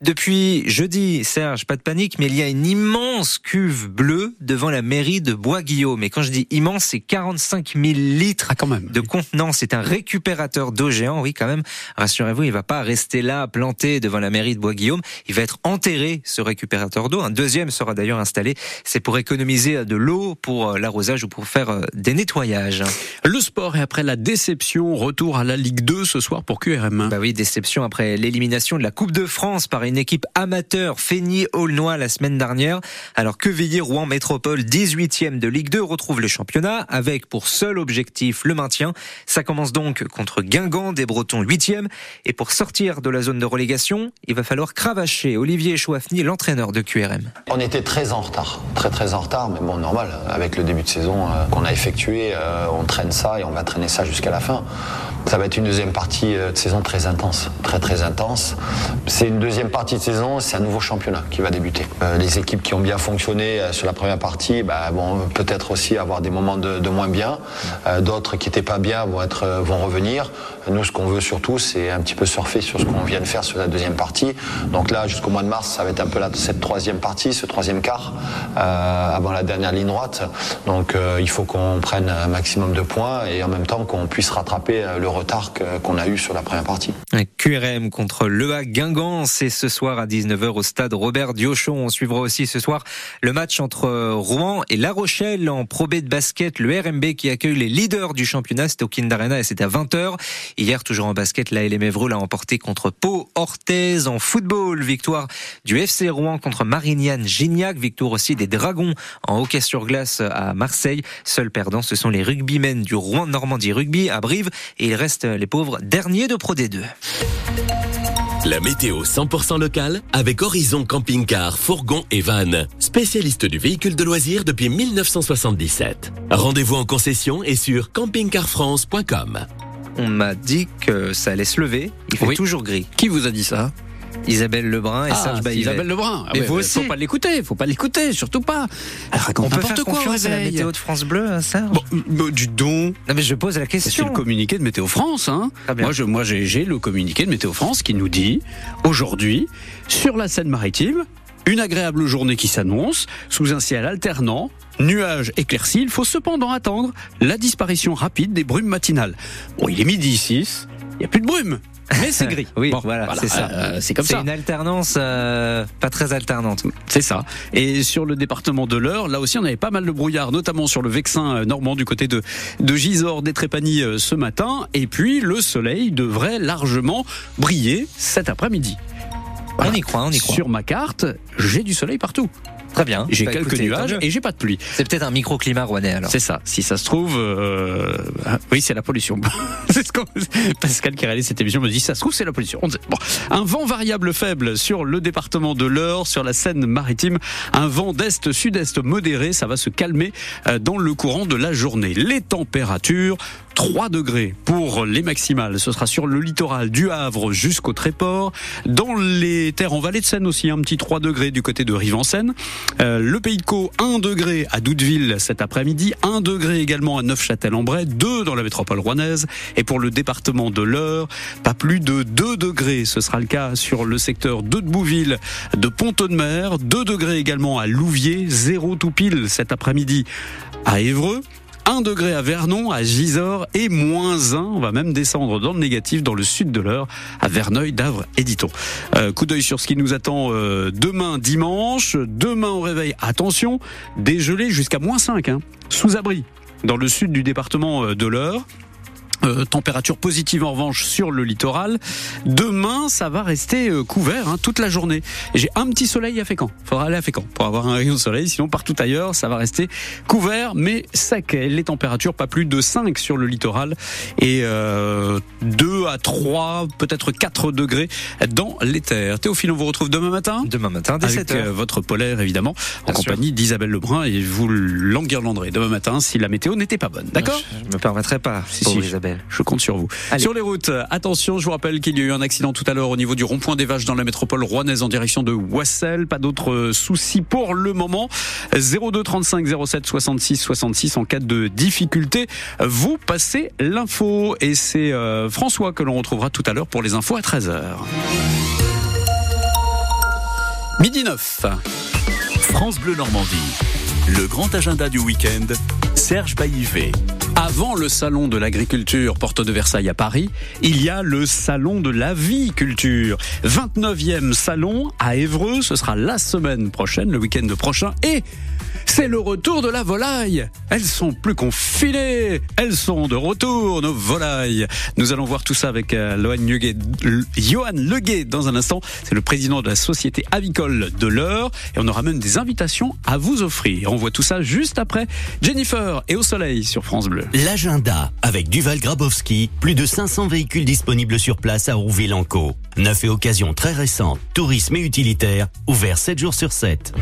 Depuis jeudi, Serge, pas de panique, mais il y a une immense cuve bleue devant la mairie de Bois-Guillaume. Et quand je dis immense, c'est 45 000 litres de contenance. C'est un récupérateur d'eau géant, oui, quand même. Rassurez-vous, il va pas rester là, planté devant la mairie de Bois-Guillaume. Il va être enterré, ce récupérateur d'eau. Un deuxième sera d'ailleurs installé. C'est pour économiser de l'eau pour euh, l'arrosage ou pour faire euh, des nettoyages. Le sport et après la déception, retour à la Ligue 2 ce soir pour QRM. Bah oui, déception après l'élimination de la Coupe de France par une équipe amateur Feigny-Aulnois la semaine dernière. Alors que Rouen Métropole, 18e de Ligue 2, retrouve le championnat avec pour seul objectif le maintien. Ça commence donc contre Guingamp des Bretons 8e. Et pour sortir de la zone de relégation, il va falloir cravacher Olivier Chouafny, l'entraîneur On était très en retard, très très en retard, mais bon, normal, avec le début de saison euh, qu'on a effectué, euh, on traîne ça et on va traîner ça jusqu'à la fin. Ça va être une deuxième partie euh, de saison très intense, très très intense. C'est une deuxième partie de saison, c'est un nouveau championnat qui va débuter. Les équipes qui ont bien fonctionné sur la première partie bah, vont peut-être aussi avoir des moments de, moins bien. D'autres qui n'étaient pas bien vont revenir. Nous, ce qu'on veut surtout, c'est un petit peu surfer sur ce qu'on vient de faire sur la deuxième partie. Donc là, jusqu'au mois de mars, ça va être un peu là, cette troisième partie, ce troisième quart, euh, avant la dernière ligne droite. Donc euh, il faut qu'on prenne un maximum de points et en même temps qu'on puisse rattraper euh, le retard qu'on a eu sur la première partie. QRM contre Le Guingamp, c'est ce soir à 19h au stade Robert Diochon. On suivra aussi ce soir le match entre Rouen et La Rochelle en Pro B de basket, le RMB qui accueille les leaders du championnat, c'était au Kind Arena et c'était à 20h. Hier, toujours en basket, la LM Évreux l'a emporté contre Pau Orthez en football. Victoire du FC Rouen contre Marignane Gignac. Victoire aussi des Dragons en hockey sur glace à Marseille. Seuls perdants, ce sont les rugbymen du Rouen Normandie Rugby à Brive et il reste les pauvres derniers de Pro D2. La météo 100% locale avec Horizon Camping Car, Fourgon et Van, spécialiste du véhicule de loisirs depuis 1977. Rendez-vous en concession et sur campingcarfrance.com. On m'a dit que ça allait se lever. Il fait Oui. toujours gris. Qui vous a dit ça? Isabelle Lebrun et Ah, Serge c'est Baillet. Isabelle Lebrun. Ah Et ouais, vous aussi. Faut pas l'écouter, faut pas l'écouter, surtout pas. Elle raconte On peut n'importe faire quoi confiance à la météo de France Bleu, hein, Serge? Bon, du don. Non mais je pose la C'est question. le communiqué de Météo France. Hein. Moi, je, moi, j'ai j'ai le communiqué de Météo France qui nous dit aujourd'hui sur la Seine-Maritime une agréable journée qui s'annonce sous un ciel alternant. Nuages éclaircis, il faut cependant attendre la disparition rapide des brumes matinales. Bon, il est midi 6, Il y a plus de brume, mais c'est gris. <laughs> Oui, Bon, voilà, c'est ça. euh, c'est comme C'est ça. une alternance euh, pas très alternante. C'est ça. Et sur le département de l'Eure, là aussi, on avait pas mal de brouillard, notamment sur le Vexin euh, normand du côté de, de Gisors, des Trépanies euh, ce matin. Et puis, le soleil devrait largement briller cet après-midi. On y croit, on y croit. Sur ma carte, j'ai du soleil partout. Très bien. J'ai Bah, quelques écoutez, nuages et j'ai pas de pluie. C'est peut-être un microclimat rouennais alors. C'est ça. Si ça se trouve, euh, ah, oui, c'est la pollution. <laughs> c'est ce Pascal qui réalise cette émission me dit, ça se trouve, c'est la pollution. On sait. Bon, un vent variable faible sur le département de l'Eure, sur la Seine-Maritime, un vent d'est-sud-est modéré, ça va se calmer euh, dans le courant de la journée. Les températures. 3 degrés pour les maximales. Ce sera sur le littoral du Havre jusqu'au Tréport. Dans les terres en vallée de Seine aussi, un petit 3 degrés du côté de Rive-en-Seine. Euh, le Pays de Caux, 1 degré à Douteville cet après-midi, 1 degré également à Neufchâtel-en-Bray, 2 dans la métropole rouennaise. Et pour le département de l'Eure, pas plus de 2 degrés. Ce sera le cas sur le secteur de Bouville, de Pont-de-Mer, 2 degrés également à Louviers, 0 tout pile cet après-midi à Évreux. 1 degré à Vernon, à Gisors et moins 1, on va même descendre dans le négatif dans le sud de l'Eure, à Verneuil, d'Avre et d'Iton. Euh, coup d'œil sur ce qui nous attend euh, demain dimanche. Demain au réveil, attention, dégelé jusqu'à moins 5, hein, sous abri, dans le sud du département euh, de l'Eure. Euh, température positive en revanche sur le littoral. Demain, ça va rester euh, couvert hein, toute la journée. J'ai un petit soleil à Fécamp. Faudra aller à Fécamp pour avoir un rayon de soleil. Sinon, partout ailleurs, ça va rester couvert, mais sec. Les températures pas plus de 5 sur le littoral et euh, 2 à 3, peut-être 4 degrés dans les terres. Théophile, on vous retrouve demain matin. Demain matin, dès avec 7 heures. euh, votre polaire évidemment, en Bien compagnie d'Isabelle Lebrun et vous l'enguirlanderez demain matin si la météo n'était pas bonne. D'accord? Je me permettrai pas, Si, si. Isabelle. Je compte sur vous. Allez. Sur les routes, attention, je vous rappelle qu'il y a eu un accident tout à l'heure au niveau du rond-point des Vaches dans la métropole rouennaise en direction de Wassel. Pas d'autres euh, soucis pour le moment. 02 35 07 66 66 en cas de difficulté. Vous passez l'info et c'est euh, François que l'on retrouvera tout à l'heure pour les infos à 13h. Midi 9. France Bleu Normandie. Le grand agenda du week-end, Serge Baillivet. Avant le salon de l'agriculture Porte de Versailles à Paris, il y a le salon de la vie-culture. 29e salon à Évreux, ce sera la semaine prochaine, le week-end prochain. Et c'est le retour de la volaille. Elles sont plus confinées. Elles sont de retour, nos volailles. Nous allons voir tout ça avec euh, Johan Leguet dans un instant. C'est le président de la société avicole de l'Eure. Et on aura même des invitations à vous offrir. On voit tout ça juste après Jennifer et au soleil sur France Bleu. L'agenda avec Duval Grabowski, plus de 500 véhicules disponibles sur place à Rouville-en-Caux. Neuf et occasion très récente, tourisme et utilitaire, ouvert 7 jours sur 7.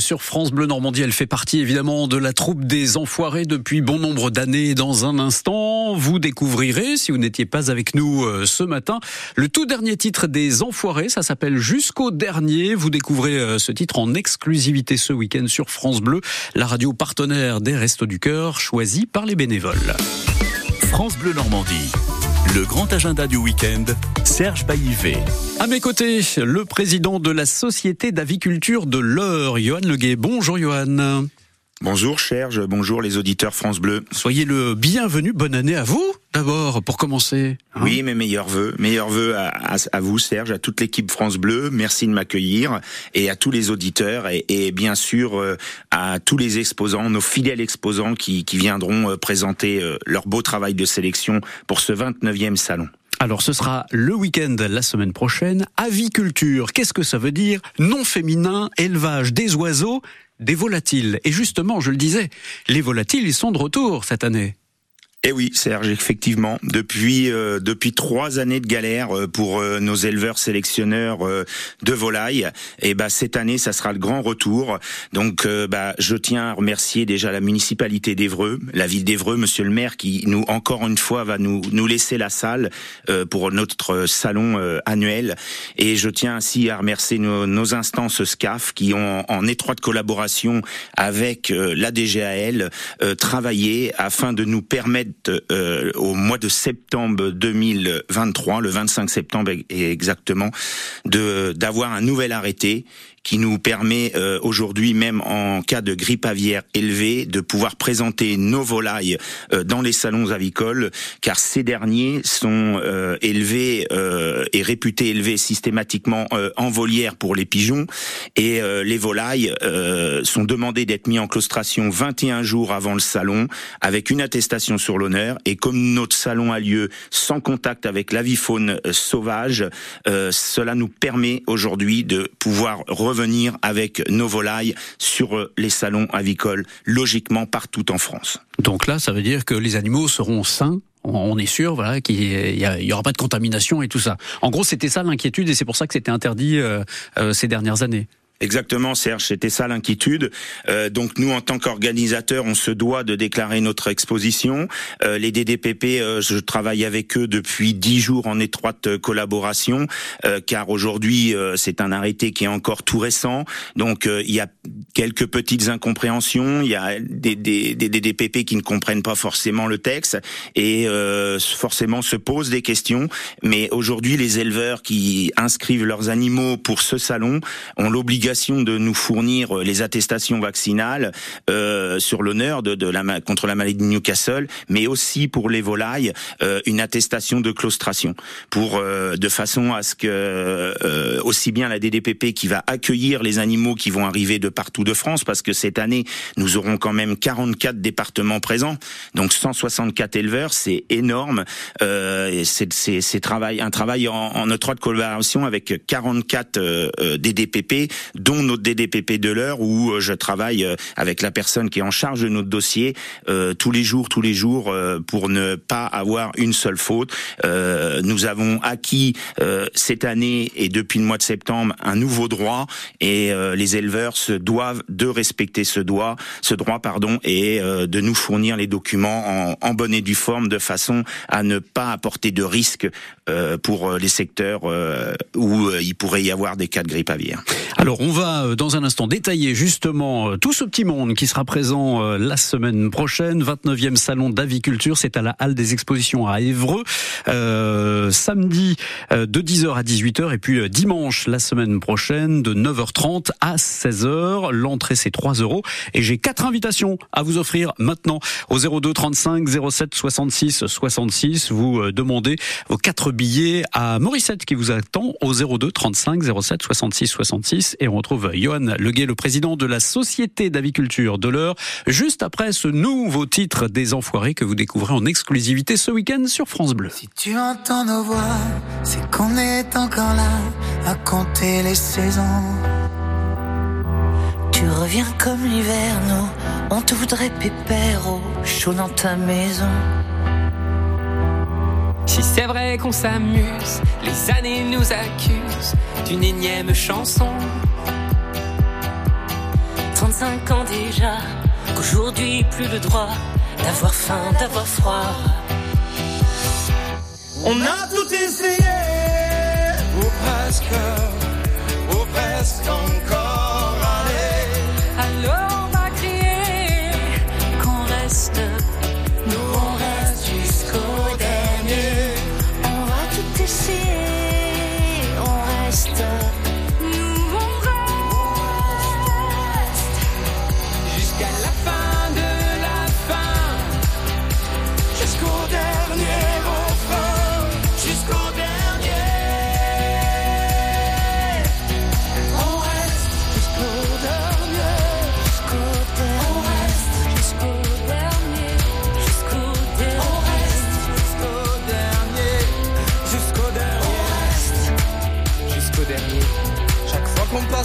Sur France Bleu Normandie. Elle fait partie évidemment de la troupe des Enfoirés depuis bon nombre d'années. Dans un instant, vous découvrirez, si vous n'étiez pas avec nous euh, ce matin, le tout dernier titre des Enfoirés. Ça s'appelle Jusqu'au dernier. Vous découvrez euh, ce titre en exclusivité ce week-end sur France Bleu, la radio partenaire des Restos du Cœur, choisie par les bénévoles. France Bleu Normandie. Le grand agenda du week-end, Serge Baillivet. À mes côtés, le président de la Société d'aviculture de l'Eure, Johan Leguet. Bonjour Johan. Bonjour Serge, bonjour les auditeurs France Bleu. Soyez le bienvenu, bonne année à vous d'abord pour commencer. Hein oui, mes meilleurs vœux, meilleurs vœux à, à, à, vous Serge, à toute l'équipe France Bleu. Merci de m'accueillir et à tous les auditeurs et, et bien sûr euh, à tous les exposants, nos fidèles exposants qui, qui viendront euh, présenter euh, leur beau travail de sélection pour ce 29e salon. Alors ce sera le week-end la semaine prochaine. Aviculture, qu'est-ce que ça veut dire? Non féminin, élevage des oiseaux, des volatiles. Et justement, je le disais, les volatiles, ils sont de retour cette année. Eh oui, Serge, effectivement, depuis euh, depuis trois années de galère euh, pour euh, nos éleveurs sélectionneurs euh, de volailles, et bah cette année, ça sera le grand retour. Donc, euh, bah je tiens à remercier déjà la municipalité d'Evreux, la ville d'Evreux, Monsieur le maire, qui nous encore une fois va nous nous laisser la salle euh, pour notre salon annuel. Et je tiens ainsi à remercier nos, nos instances SCAF qui ont en étroite collaboration avec la DGAL travaillé afin de nous permettre euh, au mois de septembre 2023, le 25 septembre exactement, de d'avoir un nouvel arrêté qui nous permet euh, aujourd'hui, même en cas de grippe aviaire élevée, de pouvoir présenter nos volailles euh, dans les salons avicoles, car ces derniers sont euh, élevés euh, et réputés élevés systématiquement euh, en volière pour les pigeons, et euh, les volailles sont demandées d'être mis en claustration 21 jours avant le salon, avec une attestation sur l'honneur, et comme notre salon a lieu sans contact avec l'avifaune sauvage, cela nous permet aujourd'hui de pouvoir venir avec nos volailles sur les salons avicoles, logiquement partout en France. Donc là, ça veut dire que les animaux seront sains on est sûr voilà qu'il y, aura pas de contamination et tout ça. En gros, c'était ça l'inquiétude et c'est pour ça que c'était interdit euh, euh, ces dernières années. Exactement, Serge, c'était ça l'inquiétude. Euh, donc nous, en tant qu'organisateurs, on se doit de déclarer notre exposition. Euh, les DDPP, euh, je travaille avec eux depuis dix jours en étroite collaboration, euh, car aujourd'hui, euh, c'est un arrêté qui est encore tout récent. Donc il y a quelques petites incompréhensions, il y a des, des, des, DDPP qui ne comprennent pas forcément le texte et forcément se posent des questions. Mais aujourd'hui, les éleveurs qui inscrivent leurs animaux pour ce salon ont l'obligation de nous fournir les attestations vaccinales euh, sur l'honneur de, de, la contre la maladie de Newcastle, mais aussi pour les volailles euh, une attestation de claustration, pour euh, de façon à ce que euh, aussi bien la DDPP qui va accueillir les animaux qui vont arriver de partout de France, parce que cette année nous aurons quand même 44 départements présents, donc 164 éleveurs, c'est énorme. Euh, c'est travail un travail en, en étroite collaboration avec 44 DDPP dont notre DDPP de l'heure où euh, je travaille euh, avec la personne qui est en charge de notre dossier euh, tous les jours, tous les jours euh, pour ne pas avoir une seule faute. Euh, nous avons acquis euh, cette année et depuis le mois de septembre un nouveau droit et les éleveurs se doivent de respecter ce droit, ce droit pardon, et de nous fournir les documents en, en, bonne et due forme de façon à ne pas apporter de risque pour les secteurs où il pourrait y avoir des cas de grippe aviaire. Va dans un instant détailler justement tout ce petit monde qui sera présent la semaine prochaine, 29e salon d'aviculture, c'est à la halle des expositions à Évreux, euh, samedi euh, de 10h à 18h et puis euh, dimanche la semaine prochaine de 9h30 à 16h. L'entrée c'est 3 euros et j'ai quatre invitations à vous offrir maintenant au 02 35 07 66 66. Vous demandez vos quatre billets à Morissette qui vous attend au 02 35 07 66 66 et on retrouve Johan Leguet, le président de la Société d'aviculture de l'Eure, juste après ce nouveau titre des Enfoirés que vous découvrez en exclusivité ce week-end sur France Bleu. Si tu entends nos voix, c'est qu'on est encore là à compter les saisons. Tu reviens comme l'hiver, nous, on te voudrait pépère au chaud dans ta maison. Si c'est vrai qu'on s'amuse, les années nous accusent d'une énième chanson. 35 ans déjà, qu'aujourd'hui plus le droit d'avoir faim, d'avoir froid. On a tout essayé, ou presque, ou presque encore.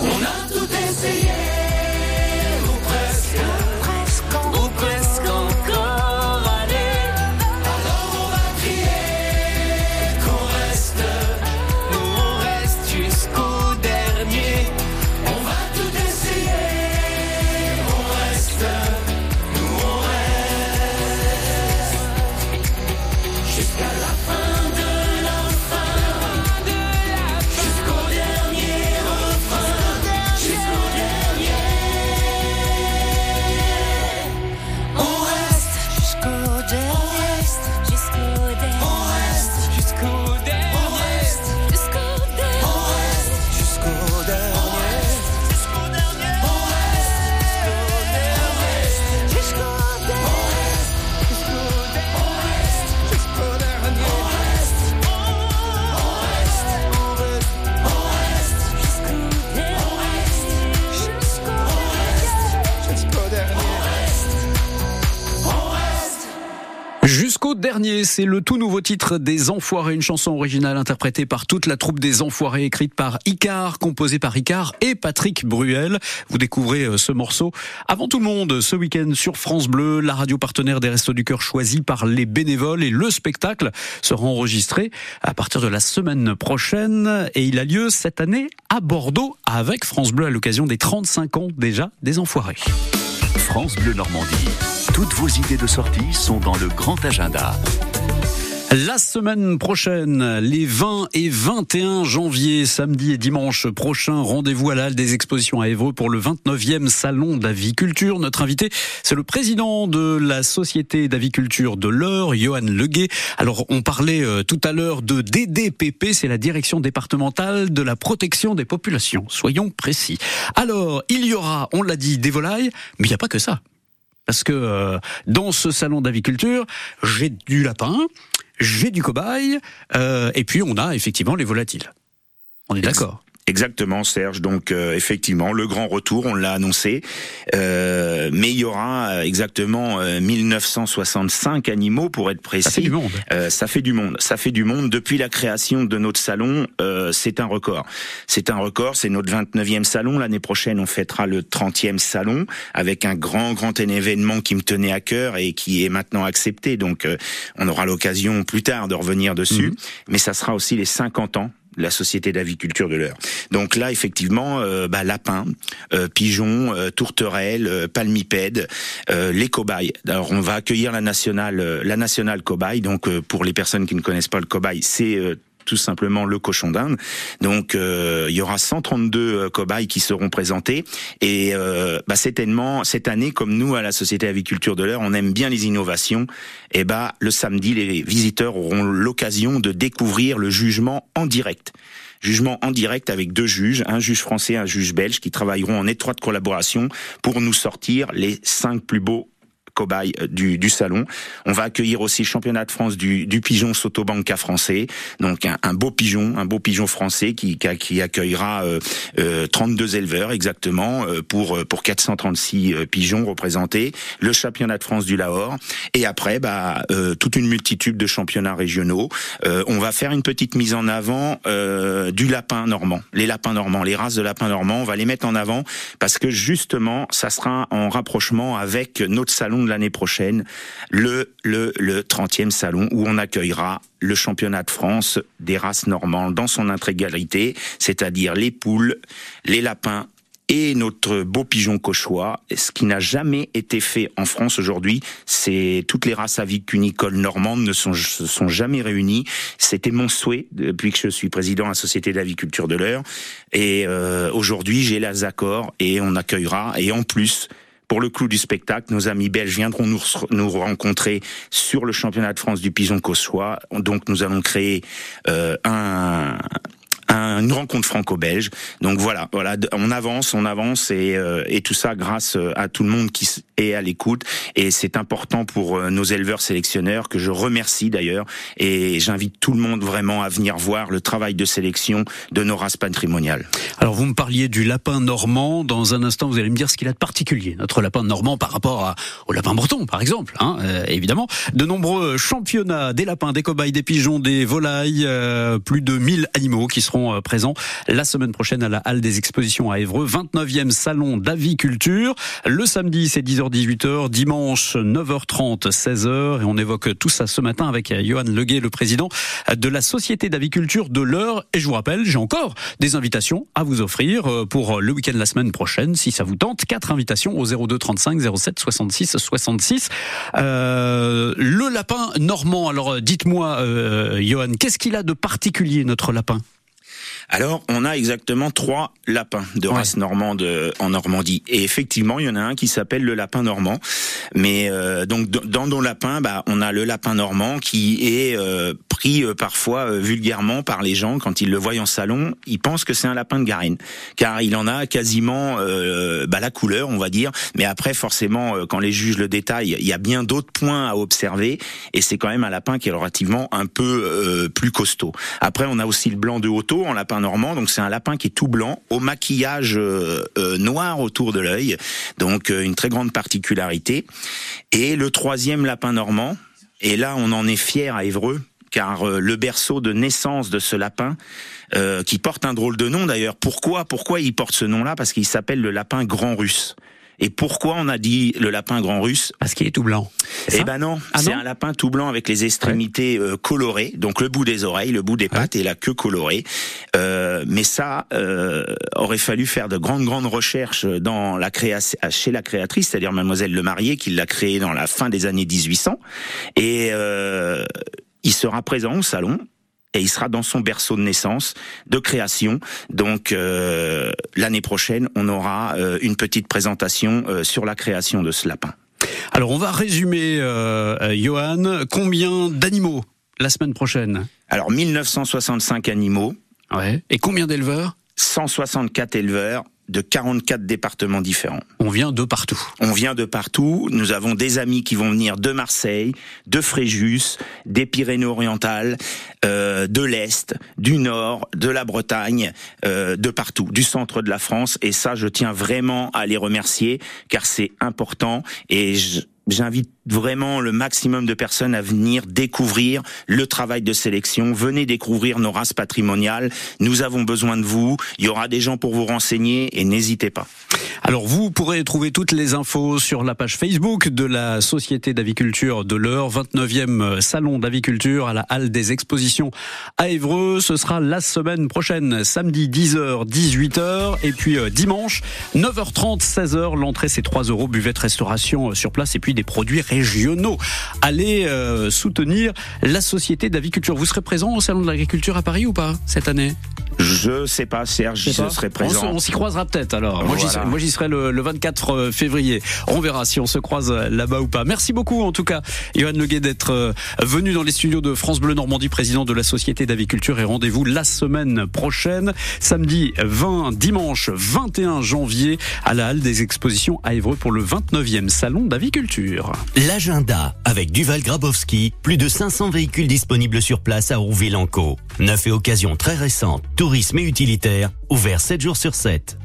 On a tout c'est le tout nouveau titre des Enfoirés, une chanson originale interprétée par toute la troupe des Enfoirés, écrite par Icar, composée par Icar et Patrick Bruel. Vous découvrez euh, ce morceau avant tout le monde ce week-end sur France Bleu, la radio partenaire des Restos du Cœur choisie par les bénévoles et le spectacle sera enregistré à partir de la semaine prochaine et il a lieu cette année à Bordeaux avec France Bleu à l'occasion des 35 ans déjà des Enfoirés. France Bleu Normandie. Toutes vos idées de sortie sont dans le grand agenda. La semaine prochaine, les 20 et 21 janvier, samedi et dimanche prochain, rendez-vous à la des Expositions à Évreux pour le 29e Salon d'aviculture. Notre invité, c'est le président de la Société d'aviculture de l'Eure, Johan Leguet. Alors, on parlait euh, tout à l'heure de DDPP, c'est la Direction départementale de la protection des populations. Soyons précis. Alors, il y aura, on l'a dit, des volailles, mais il n'y a pas que ça. Parce que euh, dans ce salon d'aviculture, j'ai du lapin, j'ai du cobaye, euh, et puis on a effectivement les volatiles. On est d'accord Exactement, Serge. Donc euh, effectivement, le grand retour, on l'a annoncé, euh, mais il y aura euh, exactement euh, 1965 animaux pour être précis. Ça fait du monde. ça fait du monde. Ça fait du monde. Depuis la création de notre salon, euh, c'est un record. C'est un record. C'est notre 29e salon. L'année prochaine, on fêtera le 30e salon avec un grand, grand événement qui me tenait à cœur et qui est maintenant accepté. Donc, euh, on aura l'occasion plus tard de revenir dessus. Mais ça sera aussi les 50 ans la Société d'aviculture de l'Eure. Donc là, effectivement, euh, bah, lapins, euh, pigeons, euh, tourterelles, euh, palmipèdes, euh, les cobayes. Alors on va accueillir la nationale, euh, la nationale cobaye. Donc pour les personnes qui ne connaissent pas le cobaye, c'est tout simplement le cochon d'Inde. Donc euh, il y aura 132 euh, cobayes qui seront présentés et euh, bah, certainement cette année comme nous à la Société Aviculture de l'Eure, on aime bien les innovations. Et bah le samedi les visiteurs auront l'occasion de découvrir le jugement en direct. Jugement en direct avec deux juges, un juge français un juge belge qui travailleront en étroite collaboration pour nous sortir les cinq plus beaux cobaye euh, du, du salon. On va accueillir aussi le championnat de France du, du pigeon Sotobanca français, donc un, un beau pigeon, un beau pigeon français qui, qui, accueillera euh, euh, 32 éleveurs exactement euh, pour pour 436 euh, pigeons représentés, le championnat de France du Lahore et après bah euh, toute une multitude de championnats régionaux. Euh, on va faire une petite mise en avant euh, du lapin normand, les lapins normands, les races de lapins normands. On va les mettre en avant parce que justement, ça sera en rapprochement avec notre salon l'année prochaine, le le le 30e salon où on accueillera le championnat de France des races normandes dans son intégralité, c'est-à-dire les poules, les lapins et notre beau pigeon cauchois. Ce qui n'a jamais été fait en France aujourd'hui, c'est toutes les races avicunicoles normandes ne sont, se sont jamais réunies. C'était mon souhait depuis que je suis président à la Société d'aviculture de l'Eure. Et euh, aujourd'hui, j'ai les accords et on accueillera. Et en plus, pour le clou du spectacle, nos amis belges viendront nous, rencontrer sur le championnat de France du pigeon cauchois. Donc nous allons créer euh, un, un- une rencontre franco-belge. Donc voilà, voilà, on avance, on avance et, euh, et tout ça grâce euh, à tout le monde qui est à l'écoute. Et c'est important pour euh, nos éleveurs sélectionneurs que je remercie d'ailleurs. Et j'invite tout le monde vraiment à venir voir le travail de sélection de nos races patrimoniales. Alors vous me parliez du lapin normand. Dans un instant, vous allez me dire ce qu'il a de particulier, notre lapin normand par rapport à- au lapin breton, par exemple. Hein, euh, évidemment, de nombreux championnats des lapins, des cobayes, des pigeons, des volailles, euh, plus de 1000 animaux qui seront euh, présents la semaine prochaine à la Halle des Expositions à Évreux, 29e salon d'aviculture. Le samedi, c'est 10h-18h, dimanche 9h30, 16h, et on évoque tout ça ce matin avec euh, Johan Leguet, le président de la Société d'aviculture de l'Eure. Et je vous rappelle, j'ai encore des invitations à vous offrir euh, pour le week-end la semaine prochaine, si ça vous tente. Quatre invitations au 02 35 07 66 66. Euh, le lapin normand. Alors, dites-moi, euh, Johan, qu'est-ce qu'il a de particulier notre lapin? Alors, on a exactement trois lapins de race normande euh, en Normandie. Et effectivement, il y en a un qui s'appelle le lapin normand. Mais euh, donc, dans nos lapins, bah, on a le lapin normand qui est euh, pris euh, parfois euh, vulgairement par les gens quand ils le voient en salon. Ils pensent que c'est un lapin de garenne, car il en a quasiment euh, bah, la couleur, on va dire. Mais après, forcément, euh, quand les juges le détaillent, il y a bien d'autres points à observer. Et c'est quand même un lapin qui est relativement un peu plus costaud. Après, on a aussi le blanc de Hoto en lapin normand. Donc c'est un lapin qui est tout blanc, au maquillage noir autour de l'œil. Donc une très grande particularité. Et le troisième lapin normand, et là on en est fier à Évreux, car euh, le berceau de naissance de ce lapin, euh, qui porte un drôle de nom d'ailleurs. Pourquoi Pourquoi il porte ce nom-là? Parce qu'il s'appelle le lapin grand russe. Et pourquoi on a dit le lapin grand russe? Parce qu'il est tout blanc. Eh ben non, Ah c'est un lapin tout blanc avec les extrémités euh, colorées, donc le bout des oreilles, le bout des pattes et la queue colorée. Euh, mais ça euh, aurait fallu faire de grandes grandes recherches dans la création chez la créatrice, c'est-à-dire Mademoiselle Le Marié, qui l'a créé dans la fin des années 1800. Et euh, il sera présent au salon et il sera dans son berceau de naissance, de création. Donc euh, l'année prochaine, on aura euh, une petite présentation euh, sur la création de ce lapin. Alors, on va résumer, Johan, combien d'animaux la semaine prochaine? Alors 1965 animaux. Ouais. Et combien d'éleveurs? 164 éleveurs de 44 départements différents. On vient de partout. On vient de partout. Nous avons des amis qui vont venir de Marseille, de Fréjus, des Pyrénées-Orientales, euh, de l'Est, du Nord, de la Bretagne, euh, de partout, du centre de la France. Et ça, je tiens vraiment à les remercier car c'est important et je- J'invite vraiment le maximum de personnes à venir découvrir le travail de sélection. Venez découvrir nos races patrimoniales. Nous avons besoin de vous. Il y aura des gens pour vous renseigner et n'hésitez pas. Alors vous pourrez trouver toutes les infos sur la page Facebook de la Société d'aviculture de l'Eure, 29e salon d'aviculture à la Halle des Expositions à Évreux. Ce sera la semaine prochaine, samedi 10h, 18h et puis euh, dimanche 9h30, 16h. L'entrée c'est 3 euros, buvette restauration euh, sur place et puis des produits régionaux. Allez euh, soutenir la Société d'aviculture. Vous serez présent au salon de l'agriculture à Paris ou pas cette année? Je sais pas, Serge, Je pas. serai On présent. se- On s'y croisera peut-être alors. Moi, j'y Voilà. serai, moi, j'y serai le, le 24 février. On verra si on se croise là-bas ou pas. Merci beaucoup en tout cas, Johan Leguet, d'être euh, venu dans les studios de France Bleu Normandie, président de la Société d'aviculture. Et rendez-vous la semaine prochaine, samedi 20, dimanche 21 janvier, à la Halle des Expositions à Évreux pour le 29e Salon d'aviculture. L'agenda avec Duval Grabowski, plus de 500 véhicules disponibles sur place à Rouville-en-Caux. Neuf et occasion très récente, tourisme et utilitaire, ouvert 7 jours sur 7.